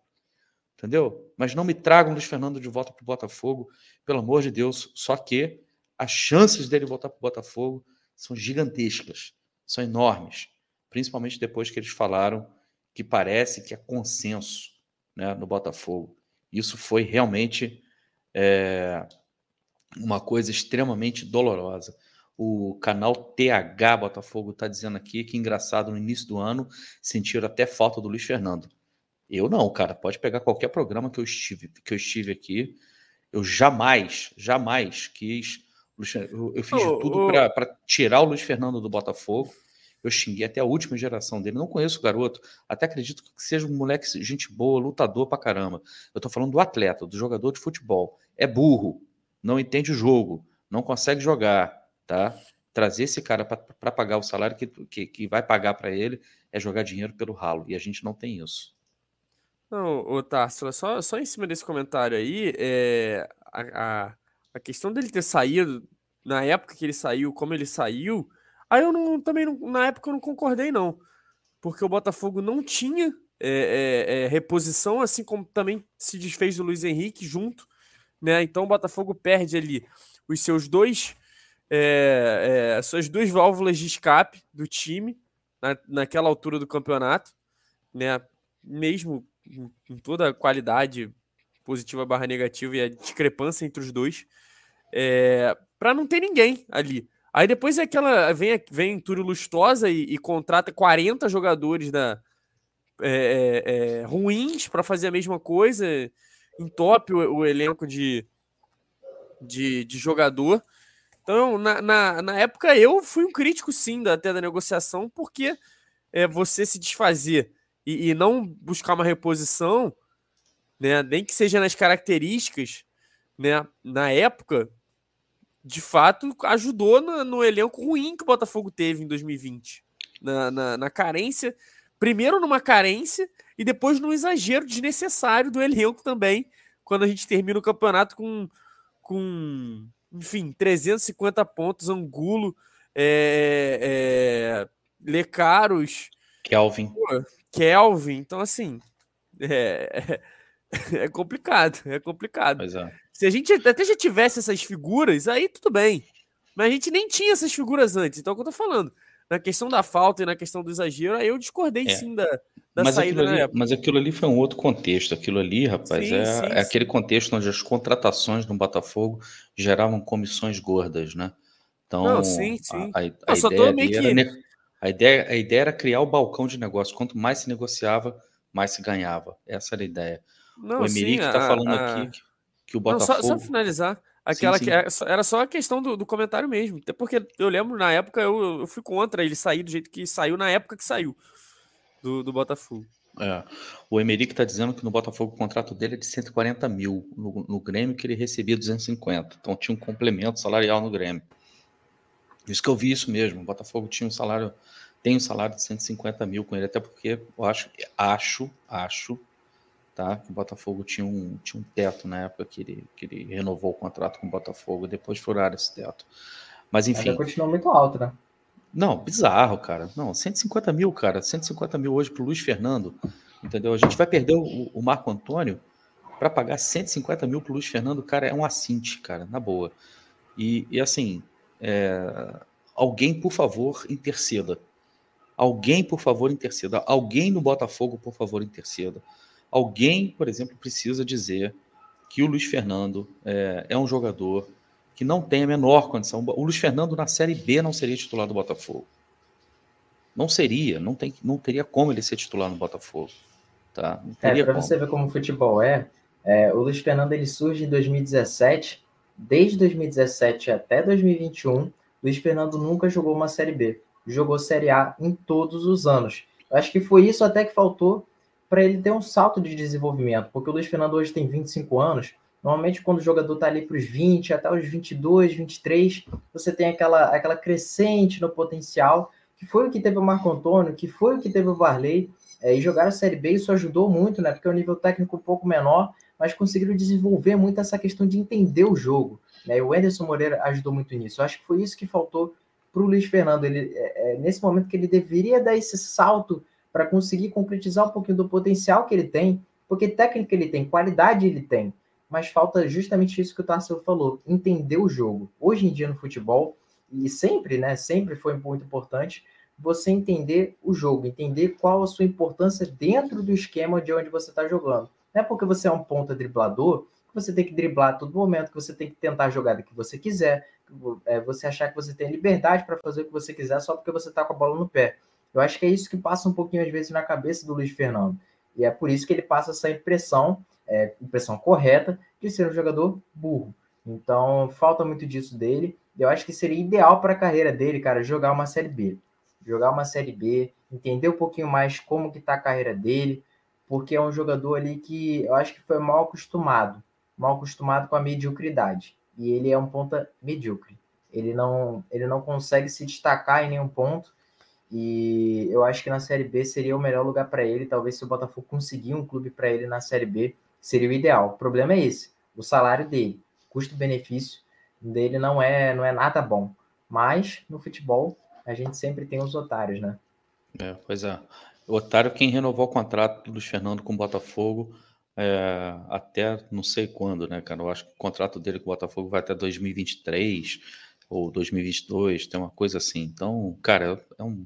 Entendeu? Mas não me tragam o Luiz Fernando de volta para o Botafogo, pelo amor de Deus. Só que as chances dele voltar para o Botafogo são gigantescas, são enormes. Principalmente depois que eles falaram que parece que é consenso né, no Botafogo. Isso foi realmente é, uma coisa extremamente dolorosa. O canal TH Botafogo está dizendo aqui que engraçado no início do ano sentiram até falta do Luiz Fernando. Eu não, cara. Pode pegar qualquer programa que eu estive, que eu estive aqui. Eu jamais, jamais quis. Eu, fiz oh, tudo oh. para tirar o Luiz Fernando do Botafogo. Eu xinguei até a última geração dele. Não conheço o garoto. Até acredito que seja um moleque, gente boa, lutador pra caramba. Eu tô falando do atleta, do jogador de futebol. É burro, não entende o jogo, não consegue jogar tá? Trazer esse cara para pagar o salário que, que, que vai pagar para ele é jogar dinheiro pelo ralo. E a gente não tem isso. Não, ô Tarsila, só, só em cima desse comentário aí, é, a, a, a, questão dele ter saído, na época que ele saiu, como ele saiu, aí eu não, também, não, na época eu não concordei não, porque o Botafogo não tinha é, é, é reposição, assim como também se desfez do Luiz Henrique junto, né, então o Botafogo perde ali os seus dois é, é, suas duas válvulas de escape do time na, naquela altura do campeonato, né? Mesmo com toda a qualidade positiva barra negativa e a discrepância entre os dois, é, para não ter ninguém ali. Aí depois é aquela. Vem, vem Túlio Lustosa e, e contrata 40 jogadores da, é, é, é ruins para fazer a mesma coisa, entope o, o elenco de, de, de, jogador. Então, na, na, na, época, eu fui um crítico, sim, da, até da negociação, porque é, você se desfazer e, e não buscar uma reposição, né, nem que seja nas características, né, na época, de fato, ajudou no, no, elenco ruim que o Botafogo teve em 2020. Na, na, na, carência, primeiro numa carência e depois num exagero desnecessário do elenco também, quando a gente termina o campeonato com, com enfim, 350 pontos, Angulo, é, é, Lecaros, Kelvin. Kelvin, então assim, é, é complicado, é complicado. É. Se a gente até já tivesse essas figuras, aí tudo bem. Mas a gente nem tinha essas figuras antes. Então, é o que eu tô falando. Na questão da falta e na questão do exagero, aí eu discordei é. sim da, da mas saída aquilo ali, Mas aquilo ali foi um outro contexto. Aquilo ali, rapaz, sim, é, sim, é aquele contexto onde as contratações no Botafogo geravam comissões gordas, né? Então, Não, sim, sim. A, a, a ideia era, a, ideia, a ideia era criar o balcão de negócio. Quanto mais se negociava, mais se ganhava. Essa era a ideia. Não, o Emerick está falando aqui que o Botafogo. Não, só, só finalizar. Aquela sim, sim. que era só a questão do, do, comentário mesmo. Até porque eu lembro, na época, eu, eu fui contra ele sair do jeito que saiu na época que saiu do, do Botafogo. É. O Emerick está dizendo que no Botafogo o contrato dele é de 140 mil. No, no Grêmio que ele recebia 250. Então tinha um complemento salarial no Grêmio. Isso que eu vi isso mesmo. O Botafogo tinha um salário, tem um salário de 150 mil com ele, até porque eu acho, acho, acho tá? O Botafogo tinha um, tinha um teto na época que ele, que ele renovou o contrato com o Botafogo, depois furaram esse teto. Mas enfim. Ainda continua muito alto, né? Não, bizarro, cara. Não, 150 mil, cara. 150 mil hoje pro Luiz Fernando. Entendeu? A gente vai perder o, o Marco Antônio para pagar 150 mil pro Luiz Fernando, cara, é um assinte, cara, na boa. E, e assim, é... alguém, por favor, interceda. Alguém, por favor, interceda. Alguém no Botafogo, por favor, interceda. Alguém, por exemplo, precisa dizer que o Luiz Fernando é, é um jogador que não tem a menor condição. O Luiz Fernando na Série B não seria titular do Botafogo. Não seria, não, tem, não teria como ele ser titular no Botafogo. Tá? É, para você ver como o futebol é, é, o Luiz Fernando ele surge em 2017, desde 2017 até 2021, Luiz Fernando nunca jogou uma Série B. Jogou Série A em todos os anos. Eu acho que foi isso até que faltou para ele ter um salto de desenvolvimento, porque o Luiz Fernando hoje tem 25 anos. Normalmente, quando o jogador está ali para os 20, até os 22, 23, você tem aquela, aquela crescente no potencial, que foi o que teve o Marco Antônio, que foi o que teve o Varley, é, e jogar a Série B, isso ajudou muito, né? Porque é um nível técnico um pouco menor, mas conseguiram desenvolver muito essa questão de entender o jogo. Né? E o Anderson Moreira ajudou muito nisso. Eu acho que foi isso que faltou para o Luiz Fernando. Ele, é, é, nesse momento que ele deveria dar esse salto para conseguir concretizar um pouquinho do potencial que ele tem, porque técnica ele tem, qualidade ele tem, mas falta justamente isso que o Tarcelo falou, entender o jogo. Hoje em dia no futebol, e sempre, né, sempre foi muito importante, você entender o jogo, entender qual a sua importância dentro do esquema de onde você está jogando. Não é porque você é um ponta driblador que você tem que driblar a todo momento, que você tem que tentar a jogada que você quiser, é, você achar que você tem liberdade para fazer o que você quiser só porque você está com a bola no pé. Eu acho que é isso que passa um pouquinho, às vezes, na cabeça do Luiz Fernando. E é por isso que ele passa essa impressão, é, impressão correta, de ser um jogador burro. Então, falta muito disso dele. Eu acho que seria ideal para a carreira dele, cara, jogar uma Série B. Jogar uma Série B, entender um pouquinho mais como que tá a carreira dele, porque é um jogador ali que eu acho que foi mal acostumado, mal acostumado com a mediocridade. E ele é um ponta medíocre. Ele não, ele não consegue se destacar em nenhum ponto e eu acho que na Série B seria o melhor lugar para ele. Talvez se o Botafogo conseguir um clube para ele na Série B, seria o ideal. O problema é esse: o salário dele, custo-benefício dele não é, não é nada bom. Mas no futebol a gente sempre tem os otários, né? É, pois é. O otário quem renovou o contrato do Fernando com o Botafogo é, até não sei quando, né, cara? Eu acho que o contrato dele com o Botafogo vai até 2023 ou 2022, tem uma coisa assim. Então, cara, é um.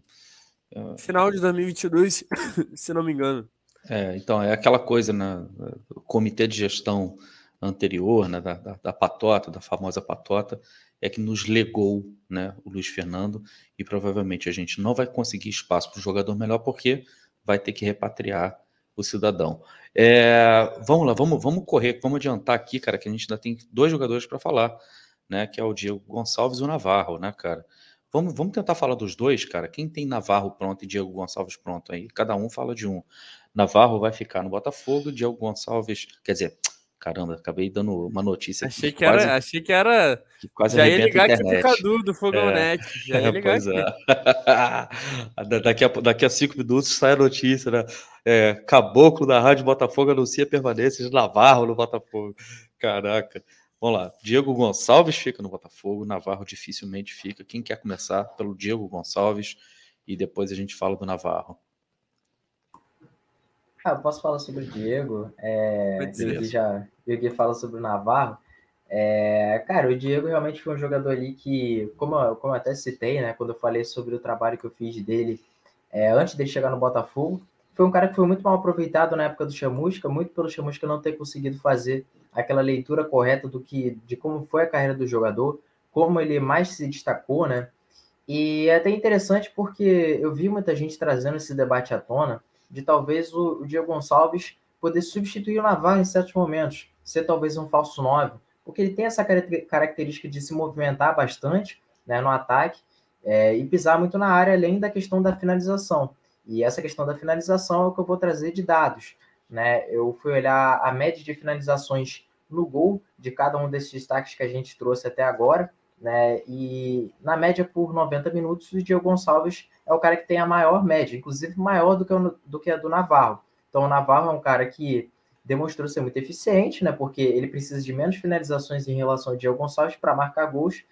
É... Final de 2022, se não me engano. É, então, é aquela coisa, né? O comitê de gestão anterior, né, da, da, da, patota, da famosa patota, é que nos legou né, o Luiz Fernando e provavelmente a gente não vai conseguir espaço para o jogador melhor porque vai ter que repatriar o cidadão. É, vamos lá, vamos, vamos correr, vamos adiantar aqui, cara, que a gente ainda tem dois jogadores para falar, né? Que é o Diego Gonçalves e o Navarro, né, cara? Vamos, vamos tentar falar dos dois, cara. Quem tem Navarro pronto e Diego Gonçalves pronto aí? Cada um fala de um. Navarro vai ficar no Botafogo, Diego Gonçalves, quer dizer, caramba, acabei dando uma notícia achei que quase, era, achei que era que quase já ia ligar que você do Fogão é, Net, já ia ligar pois é. daqui, a, daqui a cinco minutos sai a notícia, né? É, Caboclo da Rádio Botafogo anuncia permanência de Navarro no Botafogo. Caraca. Vamos lá. Diego Gonçalves fica no Botafogo, Navarro dificilmente fica. Quem quer começar pelo Diego Gonçalves e depois a gente fala do Navarro. Ah, eu posso falar sobre o Diego. É, eu já eu fala sobre o Navarro. É, cara, o Diego realmente foi um jogador ali que, como eu, como eu até citei, né, quando eu falei sobre o trabalho que eu fiz dele é, antes de chegar no Botafogo, foi um cara que foi muito mal aproveitado na época do Chamusca, muito pelo Chamusca não ter conseguido fazer aquela leitura correta do que, de como foi a carreira do jogador, como ele mais se destacou, né? E é até interessante porque eu vi muita gente trazendo esse debate à tona de talvez o, Diego Gonçalves poder substituir o Navarro em certos momentos, ser talvez um falso 9, porque ele tem essa característica de se movimentar bastante né, no ataque é, e pisar muito na área, além da questão da finalização. E essa questão da finalização é o que eu vou trazer de dados. Né? Eu fui olhar a média de finalizações no gol de cada um desses destaques que a gente trouxe até agora. Né? E na média por 90 minutos, o Diego Gonçalves é o cara que tem a maior média, inclusive maior do que, o, do que a do Navarro. Então o Navarro é um cara que demonstrou ser muito eficiente, né? Porque ele precisa de menos finalizações em relação ao Diego Gonçalves para marcar gols.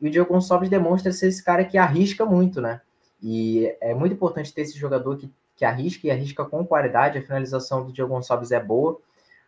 E o Diego Gonçalves demonstra ser esse cara que arrisca muito, né? E é muito importante ter esse jogador que, que arrisca e arrisca com qualidade. A finalização do Diego Gonçalves é boa,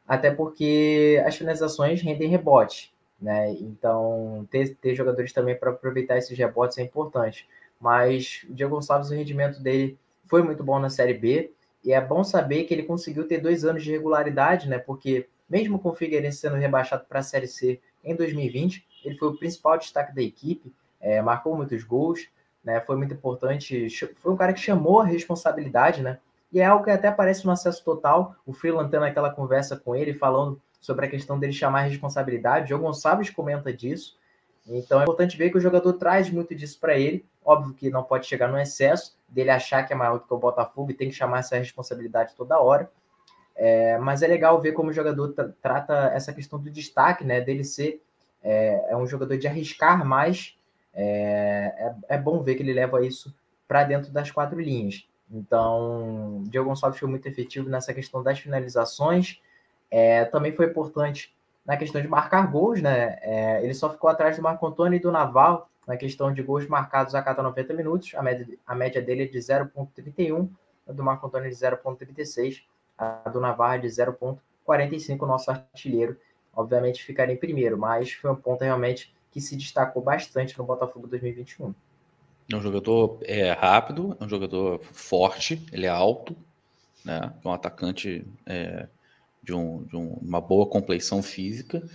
até porque as finalizações rendem rebote. Né? Então, ter, ter jogadores também para aproveitar esses rebotes é importante. Mas o Diego Gonçalves, o rendimento dele foi muito bom na Série B. E é bom saber que ele conseguiu ter dois anos de regularidade, né? Porque mesmo com o Figueirense sendo rebaixado para a Série C em 2020, ele foi o principal destaque da equipe, é, marcou muitos gols, né? Foi muito importante. Foi um cara que chamou a responsabilidade, né? E é algo que até aparece no acesso total. O Freeland tendo aquela conversa com ele, falando sobre a questão dele chamar a responsabilidade. O João Gonçalves comenta disso. Então é importante ver que o jogador traz muito disso para ele. Óbvio que não pode chegar no excesso dele achar que é maior do que o Botafogo e tem que chamar essa responsabilidade toda hora. É, mas é legal ver como o jogador trata essa questão do destaque, né? Dele ser é, é um jogador de arriscar mais é, é, é bom ver que ele leva isso para dentro das quatro linhas. Então, o Diego Gonçalves foi muito efetivo nessa questão das finalizações. É, também foi importante na questão de marcar gols, né? É, ele só ficou atrás do Marco Antônio e do Naval na questão de gols marcados a cada 90 minutos. A média, a média dele é de 0,31, a do Marco Antônio é de 0,36, a do Navarro é de 0,45, nosso artilheiro. Obviamente ficaria em primeiro, mas foi um ponto realmente que se destacou bastante no Botafogo 2021. É um jogador é, rápido, é um jogador forte, ele é alto, né? É um atacante é, de, um, de um, uma boa compleição física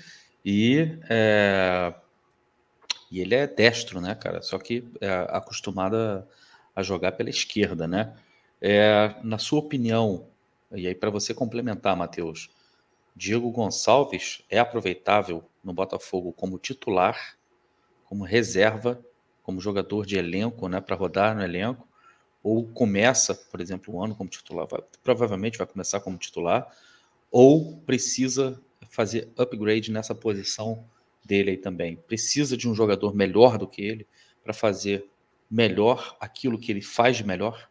e, é, e ele é destro, né, cara? Só que é acostumado a, a jogar pela esquerda, né? É, na sua opinião, e aí para você complementar, Matheus, Diego Gonçalves é aproveitável no Botafogo como titular, como reserva, como jogador de elenco, né, para rodar no elenco, ou começa, por exemplo, o ano como titular, vai, provavelmente vai começar como titular, ou precisa fazer upgrade nessa posição dele aí também. Precisa de um jogador melhor do que ele para fazer melhor aquilo que ele faz de melhor?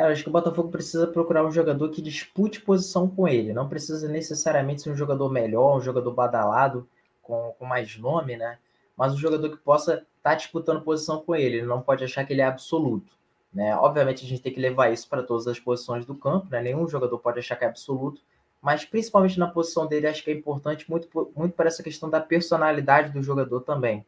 Cara, acho que o Botafogo precisa procurar um jogador que dispute posição com ele. Não precisa necessariamente ser um jogador melhor, um jogador badalado, com, com mais nome, né? Mas um jogador que possa estar tá disputando posição com ele. Ele não pode achar que ele é absoluto. Né? Obviamente, a gente tem que levar isso para todas as posições do campo. Né? Nenhum jogador pode achar que é absoluto. Mas, principalmente na posição dele, acho que é importante muito, muito para essa questão da personalidade do jogador também.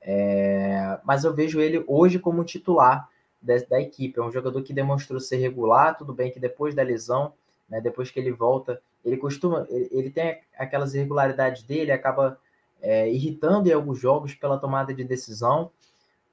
É... Mas eu vejo ele hoje como titular da, da, equipe. É um jogador que demonstrou ser regular, tudo bem que depois da lesão, né, depois que ele volta, ele costuma, ele, ele tem aquelas irregularidades dele, acaba é, irritando em alguns jogos pela tomada de decisão,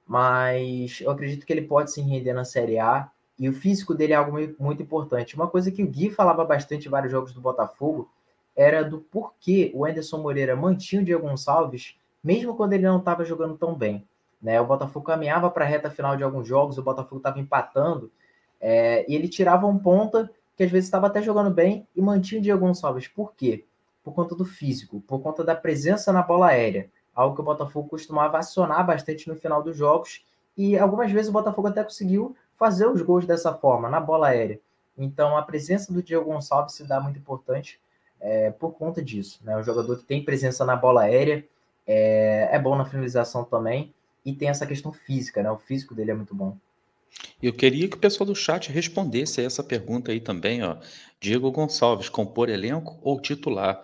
mas eu acredito que ele pode se render na Série A e o físico dele é algo muito importante. Uma coisa que o Gui falava bastante em vários jogos do Botafogo era do porquê o Anderson Moreira mantinha o Diego Gonçalves, mesmo quando ele não estava jogando tão bem. Né? O Botafogo caminhava para a reta final de alguns jogos, o Botafogo estava empatando, é, e ele tirava um ponta que às vezes estava até jogando bem e mantinha o Diego Gonçalves. Por quê? Por conta do físico, por conta da presença na bola aérea, algo que o Botafogo costumava acionar bastante no final dos jogos, e algumas vezes o Botafogo até conseguiu fazer os gols dessa forma, na bola aérea. Então a presença do Diego Gonçalves se dá muito importante é, por conta disso. Né? O jogador que tem presença na bola aérea é, é bom na finalização também e tem essa questão física, né? O físico dele é muito bom. Eu queria que o pessoal do chat respondesse a essa pergunta aí também, ó. Diego Gonçalves, compor elenco ou titular?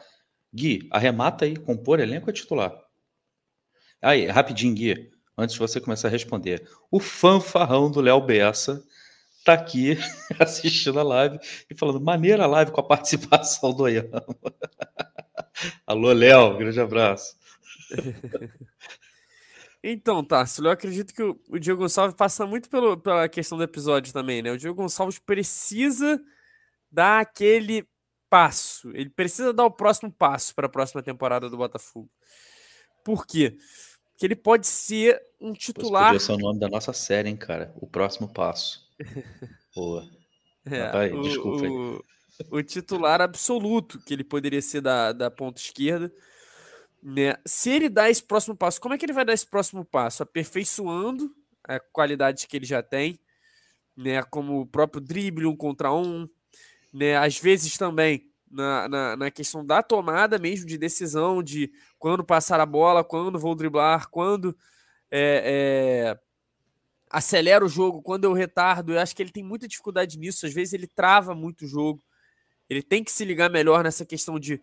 Gui, arremata aí, compor elenco ou titular? Aí, rapidinho, Gui, antes de você começar a responder. O fanfarrão do Léo Bessa tá aqui assistindo a live e falando, maneira a live com a participação do Oyama. Alô, Léo, grande abraço. Então, Tássio, eu acredito que o, o Diego Gonçalves passa muito pelo, pela questão do episódio também, né? O Diego Gonçalves precisa dar aquele passo. Ele precisa dar o próximo passo para a próxima temporada do Botafogo. Por quê? Porque ele pode ser um titular. Esse é o nome da nossa série, hein, cara? O próximo passo. Boa. É, tá o, desculpa aí. O, o, titular absoluto que ele poderia ser da, da ponta esquerda. Né? Se ele dá esse próximo passo, como é que ele vai dar esse próximo passo? Aperfeiçoando a qualidade que ele já tem, né? Como o próprio drible um contra um, né? Às vezes também na, na, na, questão da tomada mesmo de decisão, de quando passar a bola, quando vou driblar, quando é, é, acelera o jogo, quando eu retardo. Eu acho que ele tem muita dificuldade nisso. Às vezes ele trava muito o jogo. Ele tem que se ligar melhor nessa questão de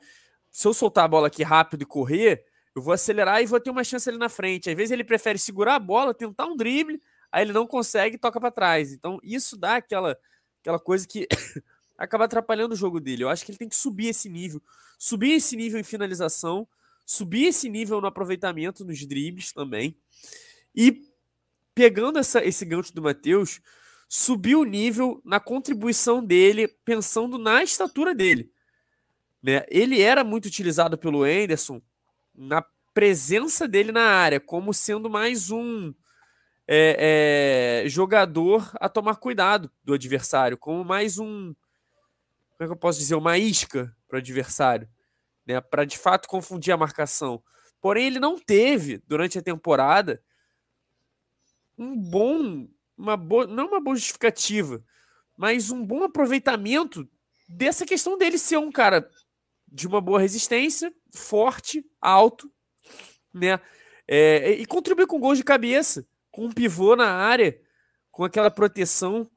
se eu soltar a bola aqui rápido e correr, eu vou acelerar e vou ter uma chance ali na frente. Às vezes ele prefere segurar a bola, tentar um drible, aí ele não consegue e toca para trás. Então isso dá aquela, aquela coisa que acaba atrapalhando o jogo dele. Eu acho que ele tem que subir esse nível, subir esse nível em finalização, subir esse nível no aproveitamento nos dribles também. E pegando essa, esse gancho do Matheus, subir o nível na contribuição dele, pensando na estatura dele. Né? Ele era muito utilizado pelo Anderson na presença dele na área, como sendo mais um é, é, jogador a tomar cuidado do adversário, como mais um. Como é que eu posso dizer? Uma isca para o adversário, né? para de fato confundir a marcação. Porém, ele não teve, durante a temporada, um bom. Uma boa, não uma boa justificativa, mas um bom aproveitamento dessa questão dele ser um cara de uma boa resistência, forte, alto, né? É, e contribui com gols de cabeça, com um pivô na área, com aquela proteção,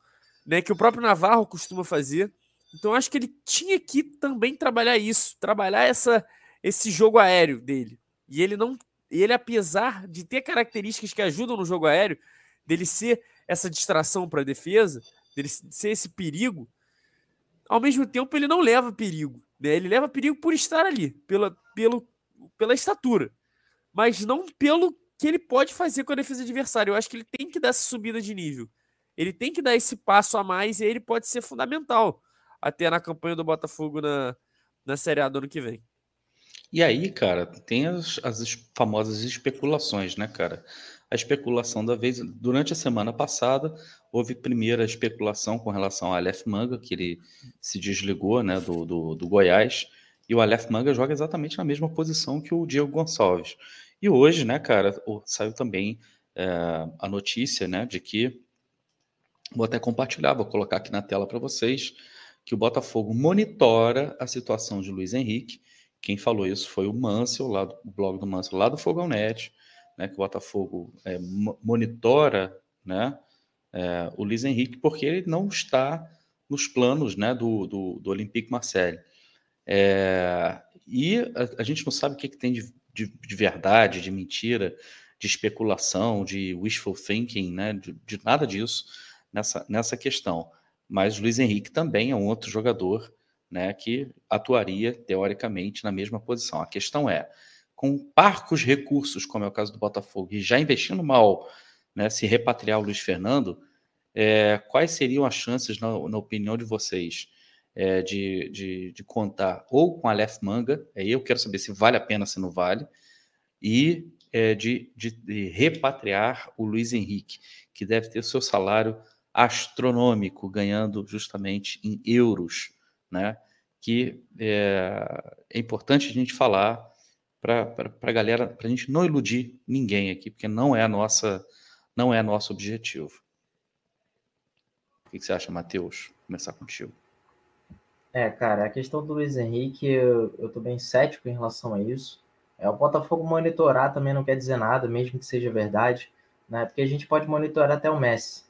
né? Que o próprio Navarro costuma fazer. Então acho que ele tinha que também trabalhar isso, trabalhar essa, esse jogo aéreo dele. E ele não, ele apesar de ter características que ajudam no jogo aéreo, dele ser essa distração para a defesa, dele ser esse perigo, ao mesmo tempo ele não leva perigo. Né? Ele leva perigo por estar ali, pela, pelo, pela estatura, mas não pelo que ele pode fazer com a defesa adversária. Eu acho que ele tem que dar essa subida de nível. Ele tem que dar esse passo a mais e ele pode ser fundamental até na campanha do Botafogo na, na Série A do ano que vem. E aí, cara, tem as, as famosas especulações, né, cara? A especulação da vez. Durante a semana passada, houve primeira especulação com relação ao Aleph Manga, que ele se desligou né, do, do, do Goiás, e o Aleph Manga joga exatamente na mesma posição que o Diego Gonçalves. E hoje, né, cara, saiu também é, a notícia né, de que. Vou até compartilhar, vou colocar aqui na tela para vocês, que o Botafogo monitora a situação de Luiz Henrique. Quem falou isso foi o Mansell, lá do blog do Mansell, lá do Fogão Net, né, que o Botafogo é, monitora né, é, o Luiz Henrique, porque ele não está nos planos né, do, do, do Olympique Marseille. É, e a, a, gente não sabe o que, que tem de, de, de, verdade, de mentira, de especulação, de wishful thinking, né, de, de nada disso. nessa, nessa questão. Mas Luiz Henrique também é um outro jogador né, que atuaria, teoricamente, na mesma posição. A questão é, com parcos recursos, como é o caso do Botafogo, e já investindo mal, né, se repatriar o Luiz Fernando, é, quais seriam as chances, na, na opinião de vocês, é, de, de, de, contar ou com Aleph Manga, aí eu quero saber se vale a pena, se não vale, e é, de, de, de, repatriar o Luiz Henrique, que deve ter o seu salário astronômico, ganhando justamente em euros, né? Que é, é importante a gente falar para a galera, para a gente não iludir ninguém aqui, porque não é a nossa, não é nosso objetivo. O que você acha, Matheus? Começar contigo. É, cara, a questão do Luiz Henrique, eu, eu tô bem cético em relação a isso. É, o Botafogo monitorar também não quer dizer nada, mesmo que seja verdade, né? Porque a gente pode monitorar até o Messi,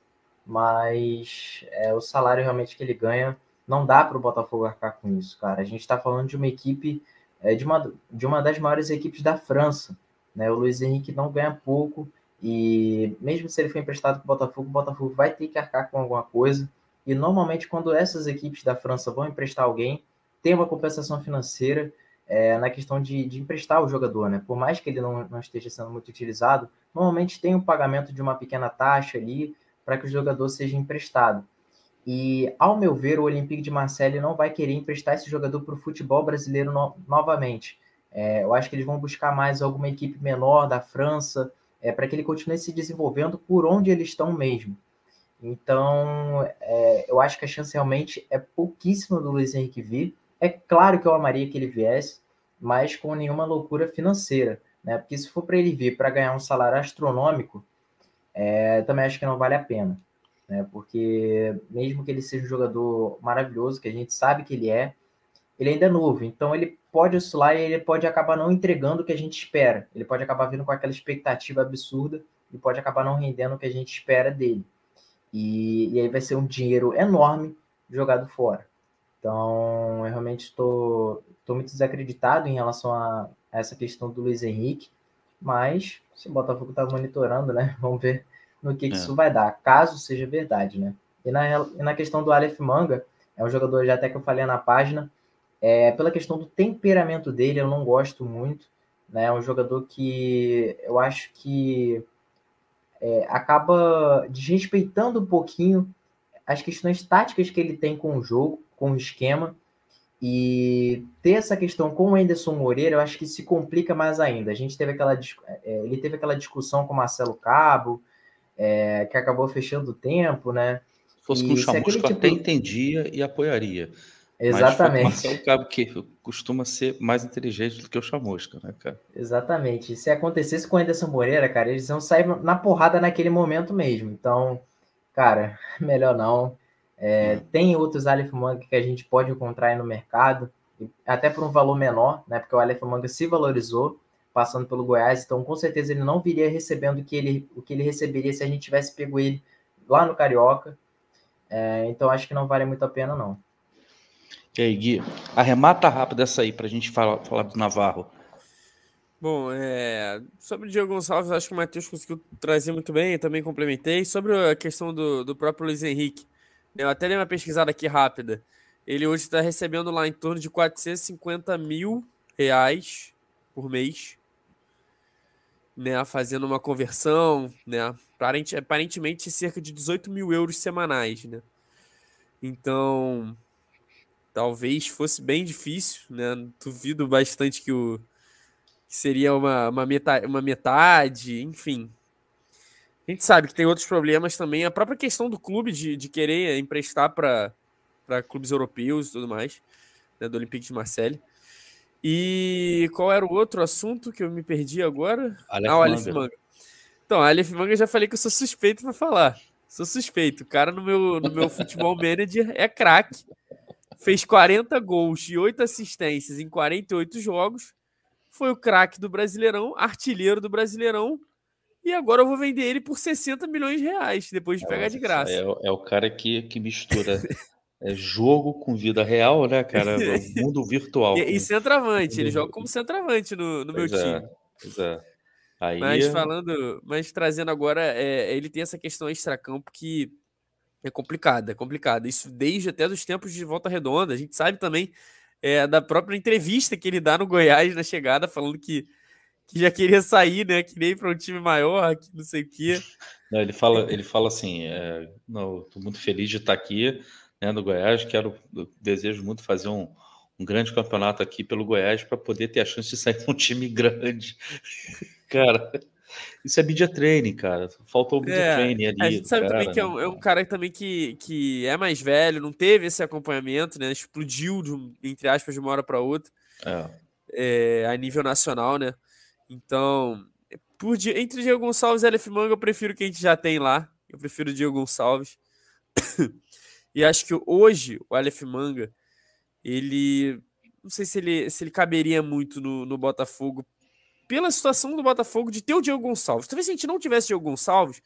mas é, o salário realmente que ele ganha não dá para o Botafogo arcar com isso, cara. A gente está falando de uma equipe, é, de, uma, de uma das maiores equipes da França, né? O Luiz Henrique não ganha pouco e mesmo se ele for emprestado para o Botafogo, o Botafogo vai ter que arcar com alguma coisa. E normalmente, quando essas equipes da França vão emprestar alguém, tem uma compensação financeira é, na questão de, de, emprestar o jogador, né? Por mais que ele não, não esteja sendo muito utilizado, normalmente tem um pagamento de uma pequena taxa ali para que o jogador seja emprestado. E, ao meu ver, o Olympique de Marseille não vai querer emprestar esse jogador para o futebol brasileiro no, novamente. É, eu acho que eles vão buscar mais alguma equipe menor da França, é, para que ele continue se desenvolvendo por onde eles estão mesmo. Então, é, eu acho que a chance realmente é pouquíssima do Luiz Henrique vir. É claro que eu amaria que ele viesse, mas com nenhuma loucura financeira, né? Porque se for para ele vir para ganhar um salário astronômico, é, também acho que não vale a pena, né? Porque mesmo que ele seja um jogador maravilhoso, que a gente sabe que ele é, ele ainda é novo, então ele pode oscilar e ele pode acabar não entregando o que a gente espera. Ele pode acabar vindo com aquela expectativa absurda e pode acabar não rendendo o que a gente espera dele. E, e aí vai ser um dinheiro enorme jogado fora. Então, eu realmente estou muito desacreditado em relação a, a, essa questão do Luiz Henrique, mas se o Botafogo está monitorando, né? Vamos ver no que, que é. isso vai dar, caso seja verdade, né? E na, e na questão do Aleph Manga, é um jogador já até que eu falei na página, é, pela questão do temperamento dele, eu não gosto muito, né? É um jogador que eu acho que é, acaba desrespeitando um pouquinho as questões táticas que ele tem com o jogo, com o esquema. E ter essa questão com o Anderson Moreira, eu acho que se complica mais ainda. A gente teve aquela, é, ele teve aquela discussão com o Marcelo Cabo, é, que acabou fechando o tempo, né? Se fosse com o Chamusco, tipo... até entendia e apoiaria. Exatamente. Mas Cabo que costuma ser mais inteligente do que o Chamusca, né, cara? Exatamente. Se acontecesse com o Anderson Moreira, cara, eles iam sair na porrada naquele momento mesmo. Então, cara, melhor não. É, hum. Tem outros Aleph Manga que a gente pode encontrar aí no mercado, até por um valor menor, né? Porque o Aleph Manga se valorizou passando pelo Goiás, então com certeza ele não viria recebendo o que ele, o que ele receberia se a gente tivesse pego ele lá no Carioca. É, então acho que não vale muito a pena, não. E aí, Gui, arremata rápido essa aí para a gente falar, falar do Navarro. Bom, é, sobre o Diego Gonçalves, acho que o Matheus conseguiu trazer muito bem, eu também complementei. Sobre a questão do, do próprio Luiz Henrique, eu até dei uma pesquisada aqui rápida. Ele hoje está recebendo lá em torno de 450 mil reais por mês, né? Fazendo uma conversão, né? Aparentemente cerca de 18 mil euros semanais, né? Então, talvez fosse bem difícil, né? Duvido bastante que o que seria uma, uma, metade, uma metade, enfim. A gente sabe que tem outros problemas também. A própria questão do clube de, de querer emprestar para clubes europeus e tudo mais, né, do Olympique de Marseille. E qual era o outro assunto que eu me perdi agora? Aleph ah, o Aleph Manga. Então, Aleph Manga já falei que eu sou suspeito para falar. Sou suspeito. O cara no meu, no meu futebol manager é craque. Fez 40 gols e 8 assistências em 48 jogos. Foi o craque do Brasileirão, artilheiro do Brasileirão e agora eu vou vender ele por 60 milhões de reais, depois de é, pegar de graça. É, é, o cara que, que mistura é, jogo com vida real, né, cara? mundo virtual. e, e centroavante, ele joga como centroavante no, no meu é, time. Pois é. Aí... Mas falando, mas trazendo agora, é, ele tem essa questão extra-campo que É complicado, é complicado. Isso desde até dos tempos de volta redonda. A gente sabe também é, da própria entrevista que ele dá no Goiás na chegada, falando que, que já queria sair, né? Queria ir para um time maior, que não sei o quê. Não, ele fala, ele fala assim: é, não, estou muito feliz de estar aqui né, no Goiás, quero, desejo muito fazer um, um grande campeonato aqui pelo Goiás para poder ter a chance de sair com um time grande. Cara, isso é media training, cara. Faltou media é, training ali. A gente sabe cara, também que é um, é um, cara também que, que é mais velho, não teve esse acompanhamento, né? Explodiu, de, entre aspas, de uma hora para outra. É. É, a nível nacional, né? Então, por, entre Diego Gonçalves e Aleph Manga, eu prefiro que a gente já tem lá. Eu prefiro o Diego Gonçalves. e acho que hoje o Aleph Manga, ele. Não sei se ele, se ele caberia muito no, no Botafogo pela situação do Botafogo de ter o Diego Gonçalves. Talvez se a gente não tivesse Diego Gonçalves,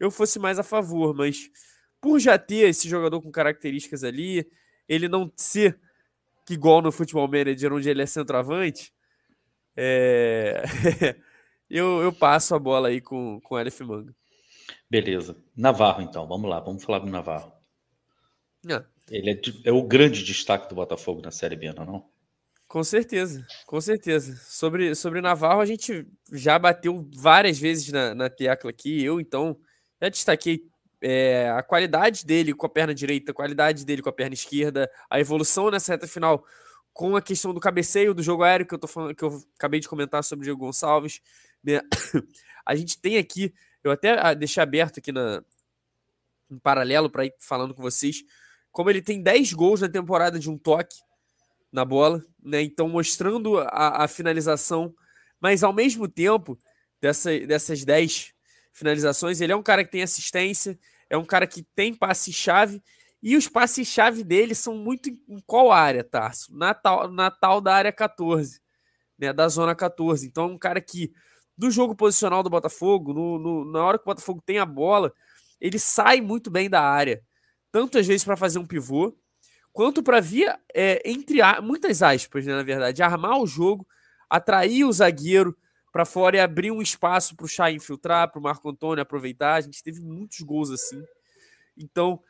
eu fosse mais a favor, mas por já ter esse jogador com características ali, ele não ser que igual no futebol manager, onde ele é centroavante, é... eu, eu passo a bola aí com, com o Elif Manga. Beleza. Navarro, então, vamos lá, vamos falar do Navarro. Ah. Ele é, é, o grande destaque do Botafogo na Série B, não? É não? Com certeza, com certeza. Sobre, sobre Navarro, a gente já bateu várias vezes na, na tecla aqui. Eu, então, já destaquei é, a qualidade dele com a perna direita, a qualidade dele com a perna esquerda, a evolução nessa reta final com a questão do cabeceio do jogo aéreo que eu tô falando, que eu acabei de comentar sobre o Diego Gonçalves. Né? A gente tem aqui, eu até ah, deixei aberto aqui na, em paralelo para ir falando com vocês, como ele tem 10 gols na temporada de um toque na bola, né? Então mostrando a, a finalização, mas ao mesmo tempo dessa, dessas 10 finalizações, ele é um cara que tem assistência, é um cara que tem passe-chave, e os passes-chave dele são muito em, qual área, Tarso? Na tal, na tal da área 14, né? Da zona 14. Então é um cara que, do jogo posicional do Botafogo, no, no, na hora que o Botafogo tem a bola, ele sai muito bem da área. Tanto às vezes para fazer um pivô, quanto para via, é, entre muitas aspas, né, na verdade, armar o jogo, atrair o zagueiro para fora e abrir um espaço para o Chay infiltrar, para o Marco Antônio aproveitar. A gente teve muitos gols assim. Então,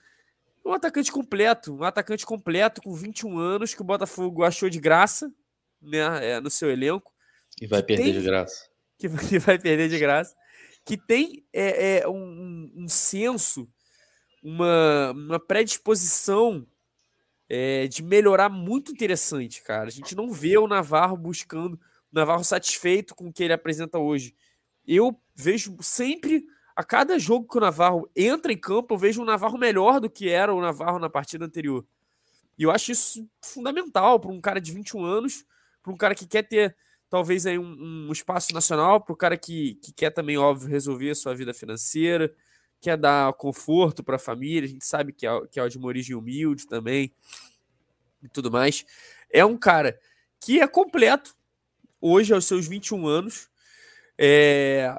um atacante completo, um atacante completo com 21 anos que o Botafogo achou de graça né, é, no seu elenco. E vai perder tem, de graça. Que, que, vai perder de graça. Que tem é, é um, um senso, uma, uma predisposição é, de melhorar muito interessante, cara. A gente não vê o Navarro buscando, o Navarro satisfeito com o que ele apresenta hoje. Eu vejo sempre, a cada jogo que o Navarro entra em campo, eu vejo um Navarro melhor do que era o Navarro na partida anterior. E eu acho isso fundamental para um cara de 21 anos, para um cara que quer ter talvez aí um, um espaço nacional, para o cara que, que quer também, óbvio, resolver a sua vida financeira, quer dar conforto para a família, a gente sabe que é, que é de uma origem humilde também e tudo mais. É um cara que é completo hoje aos seus 21 anos. É,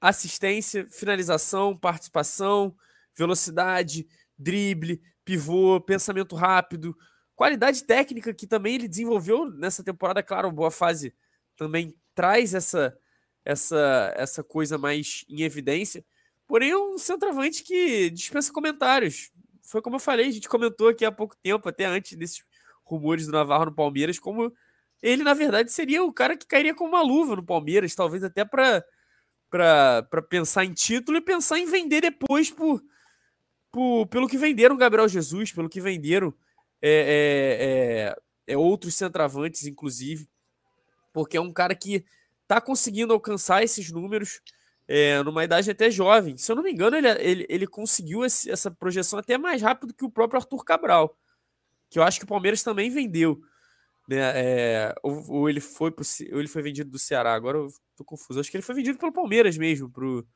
assistência, finalização, participação, velocidade, drible, pivô, pensamento rápido, qualidade técnica que também ele desenvolveu nessa temporada, claro, boa fase também traz essa essa essa coisa mais em evidência, Porém, é um centroavante que dispensa comentários. Foi como eu falei, a gente comentou aqui há pouco tempo, até antes desses rumores do Navarro no Palmeiras, como ele, na verdade, seria o cara que cairia com uma luva no Palmeiras, talvez até para para pensar em título e pensar em vender depois por, por pelo que venderam Gabriel Jesus, pelo que venderam é, é, é, é, outros centroavantes, inclusive, porque é um cara que está conseguindo alcançar esses números é, numa idade até jovem. Se eu não me engano, ele, ele, ele conseguiu esse, essa projeção até mais rápido que o próprio Arthur Cabral, que eu acho que o Palmeiras também vendeu. Né? É, ou, ou, ele foi pro, ou ele foi vendido do Ceará, agora eu tô confuso. Acho que ele foi vendido pelo Palmeiras mesmo, pro,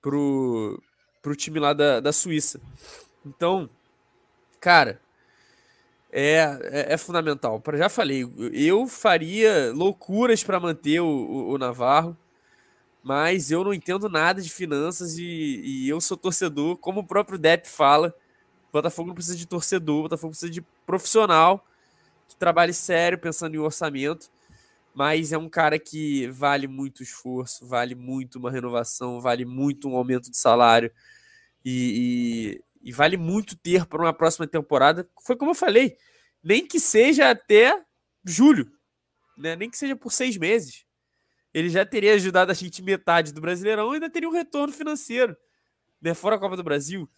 pro, pro time lá da, da Suíça. Então, cara, é, é, é fundamental. Já falei, eu faria loucuras para manter o, o, o Navarro mas eu não entendo nada de finanças e, e eu sou torcedor, como o próprio Depp fala. O Botafogo não precisa de torcedor, o Botafogo precisa de profissional que trabalhe sério, pensando em orçamento. Mas é um cara que vale muito esforço, vale muito uma renovação, vale muito um aumento de salário. E, e, e vale muito ter para uma próxima temporada. Foi como eu falei, nem que seja até julho, né? nem que seja por seis meses. Ele já teria ajudado a gente metade do Brasileirão e ainda teria um retorno financeiro, né? fora a Copa do Brasil.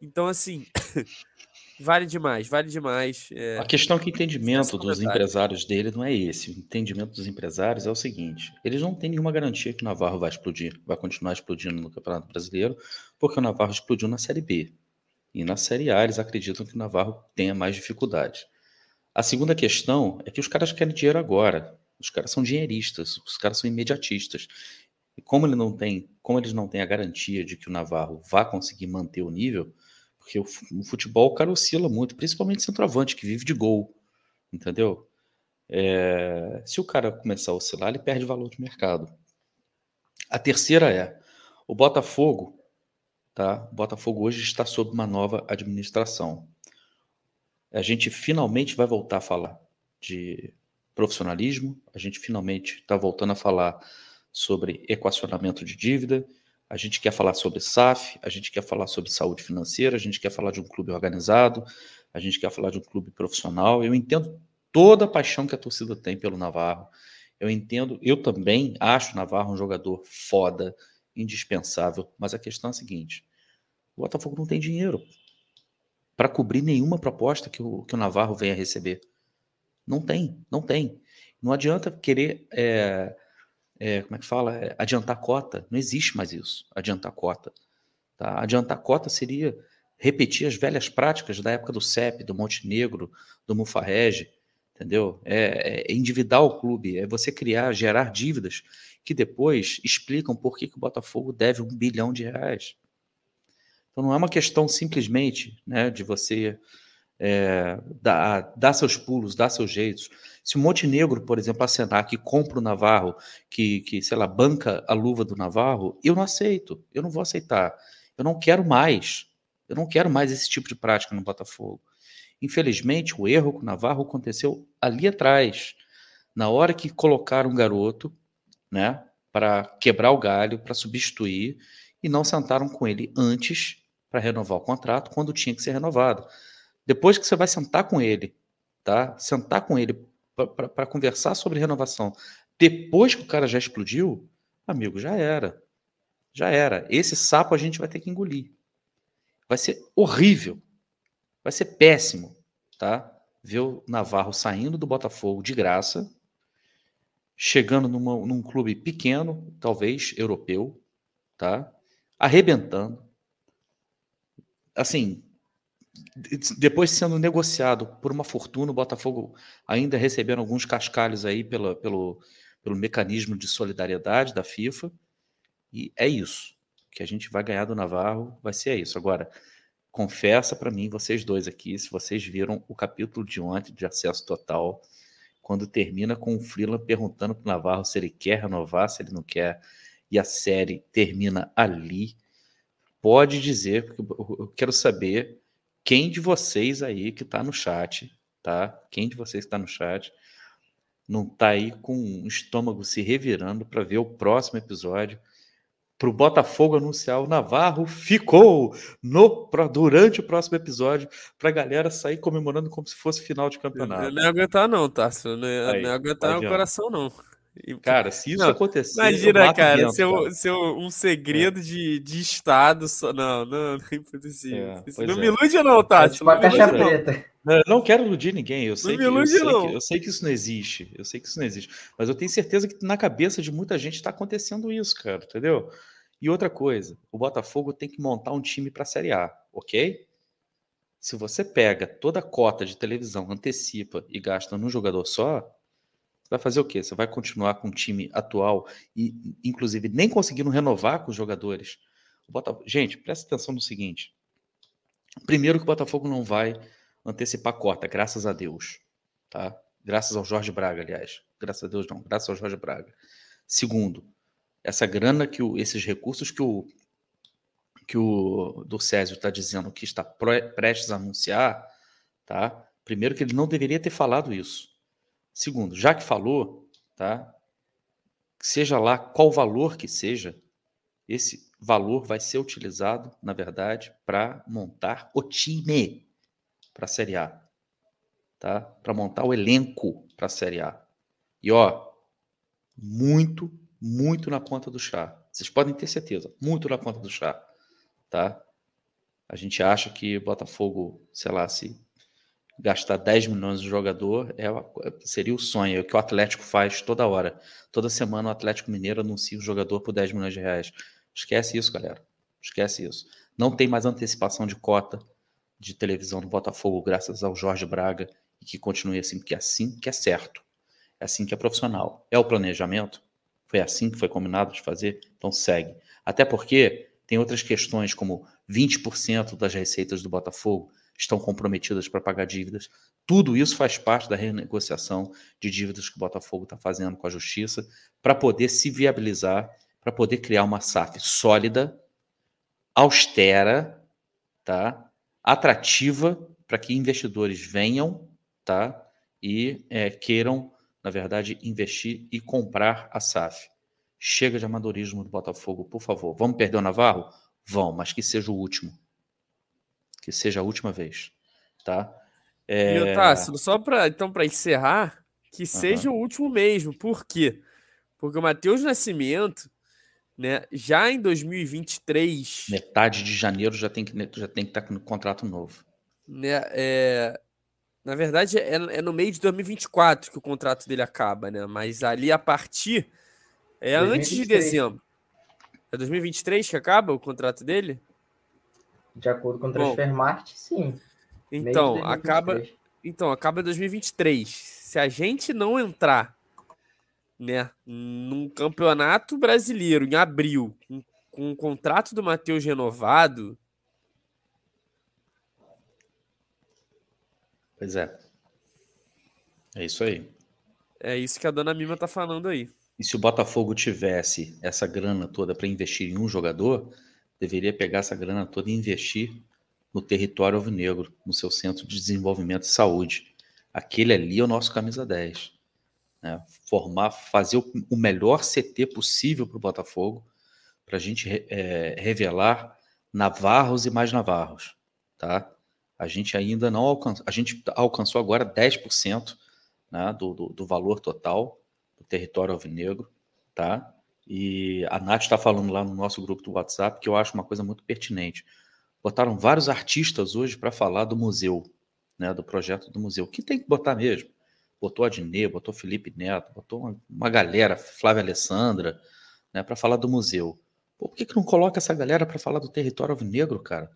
Então, assim, Vale demais, vale demais. É... A questão é que o entendimento dos empresários dele não é esse. O entendimento dos empresários é o seguinte: eles não têm nenhuma garantia que o Navarro vai explodir, vai continuar explodindo no Campeonato Brasileiro, porque o Navarro explodiu na Série B. E na Série A eles acreditam que o Navarro tenha mais dificuldade. A segunda questão é que os caras querem dinheiro agora. Os caras são dinheiristas, os caras são imediatistas. E como ele não tem, como eles não têm a garantia de que o Navarro vá conseguir manter o nível, porque no futebol o cara oscila muito, principalmente centroavante, que vive de gol. Entendeu? É, se o cara começar a oscilar, ele perde valor de mercado. A terceira é: o Botafogo, tá? O Botafogo hoje está sob uma nova administração. A gente finalmente vai voltar a falar de profissionalismo, a gente finalmente está voltando a falar sobre equacionamento de dívida, a gente quer falar sobre SAF, a gente quer falar sobre saúde financeira, a gente quer falar de um clube organizado, a gente quer falar de um clube profissional. Eu entendo toda a paixão que a torcida tem pelo Navarro. Eu entendo, eu também acho o Navarro um jogador foda, indispensável, mas a questão é a seguinte: o Botafogo não tem dinheiro para cobrir nenhuma proposta que o, que o Navarro venha receber. Não tem, não tem. Não adianta querer. É, é, como é que fala? É, adiantar cota. Não existe mais isso, adiantar cota. Tá? Adiantar cota seria repetir as velhas práticas da época do CEP, do Montenegro, do Mufarrege, entendeu? É, é endividar o clube, é você criar, gerar dívidas que depois explicam por que, que o Botafogo deve um bilhão de reais. Então não é uma questão simplesmente né, de você é, dar, dar seus pulos, dar seus jeitos. Se o Montenegro, por exemplo, acenar que compra o Navarro, que, que, sei lá, banca a luva do Navarro, eu não aceito, eu não vou aceitar. Eu não quero mais. Eu não quero mais esse tipo de prática no Botafogo. Infelizmente, o erro com o Navarro aconteceu ali atrás, na hora que colocaram um garoto, né, para quebrar o galho, para substituir, e não sentaram com ele antes para renovar o contrato, quando tinha que ser renovado. Depois que você vai sentar com ele, tá? Sentar com ele para conversar sobre renovação, depois que o cara já explodiu, amigo, já era. Já era. Esse sapo a gente vai ter que engolir. Vai ser horrível. Vai ser péssimo, tá? Ver o Navarro saindo do Botafogo de graça, chegando numa, num clube pequeno, talvez europeu, tá? Arrebentando. Assim, depois sendo negociado por uma fortuna, o Botafogo ainda recebendo alguns cascalhos aí pelo, pelo mecanismo de solidariedade da FIFA. E é isso. que a gente vai ganhar do Navarro vai ser isso. Agora, confessa para mim, vocês dois aqui, se vocês viram o capítulo de ontem de acesso total, quando termina com o Freeland perguntando para o Navarro se ele quer renovar, se ele não quer, e a série termina ali. Pode dizer, eu quero saber quem de vocês aí que está no chat, tá? Quem de vocês que está no chat não está aí com o estômago se revirando para ver o próximo episódio para o Botafogo anunciar o Navarro ficou no, pra, durante o próximo episódio para a galera sair comemorando como se fosse final de campeonato. Eu não ia aguentar não, tá? Eu não ia, não ia aguentar tá no coração não. Cara, se isso não, acontecer. Imagina, cara, seu, cara. seu um segredo é. de, de Estado. Só, não, não, não é impossível. É, não é. me ilude, não, Tati. Uma caixa preta. Não, não quero iludir ninguém. Eu sei, não que, ilude, eu, sei que, eu sei que isso não existe. Eu sei que isso não existe. Mas eu tenho certeza que na cabeça de muita gente está acontecendo isso, cara, entendeu? E outra coisa, o Botafogo tem que montar um time para a Série A, ok? Se você pega toda a cota de televisão, antecipa e gasta num jogador só, vai fazer o quê? Você vai continuar com o time atual e, inclusive, nem conseguindo renovar com os jogadores? Botafogo... Gente, presta atenção no seguinte. Primeiro que o Botafogo não vai antecipar cota, graças a Deus. Tá? Graças ao Jorge Braga, aliás. Graças a Deus não, graças ao Jorge Braga. Segundo, essa grana que o, esses recursos que o que o do Césio está dizendo que está prestes a anunciar, tá? Primeiro que ele não deveria ter falado isso. Segundo, já que falou, tá? Seja lá qual valor que seja, esse valor vai ser utilizado, na verdade, para montar o time para a Série A. Tá? Para montar o elenco para a Série A. E ó, muito, muito na conta do chá. Vocês podem ter certeza, muito na conta do chá. Tá? A gente acha que Botafogo, sei lá, se gastar 10 milhões de jogador é, seria o sonho, é o que o Atlético faz toda hora. Toda semana o Atlético Mineiro anuncia o jogador por 10 milhões de reais. Esquece isso, galera. Esquece isso. Não tem mais antecipação de cota de televisão do Botafogo, graças ao Jorge Braga, e que continue assim, porque é assim que é certo. É assim que é profissional. É o planejamento? Foi assim que foi combinado de fazer? Então segue. Até porque tem outras questões, como 20% das receitas do Botafogo estão comprometidas para pagar dívidas. Tudo isso faz parte da renegociação de dívidas que o Botafogo está fazendo com a Justiça para poder se viabilizar para poder criar uma SAF sólida, austera, tá? atrativa, para que investidores venham tá? e é, queiram, na verdade, investir e comprar a SAF. Chega de amadorismo do Botafogo, por favor. Vamos perder o Navarro? Vão, mas que seja o último. Que seja a última vez. Tá? É... E, Otávio, só para então, para encerrar, que seja uhum. o último mesmo. Por quê? Porque o Matheus Nascimento né? Já em 2023. Metade de janeiro já tem que, já tem que estar tá com um contrato novo. Né? É, na verdade, é, é, no meio de 2024 que o contrato dele acaba, né? Mas ali a partir. É 2023. antes de dezembro. É 2023 que acaba o contrato dele? De acordo com o Transfermarkt, sim. Então, acaba. Então, acaba 2023. Se a gente não entrar né, num campeonato brasileiro em abril, com, com o contrato do Matheus renovado. Pois é. É isso aí. É isso que a dona Mima tá falando aí. E se o Botafogo tivesse essa grana toda para investir em um jogador, deveria pegar essa grana toda e investir no território alvinegro, no seu centro de desenvolvimento e saúde. Aquele ali é o nosso camisa 10 né? formar, fazer o, melhor CT possível para o Botafogo, para a gente é, revelar Navarros e mais Navarros, tá? A gente ainda não alcançou, a gente alcançou agora 10% né, do, do, do valor total do território alvinegro, tá? E a Nath está falando lá no nosso grupo do WhatsApp que eu acho uma coisa muito pertinente. Botaram vários artistas hoje para falar do museu, né, do projeto do museu. Que tem que botar mesmo botou Adnet, botou Felipe Neto, botou uma, uma galera, Flávia Alessandra, né, para falar do museu. Pô, por que, que não coloca essa galera para falar do território alvinegro, cara?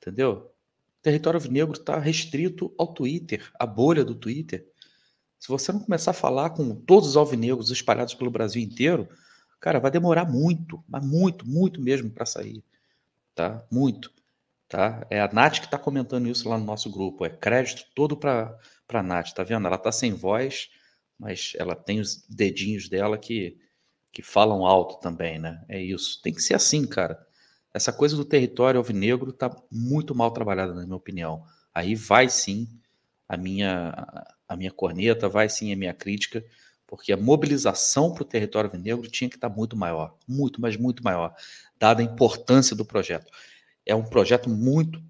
Entendeu? O território alvinegro está restrito ao Twitter, à bolha do Twitter. Se você não começar a falar com todos os alvinegros espalhados pelo Brasil inteiro, cara, vai demorar muito, mas muito, muito mesmo para sair, tá? Muito, tá? É a Nath que está comentando isso lá no nosso grupo. É crédito todo para para a Nath, tá vendo? Ela tá sem voz, mas ela tem os dedinhos dela que, que falam alto também, né? É isso. Tem que ser assim, cara. Essa coisa do território alvinegro tá muito mal trabalhada, na minha opinião. Aí vai sim a minha, a minha corneta, vai sim a minha crítica, porque a mobilização para o território alvinegro tinha que estar muito maior, muito, mas muito maior, dada a importância do projeto. É um projeto muito,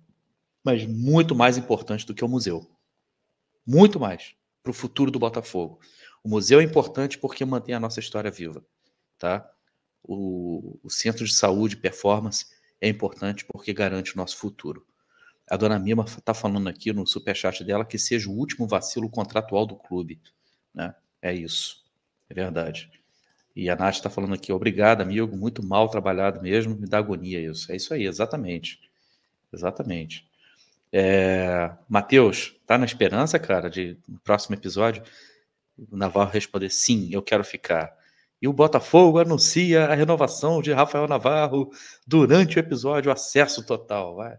mas muito mais importante do que o museu muito mais para o futuro do Botafogo. O museu é importante porque mantém a nossa história viva, tá? O, o centro de saúde performance é importante porque garante o nosso futuro. A dona Mima está falando aqui no superchat dela que seja o último vacilo contratual do clube. Né? É isso. É verdade. E a Nath está falando aqui, obrigado, amigo, muito mal trabalhado mesmo, me dá agonia isso. É isso aí, exatamente. Exatamente. É, Matheus, tá na esperança, cara, de no próximo episódio o Navarro responder sim, eu quero ficar. E o Botafogo anuncia a renovação de Rafael Navarro durante o episódio Acesso Total, vai.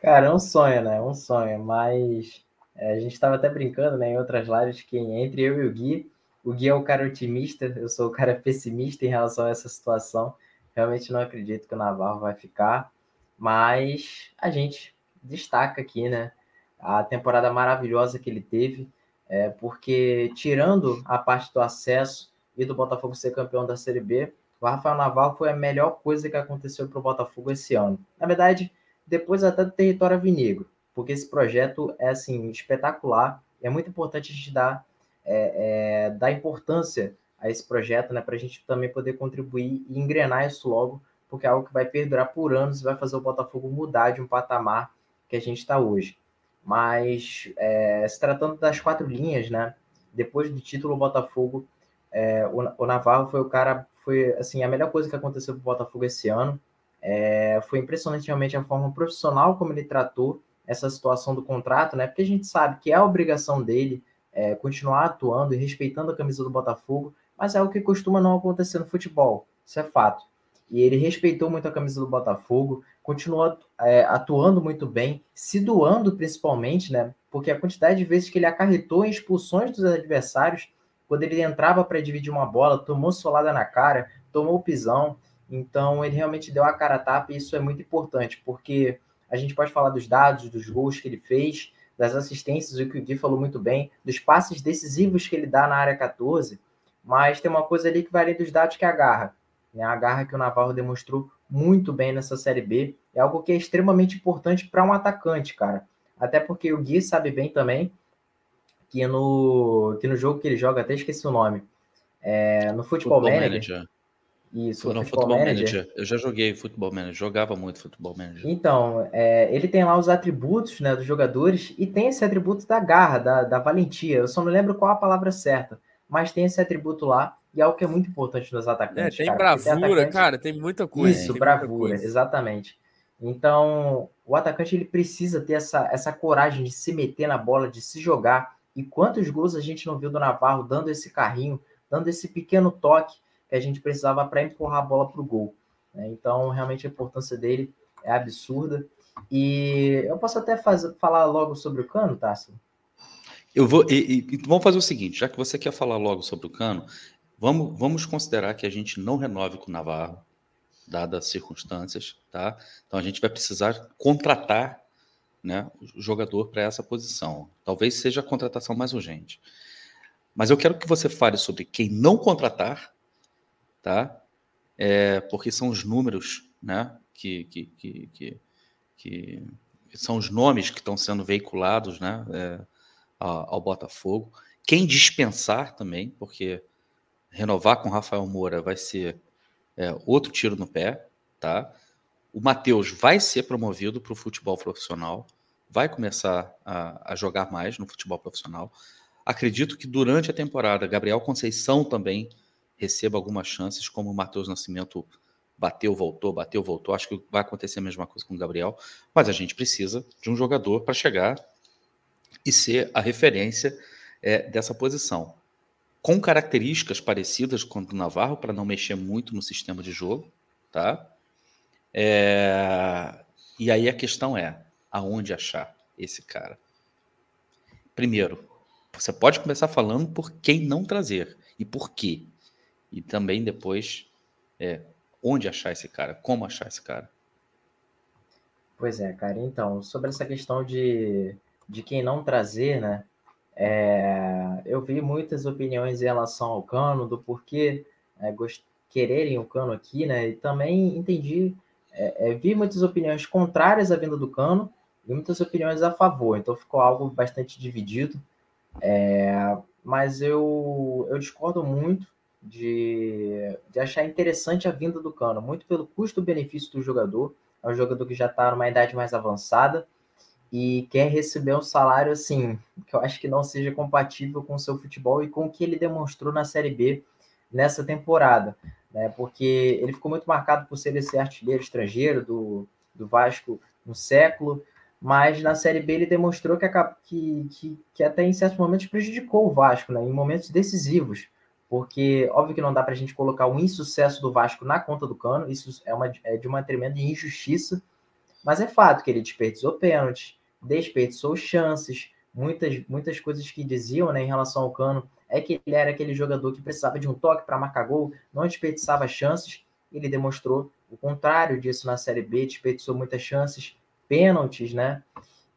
Cara, é um sonho, né? É um sonho, mas a gente estava até brincando né, em outras lives que entre eu e o Gui, o Gui é o cara otimista, eu sou o cara pessimista em relação a essa situação. Realmente não acredito que o Navarro vai ficar. Mas a gente destaca aqui, né? A temporada maravilhosa que ele teve, é, porque tirando a parte do acesso e do Botafogo ser campeão da Série B, O Rafael Navarro foi a melhor coisa que aconteceu para o Botafogo esse ano. Na verdade, depois até do território vinegro, porque esse projeto é assim espetacular. É muito importante a gente dar, é, é, dar importância a esse projeto, né, para a gente também poder contribuir e engrenar isso logo, porque é algo que vai perdurar por anos e vai fazer o Botafogo mudar de um patamar que a gente está hoje. Mas é, se tratando das quatro linhas, né, depois do título, o Botafogo, é, o, o Navarro foi o cara foi assim a melhor coisa que aconteceu para o Botafogo esse ano. É, foi impressionante realmente a forma profissional como ele tratou essa situação do contrato, né? Porque a gente sabe que é a obrigação dele é, continuar atuando e respeitando a camisa do Botafogo, mas é o que costuma não acontecer no futebol, isso é fato. E ele respeitou muito a camisa do Botafogo, continuou é, atuando muito bem, se doando principalmente, né? Porque a quantidade de vezes que ele acarretou em expulsões dos adversários quando ele entrava para dividir uma bola, tomou solada na cara, tomou pisão. Então ele realmente deu a cara a tapa e isso é muito importante, porque a gente pode falar dos dados, dos gols que ele fez, das assistências, o que o Gui falou muito bem, dos passes decisivos que ele dá na área 14, mas tem uma coisa ali que vai além dos dados que é a garra. Né? A garra que o Navarro demonstrou muito bem nessa Série B é algo que é extremamente importante para um atacante, cara. Até porque o Gui sabe bem também que no, que no jogo que ele joga, até esqueci o nome, é, no Futebol, Manager, Manager. Isso, Futebol, Futebol Manager. Manager. Eu já joguei Futebol Manager, jogava muito Futebol Manager. Então, é, ele tem lá os atributos né, dos jogadores e tem esse atributo da garra, da, da valentia. Eu só não lembro qual a palavra certa, mas tem esse atributo lá e é algo que é muito importante nos atacantes. É, tem cara, bravura, tem atacante... cara, tem muita coisa. Isso, bravura, exatamente. Então, o atacante ele precisa ter essa, essa coragem de se meter na bola, de se jogar e quantos gols a gente não viu do Navarro dando esse carrinho, dando esse pequeno toque que a gente precisava para empurrar a bola para o gol. Né? Então, realmente a importância dele é absurda. E eu posso até falar logo sobre o Cano, Tássio? Eu vou. E, e, vamos fazer o seguinte: já que você quer falar logo sobre o Cano, vamos, vamos considerar que a gente não renove com o Navarro, dadas as circunstâncias, tá? Então a gente vai precisar contratar né, o jogador para essa posição. Talvez seja a contratação mais urgente. Mas eu quero que você fale sobre quem não contratar, tá? É, porque são os números, né, que, que, que, que, que são os nomes que estão sendo veiculados, né, é, ao, Botafogo. Quem dispensar também, porque renovar com Rafael Moura vai ser é, outro tiro no pé, tá? O Matheus vai ser promovido para o futebol profissional, vai começar a, a, jogar mais no futebol profissional. Acredito que durante a temporada, Gabriel Conceição também receba algumas chances, como o Matheus Nascimento bateu, voltou, bateu, voltou. Acho que vai acontecer a mesma coisa com o Gabriel, mas a gente precisa de um jogador para chegar e ser a referência é, dessa posição. Com características parecidas com o Navarro, para não mexer muito no sistema de jogo, tá? É... E aí a questão é: aonde achar esse cara? Primeiro, você pode começar falando por quem não trazer e por quê. E também depois, é, onde achar esse cara, como achar esse cara. Pois é, cara. Então, sobre essa questão de, de quem não trazer, né? É, eu vi muitas opiniões em relação ao cano, do porquê é, quererem o cano aqui, né? E também entendi é, é, vi muitas opiniões contrárias à vinda do Cano e muitas opiniões a favor, então ficou algo bastante dividido. É, mas eu, eu discordo muito de, de achar interessante a vinda do Cano, muito pelo custo-benefício do jogador. É um jogador que já está numa idade mais avançada e quer receber um salário assim, que eu acho que não seja compatível com o seu futebol e com o que ele demonstrou na Série B nessa temporada né? Porque ele ficou muito marcado por ser esse artilheiro estrangeiro do, do Vasco no século, mas na Série B ele demonstrou que, que, que, que até em certos momentos prejudicou o Vasco, né? Em momentos decisivos, porque óbvio que não dá para a gente colocar o insucesso do Vasco na conta do Cano, isso é, uma, é de uma tremenda injustiça, mas é fato que ele desperdiçou pênaltis, desperdiçou chances, muitas, muitas coisas que diziam né, em relação ao Cano é que ele era aquele jogador que precisava de um toque para marcar gol, não desperdiçava chances. Ele demonstrou o contrário disso na Série B, desperdiçou muitas chances, pênaltis, né?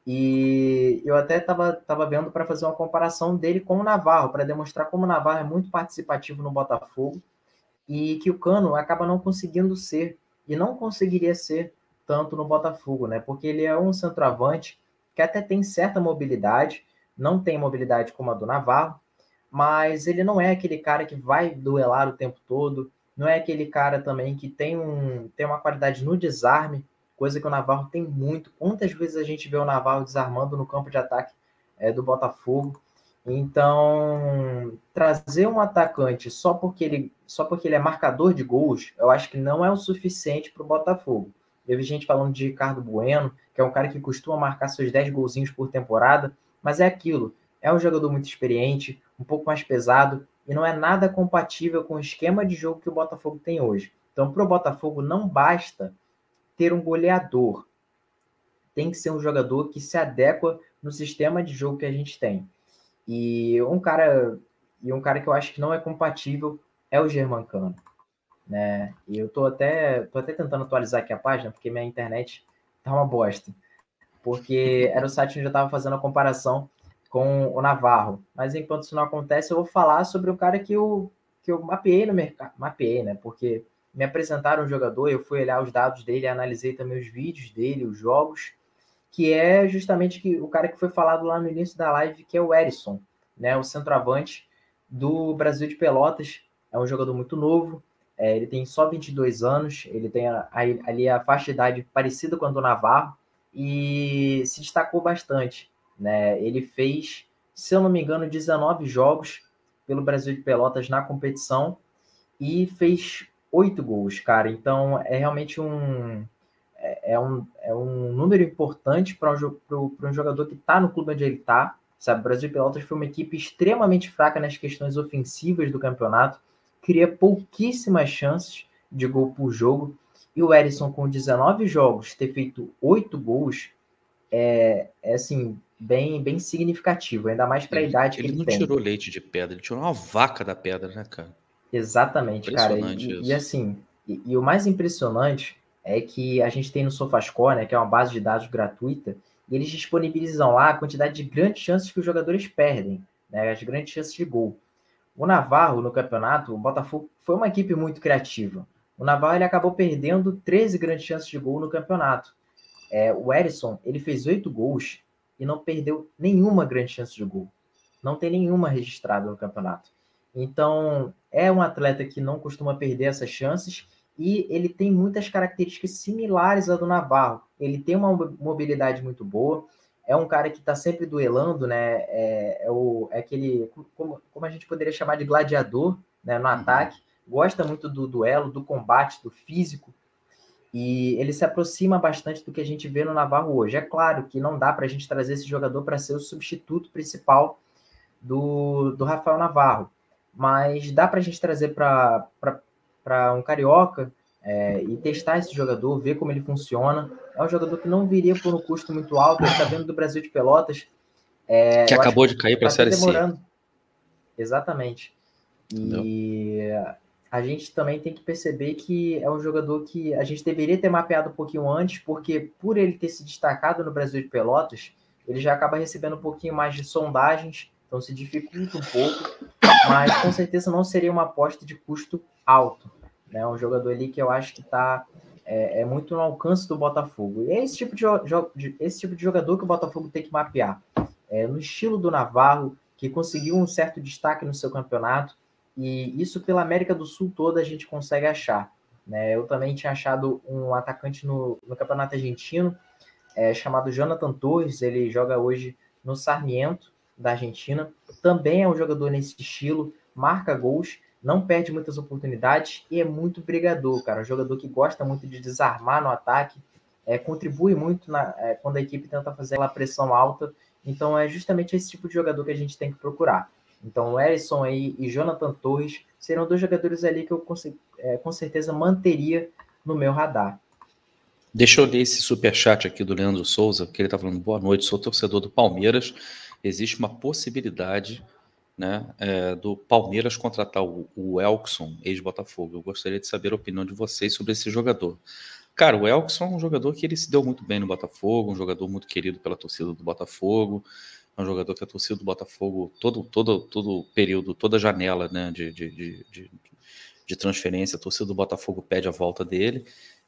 E eu até estava tava vendo para fazer uma comparação dele com o Navarro, para demonstrar como o Navarro é muito participativo no Botafogo e que o Cano acaba não conseguindo ser e não conseguiria ser tanto no Botafogo, né? Porque ele é um centroavante que até tem certa mobilidade, não tem mobilidade como a do Navarro, mas ele não é aquele cara que vai duelar o tempo todo, não é aquele cara também que tem, um, tem uma qualidade no desarme, coisa que o Navarro tem muito. Quantas vezes a gente vê o Navarro desarmando no campo de ataque é, do Botafogo? Então, trazer um atacante só porque ele só porque ele é marcador de gols, eu acho que não é o suficiente para o Botafogo. Eu vi gente falando de Ricardo Bueno, que é um cara que costuma marcar seus 10 golzinhos por temporada, mas é aquilo. É um jogador muito experiente, um pouco mais pesado, e não é nada compatível com o esquema de jogo que o Botafogo tem hoje. Então, para o Botafogo, não basta ter um goleador. Tem que ser um jogador que se adequa no sistema de jogo que a gente tem. E um cara, e um cara que eu acho que não é compatível é o Germancano. Né? E eu tô até, tô até tentando atualizar aqui a página, porque minha internet tá uma bosta. Porque era o site onde eu estava fazendo a comparação com o Navarro. Mas enquanto isso não acontece, eu vou falar sobre o cara que eu, que eu mapeei no mercado. Mapeei, né? Porque me apresentaram um jogador, eu fui olhar os dados dele, analisei também os vídeos dele, os jogos, que é justamente que, o cara que foi falado lá no início da live, que é o Erisson, né? O centroavante do Brasil de Pelotas. É um jogador muito novo, é, ele tem só 22 anos, ele tem a, a, ali a faixa de idade parecida com a do Navarro e se destacou bastante. Né? Ele fez, se eu não me engano, 19 jogos pelo Brasil de Pelotas na competição e fez oito gols, cara. Então é realmente um é, é um, é um número importante para um, um jogador que está no clube onde ele está. Sabe, o Brasil Pelotas foi uma equipe extremamente fraca nas questões ofensivas do campeonato, cria pouquíssimas chances de gol por jogo. E o Erisson, com 19 jogos, ter feito oito gols, é, é assim, bem, bem significativo, ainda mais para a idade ele que ele não tem. tirou leite de pedra, ele tirou uma vaca da pedra, né, cara? Exatamente, cara. E, e assim, e, e, o mais impressionante é que a gente tem no SofaScore, né, que é uma base de dados gratuita, e eles disponibilizam lá a quantidade de grandes chances que os jogadores perdem, né, as grandes chances de gol. O Navarro, no campeonato, o Botafogo foi uma equipe muito criativa. O Navarro ele acabou perdendo 13 grandes chances de gol no campeonato. É, o Erisson ele fez oito gols e não perdeu nenhuma grande chance de gol. Não tem nenhuma registrada no campeonato. Então, é um atleta que não costuma perder essas chances e ele tem muitas características similares à do Navarro. Ele tem uma mobilidade muito boa, é um cara que está sempre duelando, né? É, é, o, é aquele, como, como a gente poderia chamar de gladiador né? no uhum. ataque, gosta muito do duelo, do combate, do físico, e ele se aproxima bastante do que a gente vê no Navarro hoje. É claro que não dá para a gente trazer esse jogador para ser o substituto principal do, do Rafael Navarro, mas dá para a gente trazer para um carioca é, e testar esse jogador, ver como ele funciona. É um jogador que não viria por um custo muito alto, ele está vendo do Brasil de Pelotas. É, que acabou de cair para a tá Série demorando. C. Exatamente. E não a gente também tem que perceber que é um jogador que a gente deveria ter mapeado um pouquinho antes, porque por ele ter se destacado no Brasil de Pelotas, ele já acaba recebendo um pouquinho mais de sondagens, então se dificulta um pouco, mas com certeza não seria uma aposta de custo alto. Né? Um jogador ali que eu acho que está é, é, muito no alcance do Botafogo. E é esse tipo de, esse tipo de jogador que o Botafogo tem que mapear. É, no estilo do Navarro, que conseguiu um certo destaque no seu campeonato, e isso pela América do Sul toda a gente consegue achar. Né? Eu também tinha achado um atacante no, no Campeonato Argentino é, chamado Jonathan Torres, ele joga hoje no Sarmiento, da Argentina. Também é um jogador nesse estilo, marca gols, não perde muitas oportunidades e é muito brigador, cara. Um jogador que gosta muito de desarmar no ataque, é, contribui muito na, é, quando a equipe tenta fazer aquela pressão alta. Então é justamente esse tipo de jogador que a gente tem que procurar. Então, o Erisson aí e Jonathan Torres serão dois jogadores ali que eu é, com certeza manteria no meu radar. Deixa eu ler esse superchat aqui do Leandro Souza, que ele está falando: boa noite, sou torcedor do Palmeiras. Existe uma possibilidade né, é, do Palmeiras contratar o, o Elkson, ex-Botafogo. Eu gostaria de saber a opinião de vocês sobre esse jogador. Cara, o Elkson é um jogador que ele se deu muito bem no Botafogo, um jogador muito querido pela torcida do Botafogo. É um jogador que a torcida do Botafogo, todo, todo, todo período, toda janela né, de, de, de, de transferência. A torcida do Botafogo pede a volta dele.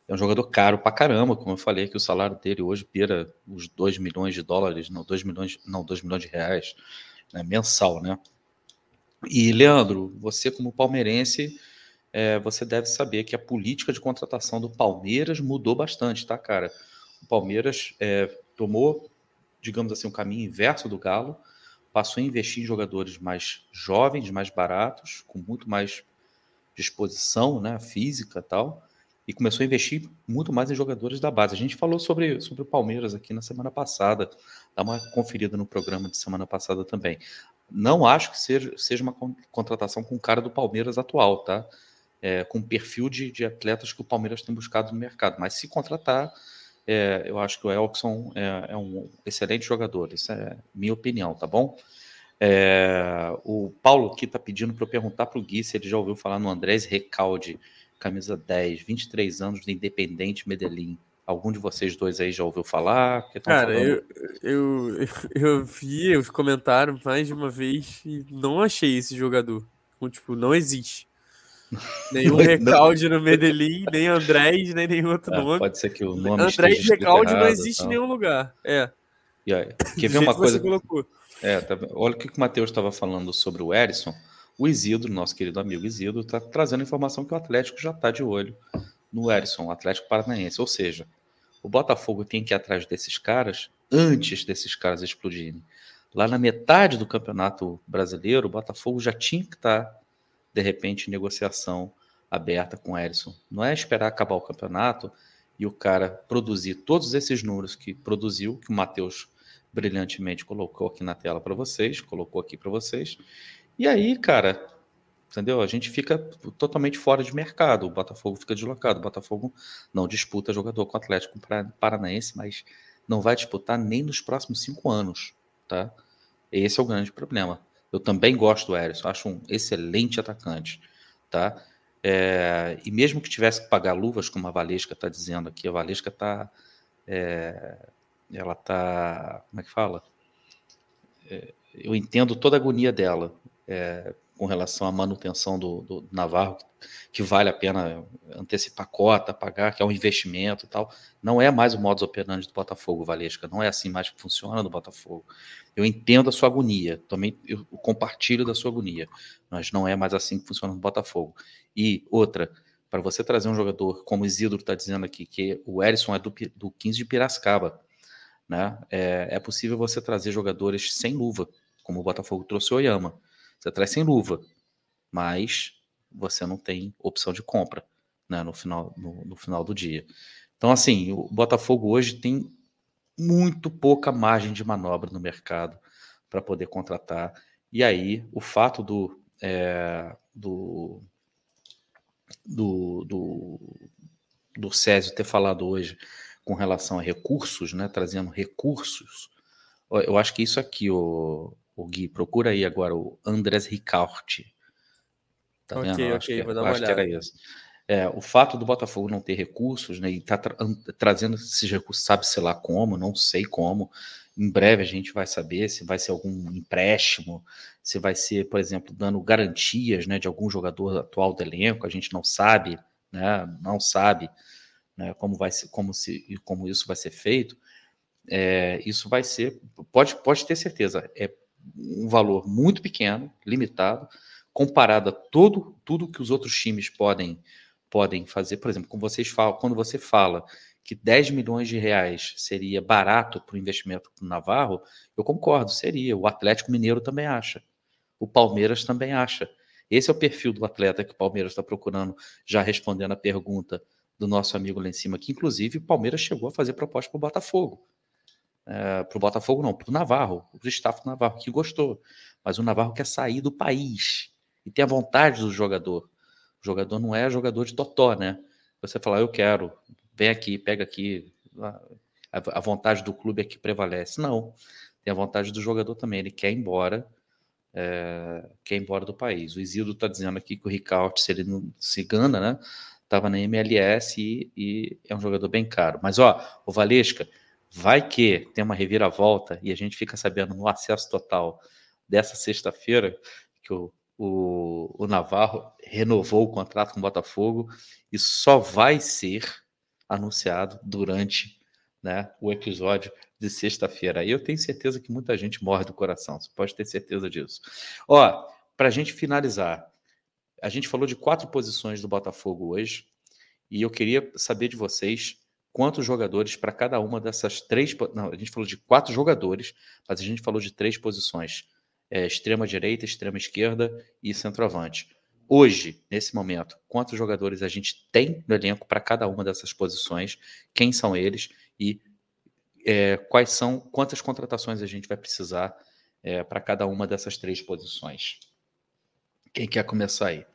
É um jogador caro pra caramba, como eu falei, que o salário dele hoje beira os 2 milhões de dólares, não, 2 milhões, não, 2 milhões de reais, né, mensal, né? E, Leandro, você como palmeirense, é, você deve saber que a política de contratação do Palmeiras mudou bastante, tá, cara? O Palmeiras é, tomou, digamos assim, um caminho inverso do Galo, passou a investir em jogadores mais jovens, mais baratos, com muito mais disposição né, física tal, e começou a investir muito mais em jogadores da base. A gente falou sobre, sobre o Palmeiras aqui na semana passada, dá uma conferida no programa de semana passada também. Não acho que seja, seja uma contratação com cara do Palmeiras atual, tá? É, com perfil de, de atletas que o Palmeiras tem buscado no mercado. Mas se contratar, é, eu acho que o Elkson é, é, um excelente jogador. Isso é minha opinião, tá bom? É, o Paulo aqui está pedindo para eu perguntar para o Gui se ele já ouviu falar no Andrés Recalde, camisa 10, 23 anos do Independente Medellín. Algum de vocês dois aí já ouviu falar? Cara, eu, eu, eu vi os comentários mais de uma vez e não achei esse jogador. Tipo, não existe. Nenhum Recalde no Medellín, nem Andrés, nem nenhum outro é, nome. Pode ser que o nome Andrés Recalde não existe em nenhum lugar. É. E aí, quer ver uma coisa? É, tá, olha o que o Matheus estava falando sobre o Erisson. O Isidro, nosso querido amigo Isidro, está trazendo informação que o Atlético já está de olho no Erisson, o Atlético Paranaense. Ou seja, o Botafogo tem que ir atrás desses caras antes desses caras explodirem. Lá na metade do campeonato brasileiro, o Botafogo já tinha que estar tá de repente, negociação aberta com o Erisson. Não é esperar acabar o campeonato e o cara produzir todos esses números que produziu, que o Matheus brilhantemente colocou aqui na tela para vocês, colocou aqui para vocês. E aí, cara, entendeu? A gente fica totalmente fora de mercado. O Botafogo fica deslocado. O Botafogo não disputa jogador com o Atlético Paranaense, mas não vai disputar nem nos próximos cinco anos, tá? Esse é o grande problema. Eu também gosto do Erisson, acho um excelente atacante, tá? É, e mesmo que tivesse que pagar luvas, como a Valesca está dizendo aqui, a Valesca está. É, ela está. Como é que fala? É, eu entendo toda a agonia dela. É, com relação à manutenção do, do, Navarro, que vale a pena antecipar cota, pagar, que é um investimento e tal. Não é mais o modus operandi do Botafogo, Valesca. Não é assim mais que funciona no Botafogo. Eu entendo a sua agonia, também eu compartilho da sua agonia, mas não é mais assim que funciona no Botafogo. E outra, para você trazer um jogador, como o Isidro está dizendo aqui, que o Erisson é do, do 15 de Piracicaba, né? É, é possível você trazer jogadores sem luva, como o Botafogo trouxe o Oyama você traz sem luva, mas você não tem opção de compra né, no, final, no, no final do dia. Então, assim, o Botafogo hoje tem muito pouca margem de manobra no mercado para poder contratar. E aí, o fato do, é, do, do, do, do Césio ter falado hoje com relação a recursos, né, trazendo recursos, eu acho que isso aqui, o, o Gui, procura aí agora o Andrés Ricaurte. Tá vendo? Ok, acho, que, vou dar uma acho olhada. que era isso. É, o fato do Botafogo não ter recursos, né, e tá tra trazendo esses recursos, sabe-se lá como, não sei como. Em breve a gente vai saber se vai ser algum empréstimo, se vai ser, por exemplo, dando garantias né, de algum jogador atual do elenco, a gente não sabe, né, não sabe né, como, vai ser, como, se, como isso vai ser feito. É, isso vai ser, pode, pode ter certeza, é um valor muito pequeno, limitado, comparado a todo, tudo que os outros times podem, podem fazer. Por exemplo, vocês falam, quando você fala que 10 milhões de reais seria barato para o investimento do Navarro, eu concordo, seria. O Atlético Mineiro também acha. O Palmeiras também acha. Esse é o perfil do atleta que o Palmeiras está procurando, já respondendo a pergunta do nosso amigo lá em cima, que inclusive o Palmeiras chegou a fazer proposta para o Botafogo é, para o Botafogo, não, para o Navarro, o staff do Navarro, que gostou. Mas o Navarro quer sair do país e tem a vontade do jogador. O jogador não é jogador de totó, né? Você falar, eu quero, vem aqui, pega aqui. A, a vontade do clube é que prevalece. Não. Tem a vontade do jogador também. Ele quer ir embora, é, quer ir embora do país. O Isildo está dizendo aqui que o Ricardo, se ele não se engana, né? Estava na MLS e, e, é um jogador bem caro. Mas, ó, o Valesca, Vai que tem uma reviravolta e a gente fica sabendo no acesso total dessa sexta-feira que o o, o Navarro renovou o contrato com o Botafogo e só vai ser anunciado durante né, o episódio de sexta-feira. Eu tenho certeza que muita gente morre do coração, você pode ter certeza disso. Ó, para a gente finalizar, a gente falou de quatro posições do Botafogo hoje e eu queria saber de vocês quantos jogadores para cada uma dessas três. Não, a gente falou de quatro jogadores, mas a gente falou de três posições: é, extrema direita, extrema esquerda e centroavante. Hoje, nesse momento, quantos jogadores a gente tem no elenco para cada uma dessas posições? Quem são eles e é, quais são quantas contratações a gente vai precisar é, para cada uma dessas três posições? Quem quer começar aí?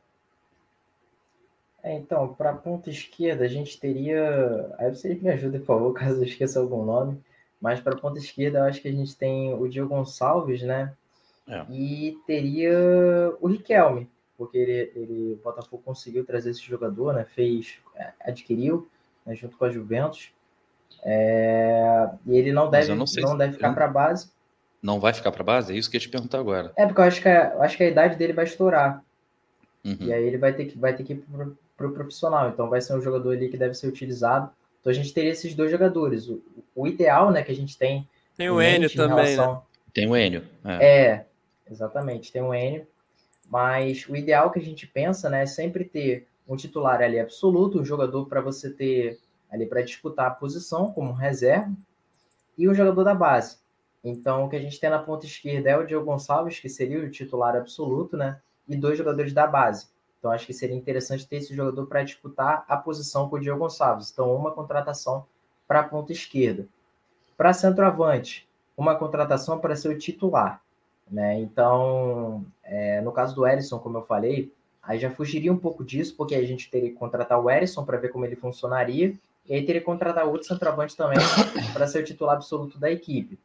É, então, para a ponta esquerda, a gente teria. Aí vocês me ajudem, por favor, caso eu esqueça algum nome. Mas para a ponta esquerda, eu acho que a gente tem o Diego Gonçalves, né? É. E teria o Riquelme, porque ele, ele, o Botafogo conseguiu trazer esse jogador, né? Fez, é, adquiriu, né? junto com a Juventus. É, e ele não deve, não, não deve ficar para base. Não vai ficar para base? É isso que eu ia te perguntar agora. É, porque eu acho que a, acho que a idade dele vai estourar. Uhum. E aí ele vai ter que, vai ter que ir para o profissional. Então vai ser um jogador ali que deve ser utilizado. Então a gente teria esses dois jogadores. O, o ideal, né, que a gente tem. Tem o Enio também, relação... né? Tem o Enio. É. é, exatamente, tem o Enio. Mas o ideal que a gente pensa, né, é sempre ter um titular ali absoluto, um jogador para você ter ali para disputar a posição como reserva e um jogador da base. Então, o que a gente tem na ponta esquerda é o Diego Gonçalves, que seria o titular absoluto, né? E dois jogadores da base. Então, acho que seria interessante ter esse jogador para disputar a posição com o Diego Gonçalves. Então, uma contratação para a ponta esquerda. Para centroavante, uma contratação para ser o titular. Né? Então, é, no caso do Erisson, como eu falei, aí já fugiria um pouco disso, porque a gente teria que contratar o Erisson para ver como ele funcionaria, e aí teria que contratar outro centroavante também para ser o titular absoluto da equipe.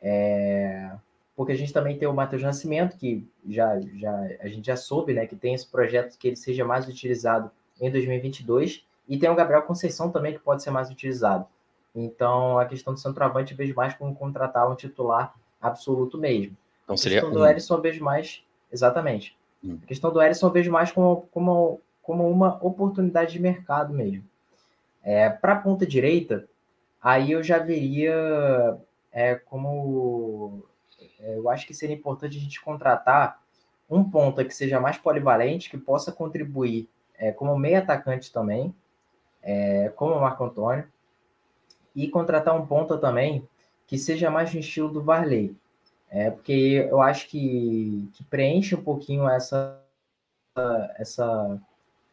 É, porque a gente também tem o Matheus Nascimento, que já, já a gente já soube, né, que tem esse projeto que ele seja mais utilizado em 2022, e tem o Gabriel Conceição também que pode ser mais utilizado. Então, a questão do centroavante eu vejo mais como contratar um titular absoluto mesmo. Então seria a questão um... do eu vejo mais, exatamente. Hum. A questão do eu vejo mais como, como, como uma oportunidade de mercado mesmo. É, Para a ponta direita, aí eu já veria é, como eu acho que seria importante a gente contratar um ponta que seja mais polivalente, que possa contribuir é, como meio atacante também, é, como o Marco Antônio, e contratar um ponta também que seja mais no estilo do Varley. É, porque eu acho que, que preenche um pouquinho essa, essa,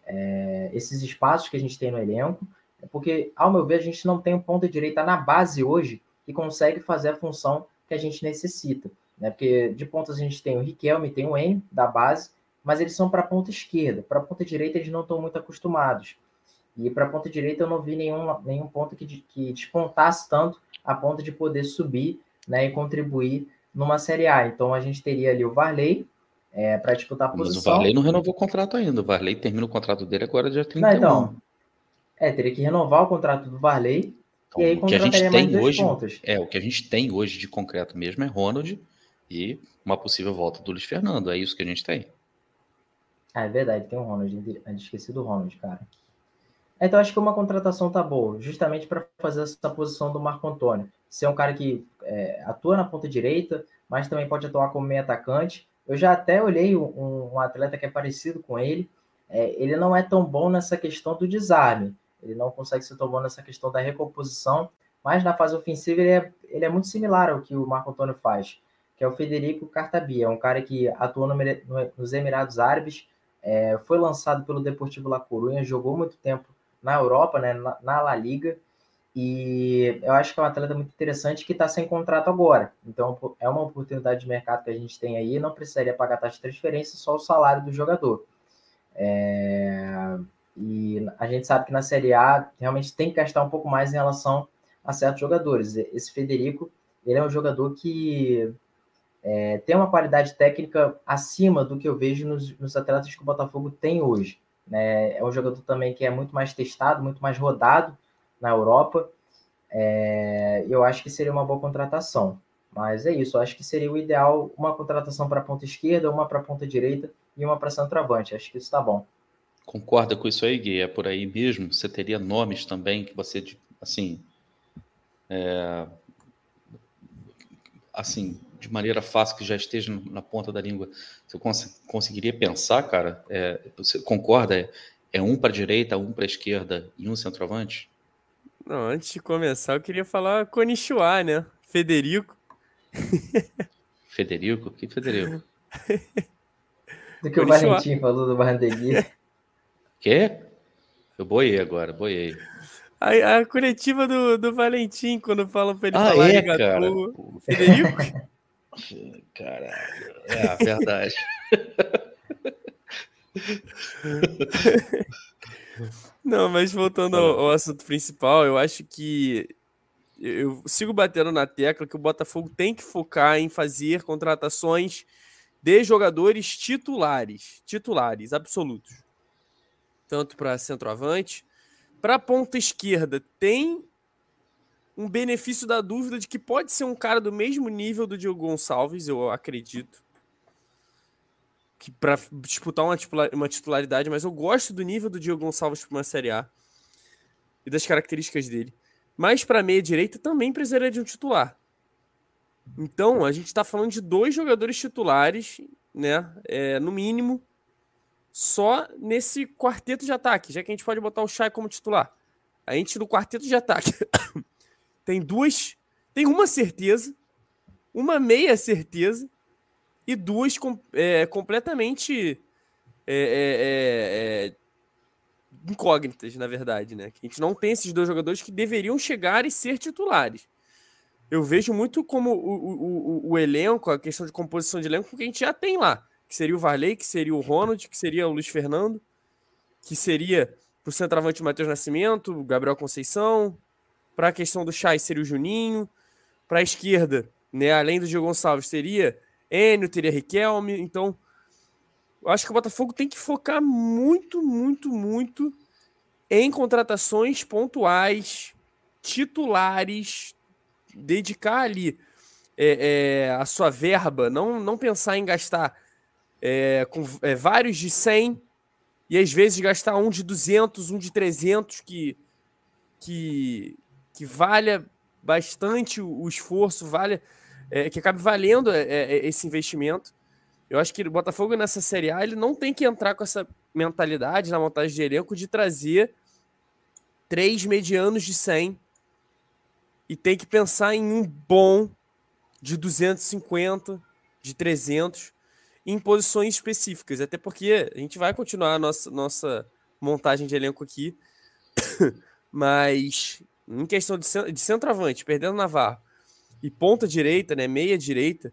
é, esses espaços que a gente tem no elenco, porque, ao meu ver, a gente não tem um ponta direita na base hoje que consegue fazer a função que a gente necessita. Né? Porque de pontas a gente tem o Riquelme, tem o N da base, mas eles são para a ponta esquerda. Para a ponta direita eles não estão muito acostumados. E para a ponta direita eu não vi nenhum, nenhum ponto que, que despontasse tanto a ponto de poder subir né, e contribuir numa Série A. Então a gente teria ali o Varley é, para disputar a posição. Mas o Varley não renovou o contrato ainda. O Varley termina o contrato dele agora dia 31. Não, então, é, teria que renovar o contrato do Varley então, aí o que a gente tem hoje pontos. é o que a gente tem hoje de concreto mesmo é Ronald e uma possível volta do Luiz Fernando. É isso que a gente tem. Ah, é verdade, tem o Ronald. A gente esqueci do Ronald, cara. Então acho que uma contratação tá boa, justamente para fazer essa posição do Marco Antônio. Ser um cara que é, atua na ponta direita, mas também pode atuar como meio atacante. Eu já até olhei um, um atleta que é parecido com ele. É, ele não é tão bom nessa questão do desarme. Ele não consegue tão bom nessa questão da recomposição, mas na fase ofensiva ele é, ele é muito similar ao que o Marco Antônio faz, que é o Federico Cartabia, é um cara que atuou no, no, nos Emirados Árabes, é, foi lançado pelo Deportivo La Coruña, jogou muito tempo na Europa, né, na, na La Liga, e eu acho que é um atleta muito interessante que está sem contrato agora. Então é uma oportunidade de mercado que a gente tem aí, não precisaria pagar taxa de transferência, só o salário do jogador. É... E a gente sabe que na Série A realmente tem que gastar um pouco mais em relação a certos jogadores. Esse Federico, ele é um jogador que é, tem uma qualidade técnica acima do que eu vejo nos, nos atletas que o Botafogo tem hoje. Né? É um jogador também que é muito mais testado, muito mais rodado na Europa. É, eu acho que seria uma boa contratação. Mas é isso, eu acho que seria o ideal uma contratação para a ponta esquerda, uma para a ponta direita e uma para centroavante. Acho que isso está bom. Concorda com isso aí, Gui? É por aí mesmo? Você teria nomes também que você, assim, é, assim, de maneira fácil, que já esteja na ponta da língua, você cons conseguiria pensar, cara? É, você concorda? É, é um para a direita, um para a esquerda e um centroavante? Não, antes de começar, eu queria falar Konnichiwa, né? Federico. Federico? Que Federico? Do que o Valentim falou do Barrandegui. Quê? Eu boiei agora, boiei. A, a coletiva do, do Valentim, quando falam pra ele ah, falar é, cara. Federico? Caralho, é a verdade. Não, mas voltando ao, ao, assunto principal, eu acho que eu sigo batendo na tecla que o Botafogo tem que focar em fazer contratações de jogadores titulares, titulares absolutos tanto para centroavante. Para ponta esquerda, tem um benefício da dúvida de que pode ser um cara do mesmo nível do Diogo Gonçalves, eu acredito. Que para disputar uma, uma titularidade, mas eu gosto do nível do Diogo Gonçalves para uma Série A e das características dele. Mas para meia direita também precisaria de um titular. Então, a gente está falando de dois jogadores titulares, né? É, no mínimo, só nesse quarteto de ataque, já que a gente pode botar o Chay como titular. A gente no quarteto de ataque tem duas, tem uma certeza, uma meia certeza e duas é, completamente é, é, é, é, incógnitas, na verdade, né? A gente não tem esses dois jogadores que deveriam chegar e ser titulares. Eu vejo muito como o, o, o, o elenco, a questão de composição de elenco, que a gente já tem lá que seria o Varley, que seria o Ronald, que seria o Luiz Fernando, que seria para o centroavante o Matheus Nascimento, o Gabriel Conceição, para a questão do Chay seria o Juninho, para a esquerda, né, além do Diego Gonçalves, seria Enio, teria Riquelme, então eu acho que o Botafogo tem que focar muito, muito, muito em contratações pontuais, titulares, dedicar ali é, é, a sua verba, não, não pensar em gastar é, com é, vários de 100 e às vezes gastar um de 200, um de 300 que que, que valha bastante o, o esforço, vale é, que acabe valendo é, é, esse investimento. Eu acho que o Botafogo nessa Série A ele não tem que entrar com essa mentalidade na montagem de elenco de trazer três medianos de 100 e tem que pensar em um bom de 250, de 300 em posições específicas, até porque a gente vai continuar a nossa, nossa montagem de elenco aqui, mas em questão de, de centroavante, perdendo Navarro, e ponta direita, né, meia direita,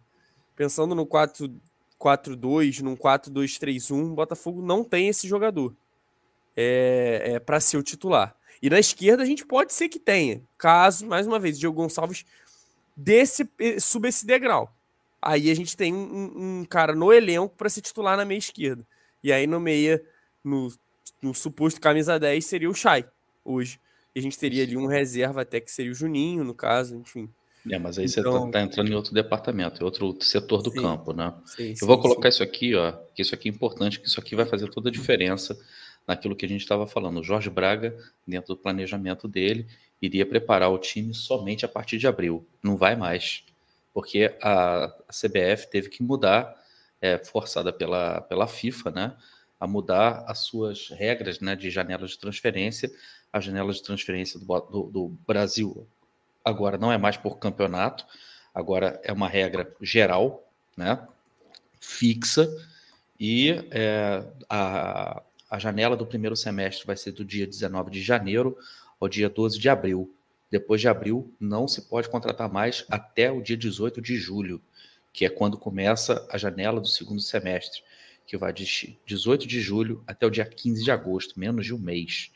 pensando no 4-4-2, num 4-2-3-1, Botafogo não tem esse jogador é, é para ser o titular. E na esquerda a gente pode ser que tenha, caso, mais uma vez, Diego Gonçalves desse, eh, suba esse degrau. Aí a gente tem um, um cara no elenco para se titular na meia esquerda. E aí no meia, no, no suposto camisa 10, seria o Chay hoje. E a gente teria ali um reserva até que seria o Juninho, no caso, enfim. É, mas aí então... você está tá entrando em outro departamento, outro setor do sim. campo, né? Sim, Eu sim, vou colocar isso aqui, ó, que isso aqui é importante, que isso aqui vai fazer toda a diferença naquilo que a gente estava falando. O Jorge Braga, dentro do planejamento dele, iria preparar o time somente a partir de abril. Não vai mais porque a, CBF teve que mudar, é, forçada pela, pela FIFA, né, a mudar as suas regras né, de janelas de transferência. A janela de transferência do, do, do Brasil agora não é mais por campeonato, agora é uma regra geral, né, fixa, e é, a, a janela do primeiro semestre vai ser do dia 19 de janeiro ao dia 12 de abril. Depois de abril, não se pode contratar mais até o dia 18 de julho, que é quando começa a janela do segundo semestre, que vai de 18 de julho até o dia 15 de agosto, menos de um mês.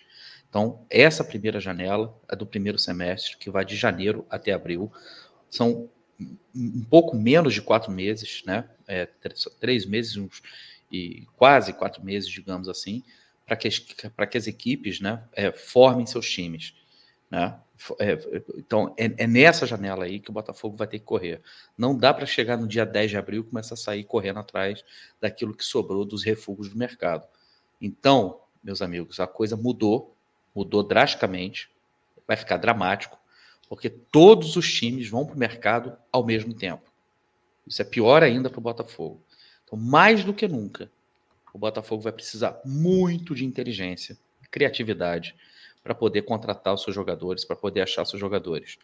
Então, essa primeira janela é do primeiro semestre, que vai de janeiro até abril. São um pouco menos de quatro meses, né? É, três meses uns, e quase quatro meses, digamos assim, para que, que as equipes né, é, formem seus times. Né? É, então, é, é, nessa janela aí que o Botafogo vai ter que correr. Não dá para chegar no dia 10 de abril e começar a sair correndo atrás daquilo que sobrou dos refugos do mercado. Então, meus amigos, a coisa mudou, mudou drasticamente, vai ficar dramático, porque todos os times vão para o mercado ao mesmo tempo. Isso é pior ainda para o Botafogo. Então, mais do que nunca, o Botafogo vai precisar muito de inteligência, criatividade, para poder contratar os seus jogadores, para poder achar seus jogadores.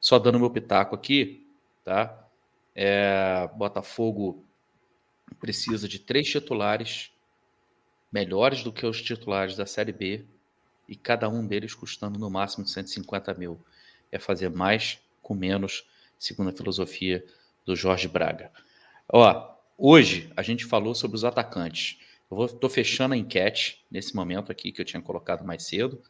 Só dando meu pitaco aqui, tá? É, Botafogo precisa de três titulares melhores do que os titulares da Série B e cada um deles custando no máximo 150 mil. É fazer mais com menos, segundo a filosofia do Jorge Braga. Ó, hoje a gente falou sobre os atacantes. Eu estou fechando a enquete nesse momento aqui que eu tinha colocado mais cedo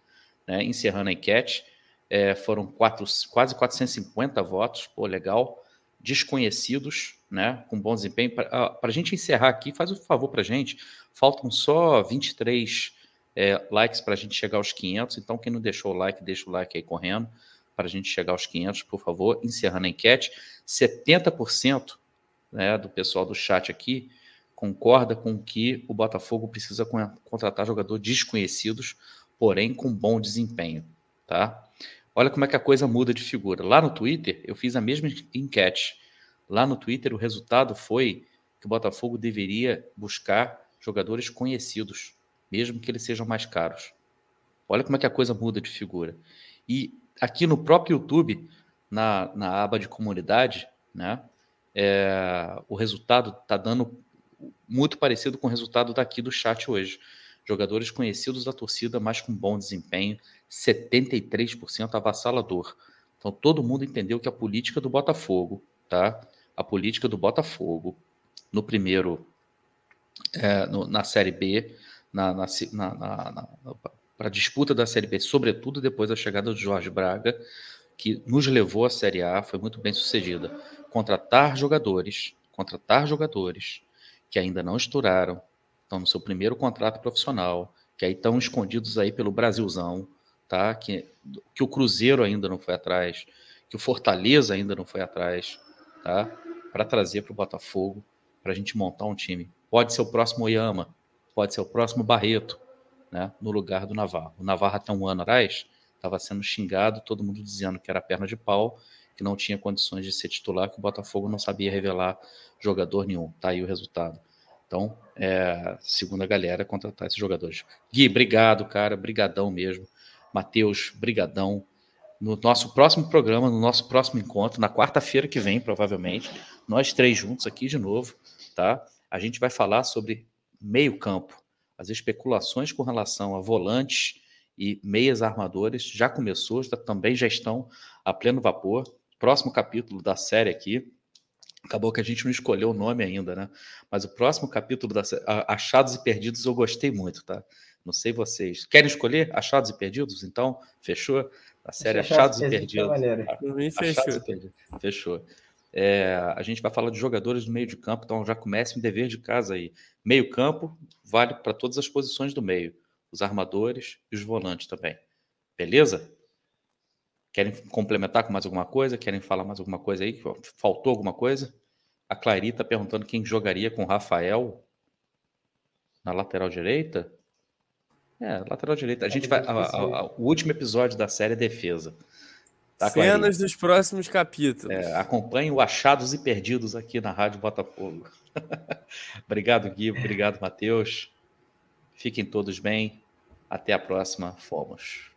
né, encerrando a enquete. É, foram quatro, quase 450 votos, pô, legal. Desconhecidos, né, com bom desempenho. Para a gente encerrar aqui, faz um favor para a gente. Faltam só 23 é, likes para a gente chegar aos 500. Então, quem não deixou o like, deixa o like aí correndo para a gente chegar aos 500, por favor. Encerrando a enquete, 70% né, do pessoal do chat aqui concorda com que o Botafogo precisa contratar jogadores desconhecidos porém com bom desempenho, tá? Olha como é que a coisa muda de figura. Lá no Twitter, eu fiz a mesma enquete. Lá no Twitter, o resultado foi que o Botafogo deveria buscar jogadores conhecidos, mesmo que eles sejam mais caros. Olha como é que a coisa muda de figura. E aqui no próprio YouTube, na, na aba de comunidade, né, é, o resultado está dando muito parecido com o resultado daqui do chat hoje jogadores conhecidos da torcida, mas com bom desempenho, 73% avassalador. Então todo mundo entendeu que a política do Botafogo, tá? A política do Botafogo no primeiro, é, no, na Série B, na, na, na, na para a disputa da Série B, sobretudo depois da chegada do Jorge Braga, que nos levou à Série A, foi muito bem sucedida. Contratar jogadores, contratar jogadores que ainda não estouraram, estão no seu primeiro contrato profissional, que aí estão escondidos aí pelo Brasilzão, tá? Que, que o Cruzeiro ainda não foi atrás, que o Fortaleza ainda não foi atrás, tá? Para trazer para o Botafogo, para a gente montar um time. Pode ser o próximo Oyama, pode ser o próximo Barreto, né? No lugar do Navarro. O Navarro até um ano atrás estava sendo xingado, todo mundo dizendo que era perna de pau, que não tinha condições de ser titular, que o Botafogo não sabia revelar jogador nenhum. Tá aí o resultado. Então, é, segundo a galera, contratar esses jogadores. Gui, obrigado, cara, brigadão mesmo. Matheus, brigadão. No nosso próximo programa, no nosso próximo encontro, na quarta-feira que vem, provavelmente, nós três juntos aqui de novo, tá? A gente vai falar sobre meio campo, as especulações com relação a volantes e meias armadores já começou, já, também já estão a pleno vapor. Próximo capítulo da série aqui, Acabou que a gente não escolheu o nome ainda, né? Mas o próximo capítulo da Achados e Perdidos eu gostei muito, tá? Não sei vocês. Querem escolher Achados e Perdidos? Então, fechou? A série Achados, e Perdidos. Tá Achados e Perdidos. Fechou. É, a gente vai falar de jogadores do meio de campo, então já comece um dever de casa aí. Meio campo vale para todas as posições do meio, os armadores e os volantes também. Beleza? Querem complementar com mais alguma coisa? Querem falar mais alguma coisa aí? Faltou alguma coisa? A Clarita perguntando quem jogaria com Rafael na lateral direita. É, lateral direita. A gente vai. A, a, a, o último episódio da série é defesa. Tá, Cenas dos próximos capítulos. É, acompanhe o Achados e Perdidos aqui na Rádio Botafogo. obrigado, Gui. Obrigado, Matheus. Fiquem todos bem. Até a próxima. Fomos.